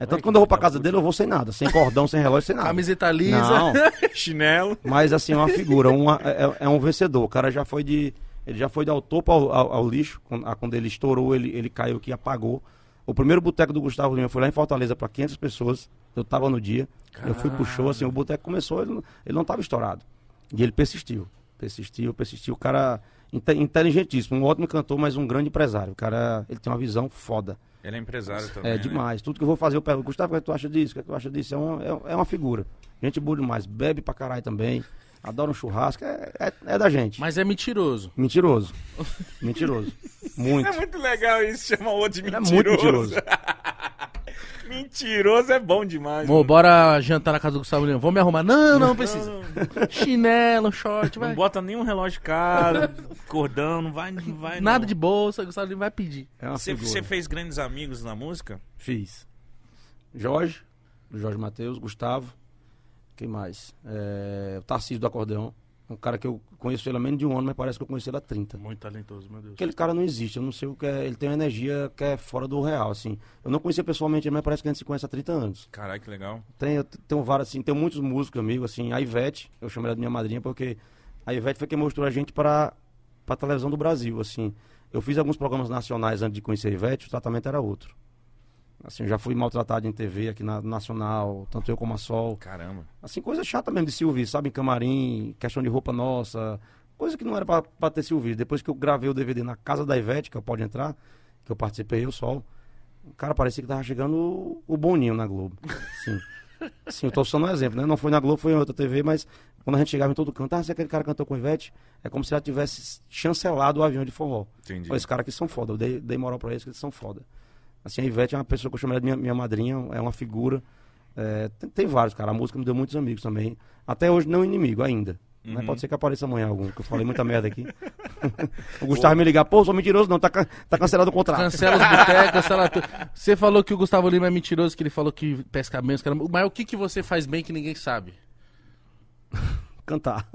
É tanto que quando eu vou pra casa dele, eu vou sem nada. Sem cordão, sem relógio, sem nada. Camiseta lisa. Não, Chinelo. mas assim, é uma figura, uma- é, é um vencedor. O cara já foi de. Ele já foi ao topo ao, ao- ao lixo. Quando, a- quando ele estourou, ele, ele caiu aqui, apagou. O primeiro boteco do Gustavo Lima foi lá em Fortaleza para 500 pessoas. Eu tava no dia. Eu fui pro show, assim, o boteco começou, ele, não- ele não tava estourado. E ele persistiu. Persistiu, persistiu. O cara inte- inteligentíssimo, um ótimo cantor, mas um grande empresário. O cara, ele tem uma visão foda. Ele é empresário também. É né? demais. Tudo que eu vou fazer, eu pergunto, Gustavo, o que tu acha disso? O que tu acha disso? É uma, é, é uma figura. Gente boa demais. Bebe pra caralho também. Adora um churrasco. É, é, é da gente. Mas é mentiroso. Mentiroso. Mentiroso. Muito. É muito legal isso, chama o outro de Ele é mentiroso. muito mentiroso. Mentiroso é bom demais. Amor, bora jantar na casa do Gustavo Lima. Vou me arrumar. Não, não precisa. Chinelo, short, vai. Não bota nenhum relógio caro, cordão, não vai, não vai. Nada não. de bolsa, Gustavo Lima vai pedir. É você fez grandes amigos na música? Fiz. Jorge, Jorge Matheus, Gustavo. Quem mais? É, o Tarcísio do Acordeão. Um cara que eu conheço ele há menos de um ano, mas parece que eu conheci ele há 30. Muito talentoso, meu Deus. Aquele cara não existe, eu não sei o que é. Ele tem uma energia que é fora do real, assim. Eu não conhecia pessoalmente ele, mas parece que a gente se conhece há 30 anos. Caralho, que legal. Tem, eu tenho vários, assim, tenho muitos músicos amigos, assim, a Ivete, eu chamo ela de minha madrinha, porque a Ivete foi quem mostrou a gente para a televisão do Brasil, assim. Eu fiz alguns programas nacionais antes de conhecer a Ivete, o tratamento era outro. Assim, eu já fui maltratado em TV aqui na Nacional, tanto eu como a Sol. Caramba. Assim, coisa chata mesmo de se ouvir, sabe? Em camarim, questão de roupa nossa, coisa que não era pra, pra ter se ouvido. Depois que eu gravei o DVD na casa da Ivete, que eu pode entrar, que eu participei, eu Sol, o cara parecia que tava chegando o, o Boninho na Globo. Sim. Sim, eu tô usando um exemplo, né? Não foi na Globo, foi em outra TV, mas quando a gente chegava em todo canto, ah, se aquele cara cantou com a Ivete, é como se ela tivesse chancelado o avião de forró. Entendi. Pô, esses caras aqui são foda, eu dei, dei moral pra eles que eles são foda. Assim, a Ivete é uma pessoa que eu chamo de minha, minha madrinha, é uma figura. É, tem, tem vários, cara. A música me deu muitos amigos também. Até hoje não inimigo ainda. Mas Uhum. pode ser que apareça amanhã algum, que eu falei muita merda aqui. o Gustavo me ligar, pô, sou mentiroso não, tá, tá cancelado o contrato. Cancela os botecos, cancela tudo. Você falou que o Gustavo Lima é mentiroso, que ele falou que pesca menos. caramba. Mas o que, que você faz bem que ninguém sabe? Cantar.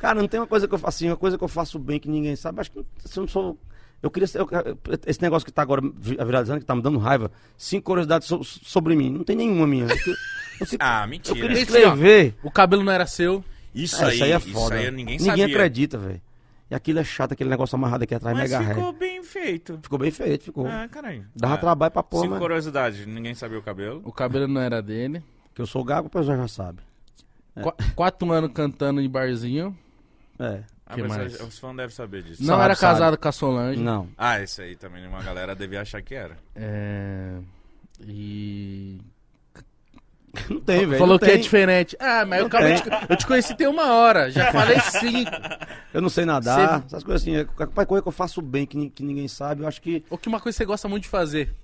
cara, não tem uma coisa que eu faço assim, uma coisa que eu faço bem que ninguém sabe. Acho que se eu não sou. Eu queria eu- esse negócio que tá agora vi- viralizando, que tá me dando raiva. Cinco curiosidades so- sobre mim. Não tem nenhuma minha. Eu, eu Ah, eu mentira. queria Esse, ó, escrever. O cabelo não era seu. Isso, É, aí, isso aí é isso foda. aí ninguém sabia. acredita, velho. E aquilo é chato, aquele negócio amarrado aqui atrás, Mas mega ré. ficou bem feito. Ficou bem feito, ficou. Ah, caralho. Dava Ah, trabalho pra porra, Cinco mas... curiosidades, ninguém sabia o cabelo. O cabelo não era dele. Que eu sou gago, o pessoal já sabe. Qu- quatro anos cantando em barzinho. É. Ah, Que mas mais? os fãs devem saber disso. Não Sabe, era sabe. casado com a Solange. Não. Ah, isso aí também uma galera devia achar que era. É... E. Não tem, velho. Falou não que tem. é diferente. Ah, mas eu, acabei de... eu te conheci tem uma hora. Já falei cinco. Eu não sei nadar, Você- essas coisas assim. É, Qualquer coisa que eu faço bem, que, ni- que ninguém sabe, eu acho que. Ou que uma coisa que você gosta muito de fazer?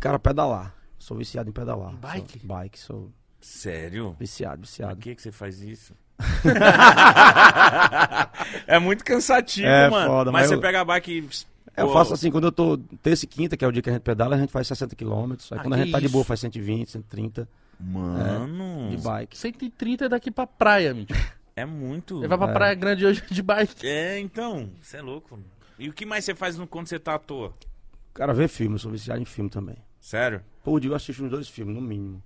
Cara, pedalar. Sou viciado em pedalar. Bike? Sou, bike, sou Sério? viciado, Por viciado. que, que você faz isso? é muito cansativo, É mano. foda, mas mas você eu- pega a bike e. É, Eu Pô, faço assim, quando eu tô terça e quinta, que é o dia que a gente pedala, a gente faz 60 km. Aí Ah, quando a que gente tá de boa, faz 120, 130 Mano. de bike. 130 é daqui pra praia, mentira. É muito. Ele vai pra É. Praia Grande hoje de bike. É, então. Você é louco. E o que mais você faz no- quando você tá à toa? Cara, ver filme, eu sou viciado em filme também. Sério? Dia eu assisto uns dois filmes, no mínimo.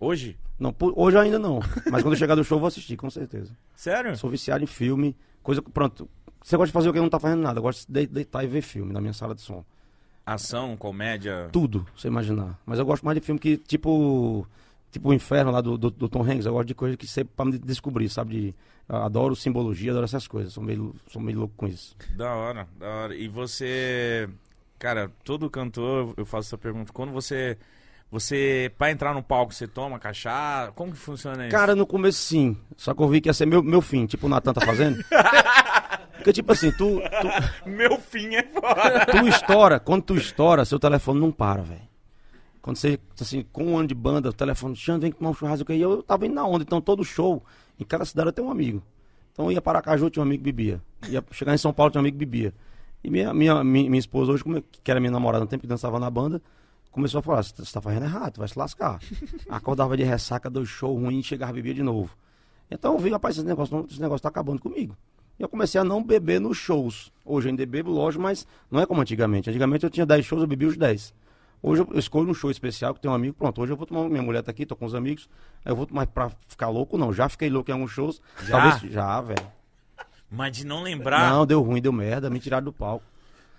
Hoje? Não, hoje ainda não. Mas quando eu chegar do show, eu vou assistir, com certeza. Sério? Sou viciado em filme. Coisa que, pronto. Você gosta de fazer o que não tá fazendo nada. Eu gosto de deitar e ver filme na minha sala de som. Ação, comédia. Tudo, você imaginar. Mas eu gosto mais de filme que, tipo. Tipo o Inferno lá do, do, do Tom Hanks. Eu gosto de coisa que sempre pra me descobrir, sabe? De, adoro simbologia, adoro essas coisas. Sou meio, sou meio louco com isso. Da hora, da hora. E você. Cara, todo cantor, eu faço essa pergunta. Quando você. Você, pra entrar no palco, você toma cachaça? Como que funciona isso? Cara, no começo sim. Só que eu vi que ia ser meu, meu fim, tipo o Natan tá fazendo. Porque tipo assim, tu, tu, Meu fim é fora. tu estoura, quando tu estoura, seu telefone não para, velho. Quando você, assim, com um ano de banda, o telefone, Xande, vem tomar um churrasco aí. Eu tava indo na onda, então todo show, em cada cidade eu tenho um amigo. Então eu ia para Aracaju, tinha um amigo que bebia. Ia chegar em São Paulo, tinha um amigo que bebia. E minha, minha, minha, minha esposa hoje, que era minha namorada no tempo que dançava na banda, começou a falar, você tá fazendo errado, vai se lascar. Acordava de ressaca, dois shows ruins, chegava e bebia de novo. Então eu vi, rapaz, esse negócio, esse negócio tá acabando comigo. E eu comecei a não beber nos shows. Hoje eu ainda bebo, lógico, mas não é como antigamente. Antigamente eu tinha 10 shows, eu bebi os 10. Hoje eu escolho um show especial, que tem um amigo, pronto, hoje eu vou tomar, minha mulher tá aqui, tô com os amigos, eu vou tomar pra ficar louco, não. Já fiquei louco em alguns shows. Já? Talvez, já, velho. Mas de não lembrar. Não, deu ruim, deu merda, me tiraram do palco.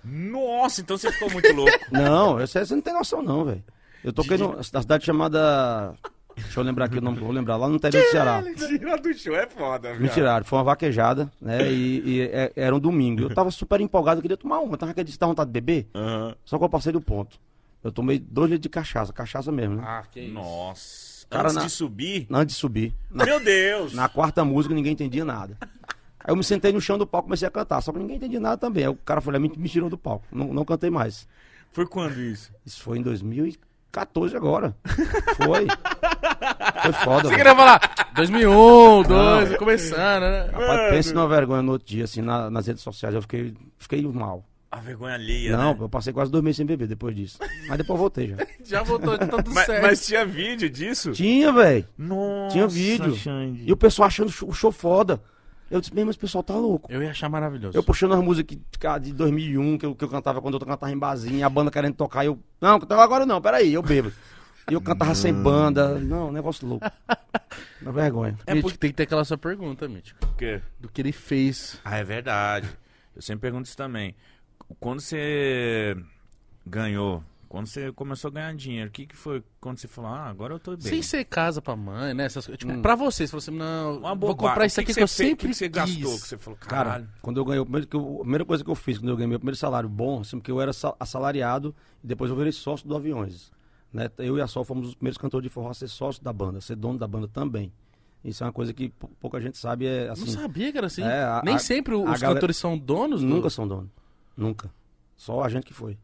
Nossa, então você ficou muito louco. Não, você, você não tem noção não, velho. Eu toquei no- na cidade chamada... Deixa eu lembrar aqui o nome, vou lembrar, lá no interior do Ceará. Tirar do show é foda, Me tiraram, foi uma vaquejada, né? E, e é- era um domingo. Eu tava super empolgado, eu queria tomar uma. Tava querendo dar vontade de beber, Aham. só que eu passei do ponto. Eu tomei dois litros de cachaça, cachaça mesmo, né? Ah, que isso. Nossa. Cara, Antes na- de subir. Antes de subir. Na, Meu Deus. na quarta música ninguém entendia nada. Aí eu me sentei no chão do palco e comecei a cantar, só que ninguém entendia nada também. Aí o cara foi lá e me, me tirou do palco. Não, não cantei mais. Foi quando isso? Isso foi em 2014 agora. Foi. Foi foda, Você velho. queria falar 2001, 2002, começando, né? Rapaz, pense numa vergonha no outro dia, assim, na- nas redes sociais. Eu fiquei, fiquei mal. A vergonha alheia, Não, né? eu passei quase dois meses sem beber depois disso. Mas depois eu voltei já. Já voltou de tanto Mas, certo. mas tinha vídeo disso? Tinha, velho. Nossa, Tinha vídeo. Xande. E o pessoal achando o show foda. Eu disse, mesmo, esse pessoal tá louco. Eu ia achar maravilhoso. Eu puxando as músicas de 2001, que eu, que eu cantava quando eu cantava em barzinho, a banda querendo tocar, eu, não, agora não, peraí, eu bebo. E eu cantava sem banda, não, negócio louco. Uma vergonha. É Mítico, porque- tem que ter aquela sua pergunta, Mítico. O quê? Do que ele fez. Ah, é verdade. Eu sempre pergunto isso também. Quando você ganhou, quando você começou a ganhar dinheiro, o que, que foi quando você falou, ah, agora eu tô bem? Sem ser casa pra mãe, né? Essas. Tipo, Hum. pra você, você falou assim, não, Uma vou comprar isso aqui que, você eu fez? sempre que, que você quis. gastou? Que você falou, Cara, caralho. quando eu ganhei, o primeiro que eu- a primeira coisa que eu fiz quando eu ganhei meu primeiro salário bom, assim, porque eu era sa- assalariado e depois eu virei sócio do Aviões. Né? Eu e a Sol fomos os primeiros cantores de forró a ser sócio da banda, ser dono da banda também. Isso é uma coisa que pou- pouca gente sabe, é Não assim, sabia que era assim. É, a- Nem a- sempre os galera- cantores são donos do... nunca são donos. Nunca. Só a gente que foi.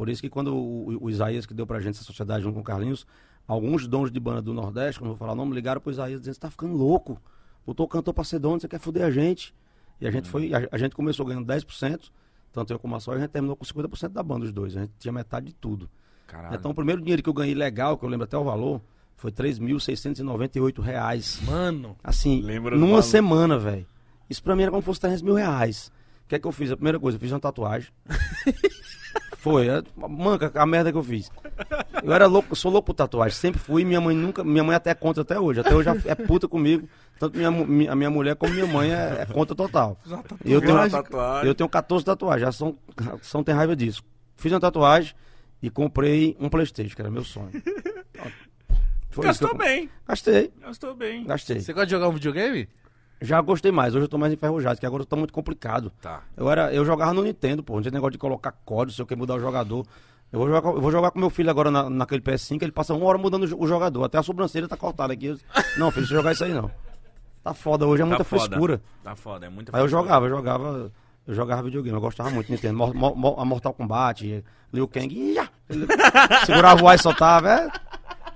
Por isso que quando o, o Isaías que deu pra gente essa sociedade junto com o Carlinhos, alguns donos de banda do Nordeste, quando eu vou falar o nome, ligaram pro Isaías dizendo, você tá ficando louco. Botou o cantor pra ser dono, você quer foder a gente. E a gente foi, a, a gente começou ganhando 10%, tanto eu como a Sol, e a gente terminou com 50% da banda, os dois. A gente tinha metade de tudo. Caralho. Então o primeiro dinheiro que eu ganhei legal, que eu lembro até o valor, foi 3.698 reais. Mano, Assim, Lembra numa semana, velho. Isso pra mim era como se fosse 300 mil reais. O que é que eu fiz? A primeira coisa, eu fiz uma tatuagem. Foi, é, manca, a merda que eu fiz. Eu era louco, eu sou louco por tatuagem, sempre fui, minha mãe nunca, minha mãe até é contra até hoje, até hoje é puta comigo, tanto minha, a minha mulher como minha mãe é, é contra total. Eu tenho, eu tenho 14 tatuagens, já são, são tem raiva disso. Fiz uma tatuagem e comprei um Playstation, que era meu sonho. Foi Gastou eu- bem. Gastei, Gastou bem. gastei. você gosta de jogar um videogame? Já gostei mais, hoje eu tô mais enferrujado, que agora tá muito complicado. Tá. Eu, era, eu jogava no Nintendo, pô, não tinha negócio de colocar código, sei o que, mudar o jogador. Eu vou jogar, com- eu vou jogar com meu filho agora na, naquele PS5, ele passa uma hora mudando o jo- o jogador, até a sobrancelha tá cortada aqui. Eu- Não, filho, deixa eu jogar isso aí não. Tá foda, hoje é muita tá foda. frescura. Tá foda, é muita Aí eu frescura. jogava, eu jogava, eu jogava videogame, eu gostava muito de Nintendo. Mor- Mor- Mor- a Mortal Kombat, Liu Kang, ia! Ele segurava o ar e soltava, é...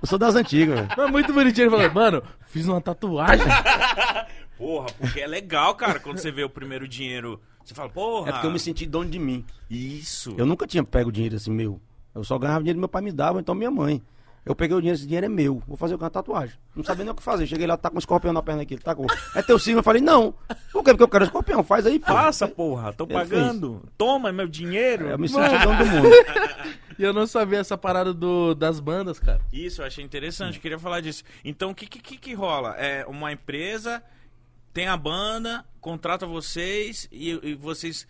Eu sou das antigas, velho. Não, muito bonitinho. Ele falou, mano, fiz uma tatuagem. Porra, porque é legal, cara, quando você vê o primeiro dinheiro. Você fala, porra. É porque eu me senti dono de mim. Isso. Eu nunca tinha pego dinheiro assim meu. Eu só ganhava dinheiro que meu pai me dava, então minha mãe. Eu peguei o dinheiro, esse dinheiro é meu. Vou fazer o que? Uma tatuagem. Não sabia nem o que fazer. Cheguei lá, tá com um escorpião na perna aqui. Tá com... É teu signo? Eu falei, não. Por quê? Porque eu quero escorpião. Faz aí, pô. Faça, porra, tô Ele pagando. Toma meu dinheiro. Eu me senti dono do mundo. E eu não sabia essa parada do, das bandas, cara. Isso, eu achei interessante, queria falar disso. Então, o que, que, que rola? É uma empresa, tem a banda, contrata vocês e, e vocês,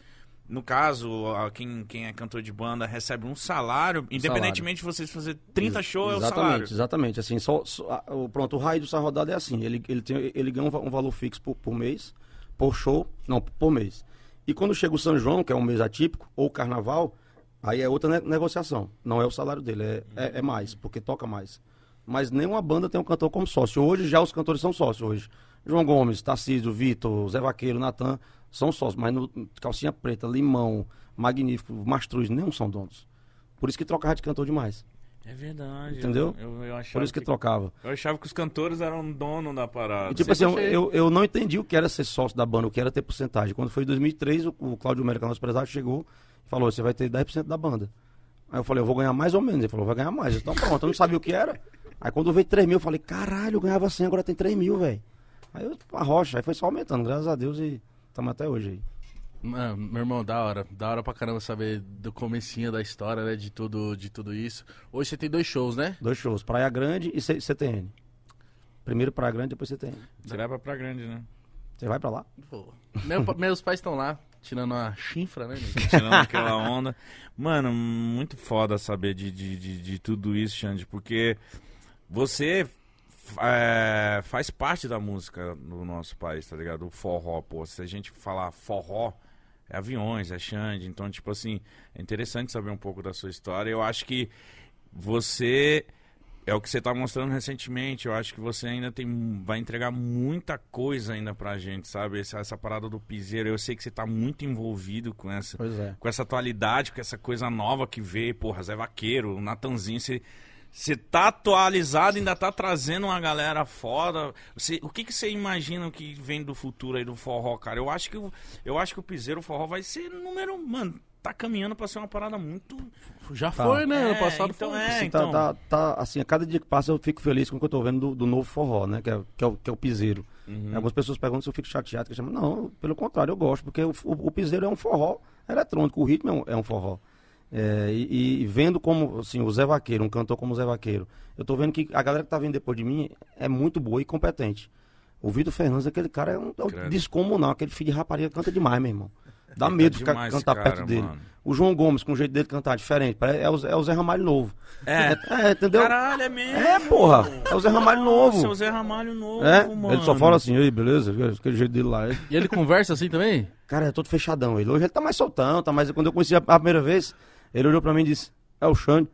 no caso, quem, quem é cantor de banda recebe um salário, independentemente de vocês fazer 30 shows, é o exatamente, salário. exatamente. Assim, só, só- pronto, o raio do Rodada é assim. Ele, ele, tem, ele ganha um, um valor fixo por, por mês, por show, não, por mês. E quando chega o São João, que é um mês atípico, ou o carnaval, aí é outra ne- negociação. Não é o salário dele, é, é, é mais, porque toca mais. Mas nenhuma banda tem um cantor como sócio. Hoje já os cantores são sócios hoje. João Gomes, Tarcísio, Vitor, Zé Vaqueiro, Natan, são sócios, mas no Calcinha Preta, Limão, Magnífico, Mastruz, nenhum são donos. Por isso que trocava de cantor demais. É verdade. Entendeu? Eu, eu achava Por isso que, que, trocava. eu achava que os cantores eram dono da parada. E, tipo assim, Sempre eu, achei. eu, eu não entendi o que era ser sócio da banda, o que era ter porcentagem. Quando foi em 2003, o, o Cláudio América, nosso empresário, chegou e falou: você vai ter 10% da banda. Aí eu falei: eu vou ganhar mais ou menos. Ele falou: vai ganhar mais. Então pronto, eu não sabia o que era. Aí quando veio 3 mil, eu falei: caralho, eu ganhava 100, agora tem 3 mil, velho. Aí eu, a rocha, aí foi só aumentando, graças a Deus, e estamos até hoje aí. Mano, meu irmão, da hora. Da hora pra caramba saber do comecinho da história, né? De tudo, de tudo isso. Hoje você tem dois shows, né? Dois shows, Praia Grande e C- CTN. Primeiro Praia Grande, depois CTN. Você leva pra grande, né? Você vai pra lá? Pô, meu meus pais estão lá, tirando uma chinfra, né? Tirando aquela onda. Mano, muito foda saber de, de, de, de tudo isso, Xande, porque você é, faz parte da música do nosso país, tá ligado? O forró, pô. Se a gente falar forró, é aviões, é Xande. Então, tipo assim, é interessante saber um pouco da sua história. Eu acho que você. É o que você tá mostrando recentemente. Eu acho que você ainda tem, vai entregar muita coisa ainda pra gente, sabe? Essa, essa parada do piseiro. Eu sei que você tá muito envolvido com essa, é. com essa atualidade, com essa coisa nova que veio, porra, Zé Vaqueiro, o Natanzinho, você, você tá atualizado, ainda tá trazendo uma galera foda. Você, o que que você imagina que vem do futuro aí do forró, cara? Eu acho que o, eu acho que o piseiro o forró vai ser número, mano, tá caminhando pra ser uma parada muito Já Tá. foi, né? É, ano passado então foi. é. Assim, então. tá, tá, tá, assim, a cada dia que passa eu fico feliz com o que eu tô vendo do, do novo forró, né? Que é, que é, o, que é o piseiro. Uhum. Algumas pessoas perguntam se eu fico chateado. Que eu chamo, não, pelo contrário, eu gosto, porque o, o, o piseiro é um forró eletrônico, o ritmo é um, é um forró. É, e, e vendo como, assim, o Zé Vaqueiro, um cantor como o Zé Vaqueiro, eu tô vendo que a galera que tá vindo depois de mim é muito boa e competente. O Vitor Fernandes, aquele cara é um, é um descomunal, aquele filho de rapariga canta demais, meu irmão. Dá Ele medo tá ficar, demais, cantar cara, perto dele. mano. O João Gomes, com o jeito dele cantar diferente, é o, é o Zé Ramalho novo. É. É, entendeu? Caralho, é mesmo. É, porra. É o Zé Ramalho Nossa, novo. é o Zé Ramalho novo, É, mano. ele só fala assim, ei, beleza? Aquele jeito dele lá. E ele conversa assim também? Cara, é todo fechadão ele. Hoje ele tá mais soltão, tá mais... Quando eu conheci a, a primeira vez, ele olhou pra mim e disse, é o Xande.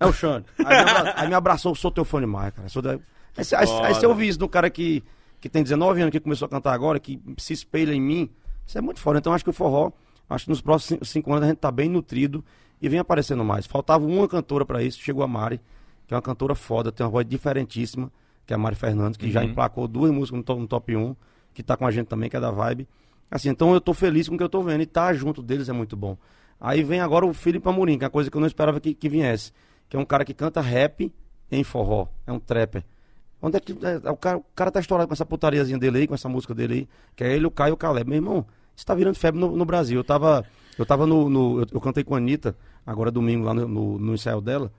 É o Xande. Aí, me abra- aí me abraçou, sou teu fã demais, cara. Sou da... aí, cê- aí, aí você ouve isso do cara que, que tem 19 anos, que começou a cantar agora, que se espelha em mim. Isso é muito foda. Então acho que o forró, acho que nos próximos cinco, cinco anos a gente tá bem nutrido e vem aparecendo mais. Faltava uma cantora pra isso, chegou a Mari, que é uma cantora foda, tem uma voz diferentíssima, que é a Mari Fernandes, que já Uhum. emplacou duas músicas no top, no top 1, que tá com a gente também, que é da Vibe. Assim, então eu tô feliz com o que eu tô vendo e tá junto deles é muito bom. Aí vem agora o Felipe Amorim, que é uma coisa que eu não esperava que, que viesse. Que é um cara que canta rap em forró. É um trapper. Onde é que. é, o, cara, o cara tá estourado com essa putariazinha dele aí, com essa música dele aí, que é ele, o Caio e o Caleb. Meu irmão, isso tá virando febre no, no Brasil. Eu tava. Eu tava no. no- eu, eu cantei com a Anitta, agora domingo, lá no, no, no ensaio dela,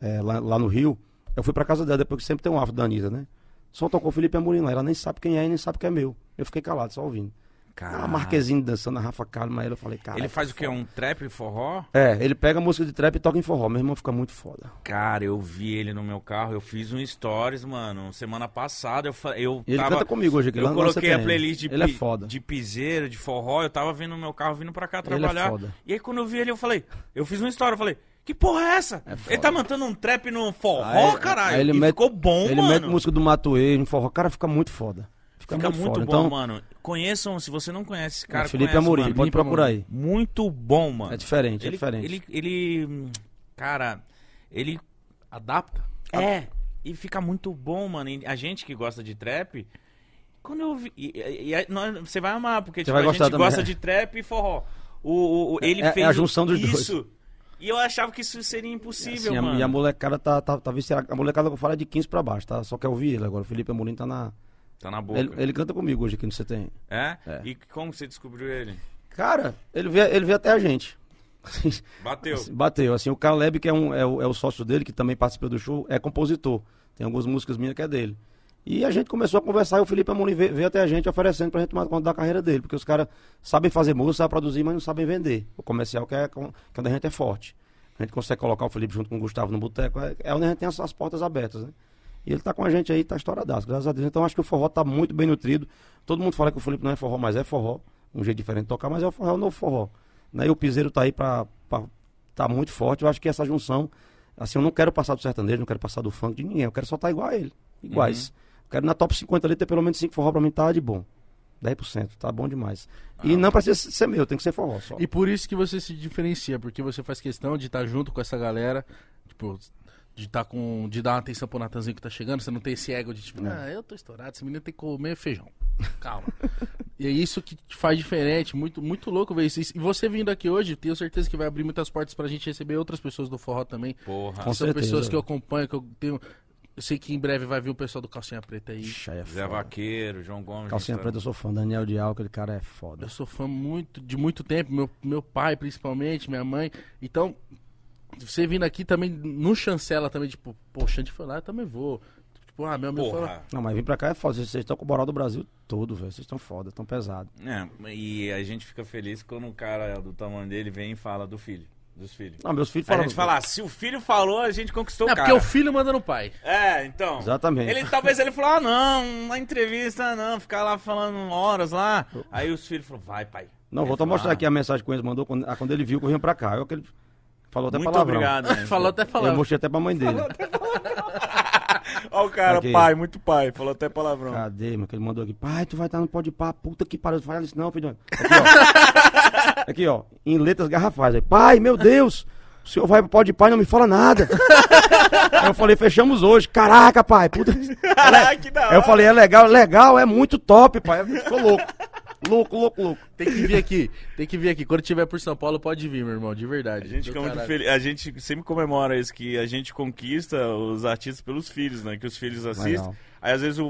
é, lá, lá no Rio. Eu fui pra casa dela, depois que sempre tem um afro da Anitta, né? Só tocou o Felipe Amorim lá. Ela nem sabe quem é e nem sabe que é meu. Eu fiquei calado, só ouvindo. Cara, A Marquezinho dançando, a Rafa Kalimann, eu falei, cara. Ele faz o que? Um trap forró? É, ele pega a música de trap e toca em forró. Meu irmão fica muito foda. Cara, eu vi ele no meu carro, eu fiz um stories, mano, semana passada, eu, eu E ele tava... canta comigo hoje aqui. Eu no coloquei a playlist de, Ele é foda. de piseiro, de forró, eu tava vendo no meu carro vindo pra cá Ele é trabalhar. foda. E aí quando eu vi ele, eu falei, eu fiz uma história, eu falei, que porra é essa? ele tá mantendo um trap no forró, Aí- caralho. aí ele e mete- ficou bom, Ele mano. mete música do Matuê em forró. Cara, fica muito foda. Fica, Fica muito, muito, bom, então, mano. Conheçam, se você não conhece esse cara, é Felipe conhece, Amorim, mano. pode procurar aí. Muito bom, mano. É diferente, é ele, diferente. Ele, ele, cara, ele Adapta? É, e fica muito bom, mano. E a gente que gosta de trap, quando eu vi. E, e- e nós- você vai amar, porque tipo, vai a gente também, gosta é. de trap e forró. O, o- o- ele É- é fez a junção dos dois. isso. E eu achava que isso seria impossível, Assim, a- mano. e a molecada tá, tá, tá. A molecada que eu falo é de 15 pra baixo, tá? Só quer ouvir ele agora. O Felipe Amorim tá na. Tá na boca. Ele, ele canta comigo hoje aqui no CTN. É? É. E como você descobriu ele? Cara, ele veio, ele veio até a gente. Bateu. Assim, Bateu. Assim, o Caleb, que é, um, é, o, é o sócio dele, que também participa do show, é compositor. Tem algumas músicas minhas que é dele. E a gente começou a conversar e o Felipe Amorim veio, veio até a gente oferecendo pra gente tomar conta da carreira dele. Porque os caras sabem fazer música, sabem produzir, mas não sabem vender. O comercial que é, que é onde a gente é forte. A gente consegue colocar o Felipe junto com o Gustavo no boteco. É, é onde a gente tem as, as portas abertas, né? E ele tá com a gente aí, tá estouradaço, graças a Deus. Então acho que o forró tá muito bem nutrido. Todo mundo fala que o Felipe não é forró, mas é forró. Um jeito diferente de tocar, mas é o forró, é o novo forró. Né? E o piseiro tá aí pra, pra tá muito forte. Eu acho que essa junção, assim, eu não quero passar do sertanejo, não quero passar do funk de ninguém. Eu quero só estar igual a ele. Iguais. Quero na top 50 ali ter pelo menos 5 forró pra mim tá de bom. 10%, tá bom demais. E não precisa ser meu, tem que ser forró só. E por isso que você se diferencia, porque você faz questão de estar junto com essa galera, tipo, de estar com. de dar uma atenção pro Natanzinho que tá chegando, você não tem esse ego de tipo, ah, eu tô estourado, esse menino tem que comer feijão. Calma. e é isso que te faz diferente, muito, muito louco ver isso. E você vindo aqui hoje, tenho certeza que vai abrir muitas portas pra gente receber outras pessoas do forró também. Porra. Com São certeza. pessoas que eu acompanho, que eu tenho. Eu sei que em breve vai vir o pessoal do Calcinha Preta aí. Ixi, é Zé. Vaqueiro, João Gomes. Calcinha tá- preta eu sou fã. Daniel Dial, aquele cara é foda. Eu sou fã muito, de muito tempo, meu, meu pai principalmente, minha mãe. Então, você vindo aqui também, não chancela também, tipo, pô, o Xande foi lá, eu também vou. Tipo, ah, meu amigo foi lá. Porra. Não, mas vir pra cá é foda. Vocês estão com o moral do Brasil todo, velho. Vocês estão foda, estão pesado. É, e a gente fica feliz quando um cara do tamanho dele vem e fala do filho. Dos filhos. Não, meus filhos A falam. gente fala, ah, se o filho falou, a gente conquistou Não, o cara. porque o filho manda no pai. É, então. Exatamente. Ele, talvez ele falou, ah, não, na entrevista não, ficar lá falando horas lá. Aí os filhos falaram, vai, pai. Não, vou mostrar falou, aqui a mensagem que o Enzo mandou quando, ah, quando ele viu que eu vim pra cá. Eu, que ele falou até Muito palavrão. obrigado, né? Falou até Eu falando. mostrei até pra mãe dele. Olha o cara, Aqui. pai, muito pai. Falou até palavrão. Cadê, meu? Que ele mandou aqui. Pai, tu vai estar no pode pá. Puta que pariu. Fala isso não, filho. Aqui, ó. aqui, ó. Em letras garrafais. aí. Pai, meu Deus. O senhor vai pro pode pá e não me fala nada. Aí eu falei, fechamos hoje. Caraca, pai. Puta. Caraca, que da Aí eu falei, é legal, legal, é muito top, pai. Ficou louco. Louco, louco, louco. Tem que vir aqui, tem que vir aqui. Quando tiver por São Paulo, pode vir, meu irmão, de verdade. A gente, fica muito feliz- a gente sempre comemora isso, que a gente conquista os artistas pelos filhos, né? Que os filhos assistem. Aí às vezes o,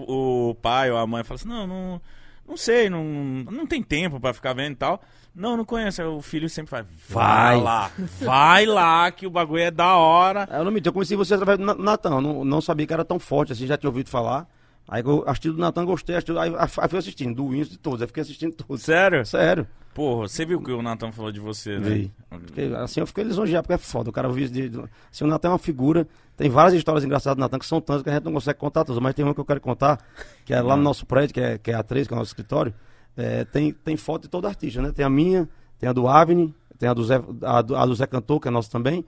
o pai ou a mãe fala assim, não, não, não sei, não, não tem tempo pra ficar vendo e tal. Não, não conheço. Aí o filho sempre fala, vai, Vai. lá, vai lá, que o bagulho é da hora. Aí eu não me eu conheci você através do Na- Natan. Não, não sabia que era tão forte assim, já tinha ouvido falar. Aí eu assisti do Natan, gostei, assisti, aí, aí fui assistindo, do Wins de todos, aí fiquei assistindo todos. Sério? Sério. Porra, você viu o que o Nathan falou de você, né? Vi. Fiquei- assim, eu fiquei lisonjeado, porque é foda. O cara viu isso de, de- assim, o Natan é uma figura. Tem várias histórias engraçadas do Natan, que são tantas que a gente não consegue contar todas. Mas tem uma que eu quero contar, que é lá no nosso prédio, que é, que é a 3, que é o nosso escritório. É, tem, tem foto de todo artista, né? Tem a minha, tem a do Avni, tem a do, Zé, a, do, a do Zé Cantor, que é nosso também.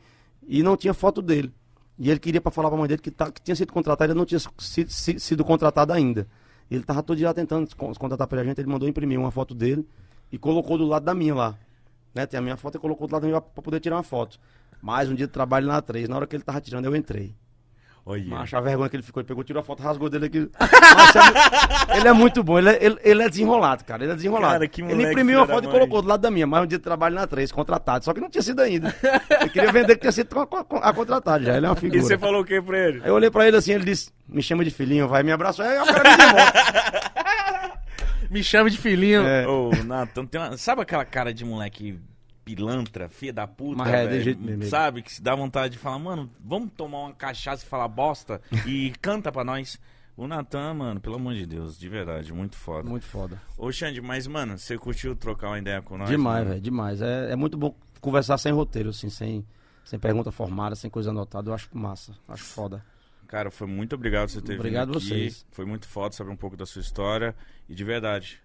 E não tinha foto dele. E ele queria pra falar pra mãe dele que, tá- que tinha sido contratado, ele não tinha si- si- sido contratado ainda. Ele tava todo dia tentando se con- se contratar pela gente, ele mandou imprimir uma foto dele e colocou do lado da minha lá. Né? Tem a minha foto e colocou do lado da minha pra poder tirar uma foto. Mais um dia de trabalho na 3. Na hora que ele tava tirando, eu entrei. Olha. Macho, a vergonha que ele ficou, ele pegou, tirou a foto, rasgou dele aqui. Macho, é ele é muito bom, ele é, ele, ele é desenrolado, cara. Ele é desenrolado. Cara, que ele imprimiu da foto e colocou do lado da minha. Mais um dia de trabalho na 3, contratado. Só que não tinha sido ainda. Ele queria vender que tinha sido a contratado já. Ele é uma E figura. você falou o que pra ele? Aí eu olhei pra ele assim, ele disse: Me chama de filhinho, vai, me abraçou. Aí eu quero de volta. Me chama de filhinho. É. Ô, Nathan, tem uma- sabe aquela cara de moleque pilantra, filha da puta, Mas é, velho? jeito mesmo. Sabe? Que se dá vontade de falar, mano, vamos tomar uma cachaça e falar bosta e canta pra nós. O Natan, mano, pelo amor de Deus, de verdade, muito foda. Muito foda. Ô, Xande, mas, mano, você curtiu trocar uma ideia com nós? Demais, mano? velho, demais. É, é muito bom conversar sem roteiro, assim, sem, sem pergunta formada, sem coisa anotada. Eu acho massa, acho foda. Cara, foi muito obrigado por você ter Obrigado vindo aqui. vocês. Foi muito foda saber um pouco da sua história. E de verdade,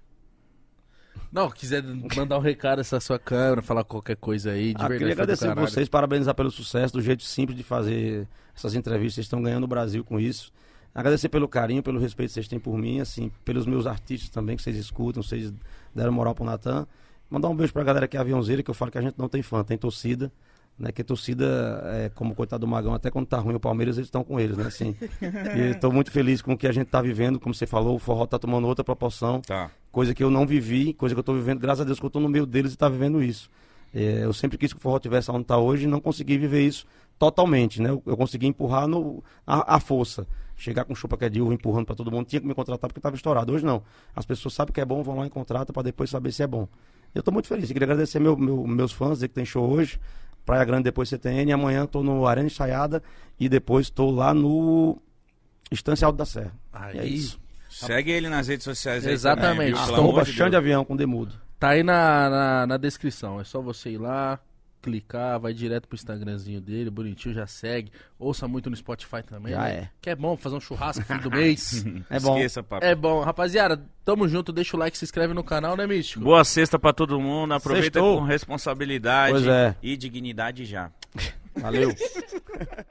Não, quiser mandar um recado essa sua câmera, falar qualquer coisa aí, de Ah, verdade. queria agradecer vocês, parabenizar pelo sucesso, do jeito simples de fazer essas entrevistas. Vocês estão ganhando o Brasil com isso. Agradecer pelo carinho, pelo respeito que vocês têm por mim, assim, pelos meus artistas também que vocês escutam, vocês deram moral pro Natan. Mandar um beijo pra galera que é aviãozeira, que eu falo que a gente não tem fã, tem torcida. Né, que torcida, é, como o coitado do Magão, até quando tá ruim o Palmeiras, eles estão com eles, né? Assim, e estou muito feliz com o que a gente tá vivendo, como você falou, o forró tá tomando outra proporção tá. coisa que eu não vivi, coisa que eu tô vivendo, graças a Deus que eu tô no meio deles e tá vivendo isso. É, eu sempre quis que o forró tivesse onde tá hoje e não consegui viver isso totalmente, né? Eu, eu consegui empurrar no, a, a força. Chegar com chupa que é de uva empurrando para todo mundo, tinha que me contratar porque tava estourado. Hoje não. As pessoas sabem que é bom, vão lá e contratam para depois saber se é bom. Eu tô muito feliz. Eu queria agradecer meu, meu- meus fãs, dizer que tem show hoje. Praia Grande depois CTN. E amanhã tô no Arena Ensaiada e depois tô lá no Estância Alto da Serra. Aí, E é isso. Segue ele nas redes sociais aí Exatamente. também, viu? Arroba de avião com demudo. Tá aí na, na, na descrição. É só você ir lá, clicar, vai direto pro Instagramzinho dele, bonitinho, já segue. Ouça muito no Spotify também. Já né? é. Que é bom fazer um churrasco fim do mês. É bom. Esqueça, papo. é bom. Rapaziada, tamo junto. Deixa o like, se inscreve no canal, né, Místico? Boa sexta pra todo mundo. Aproveita Sextou. com responsabilidade é. e dignidade já. Valeu.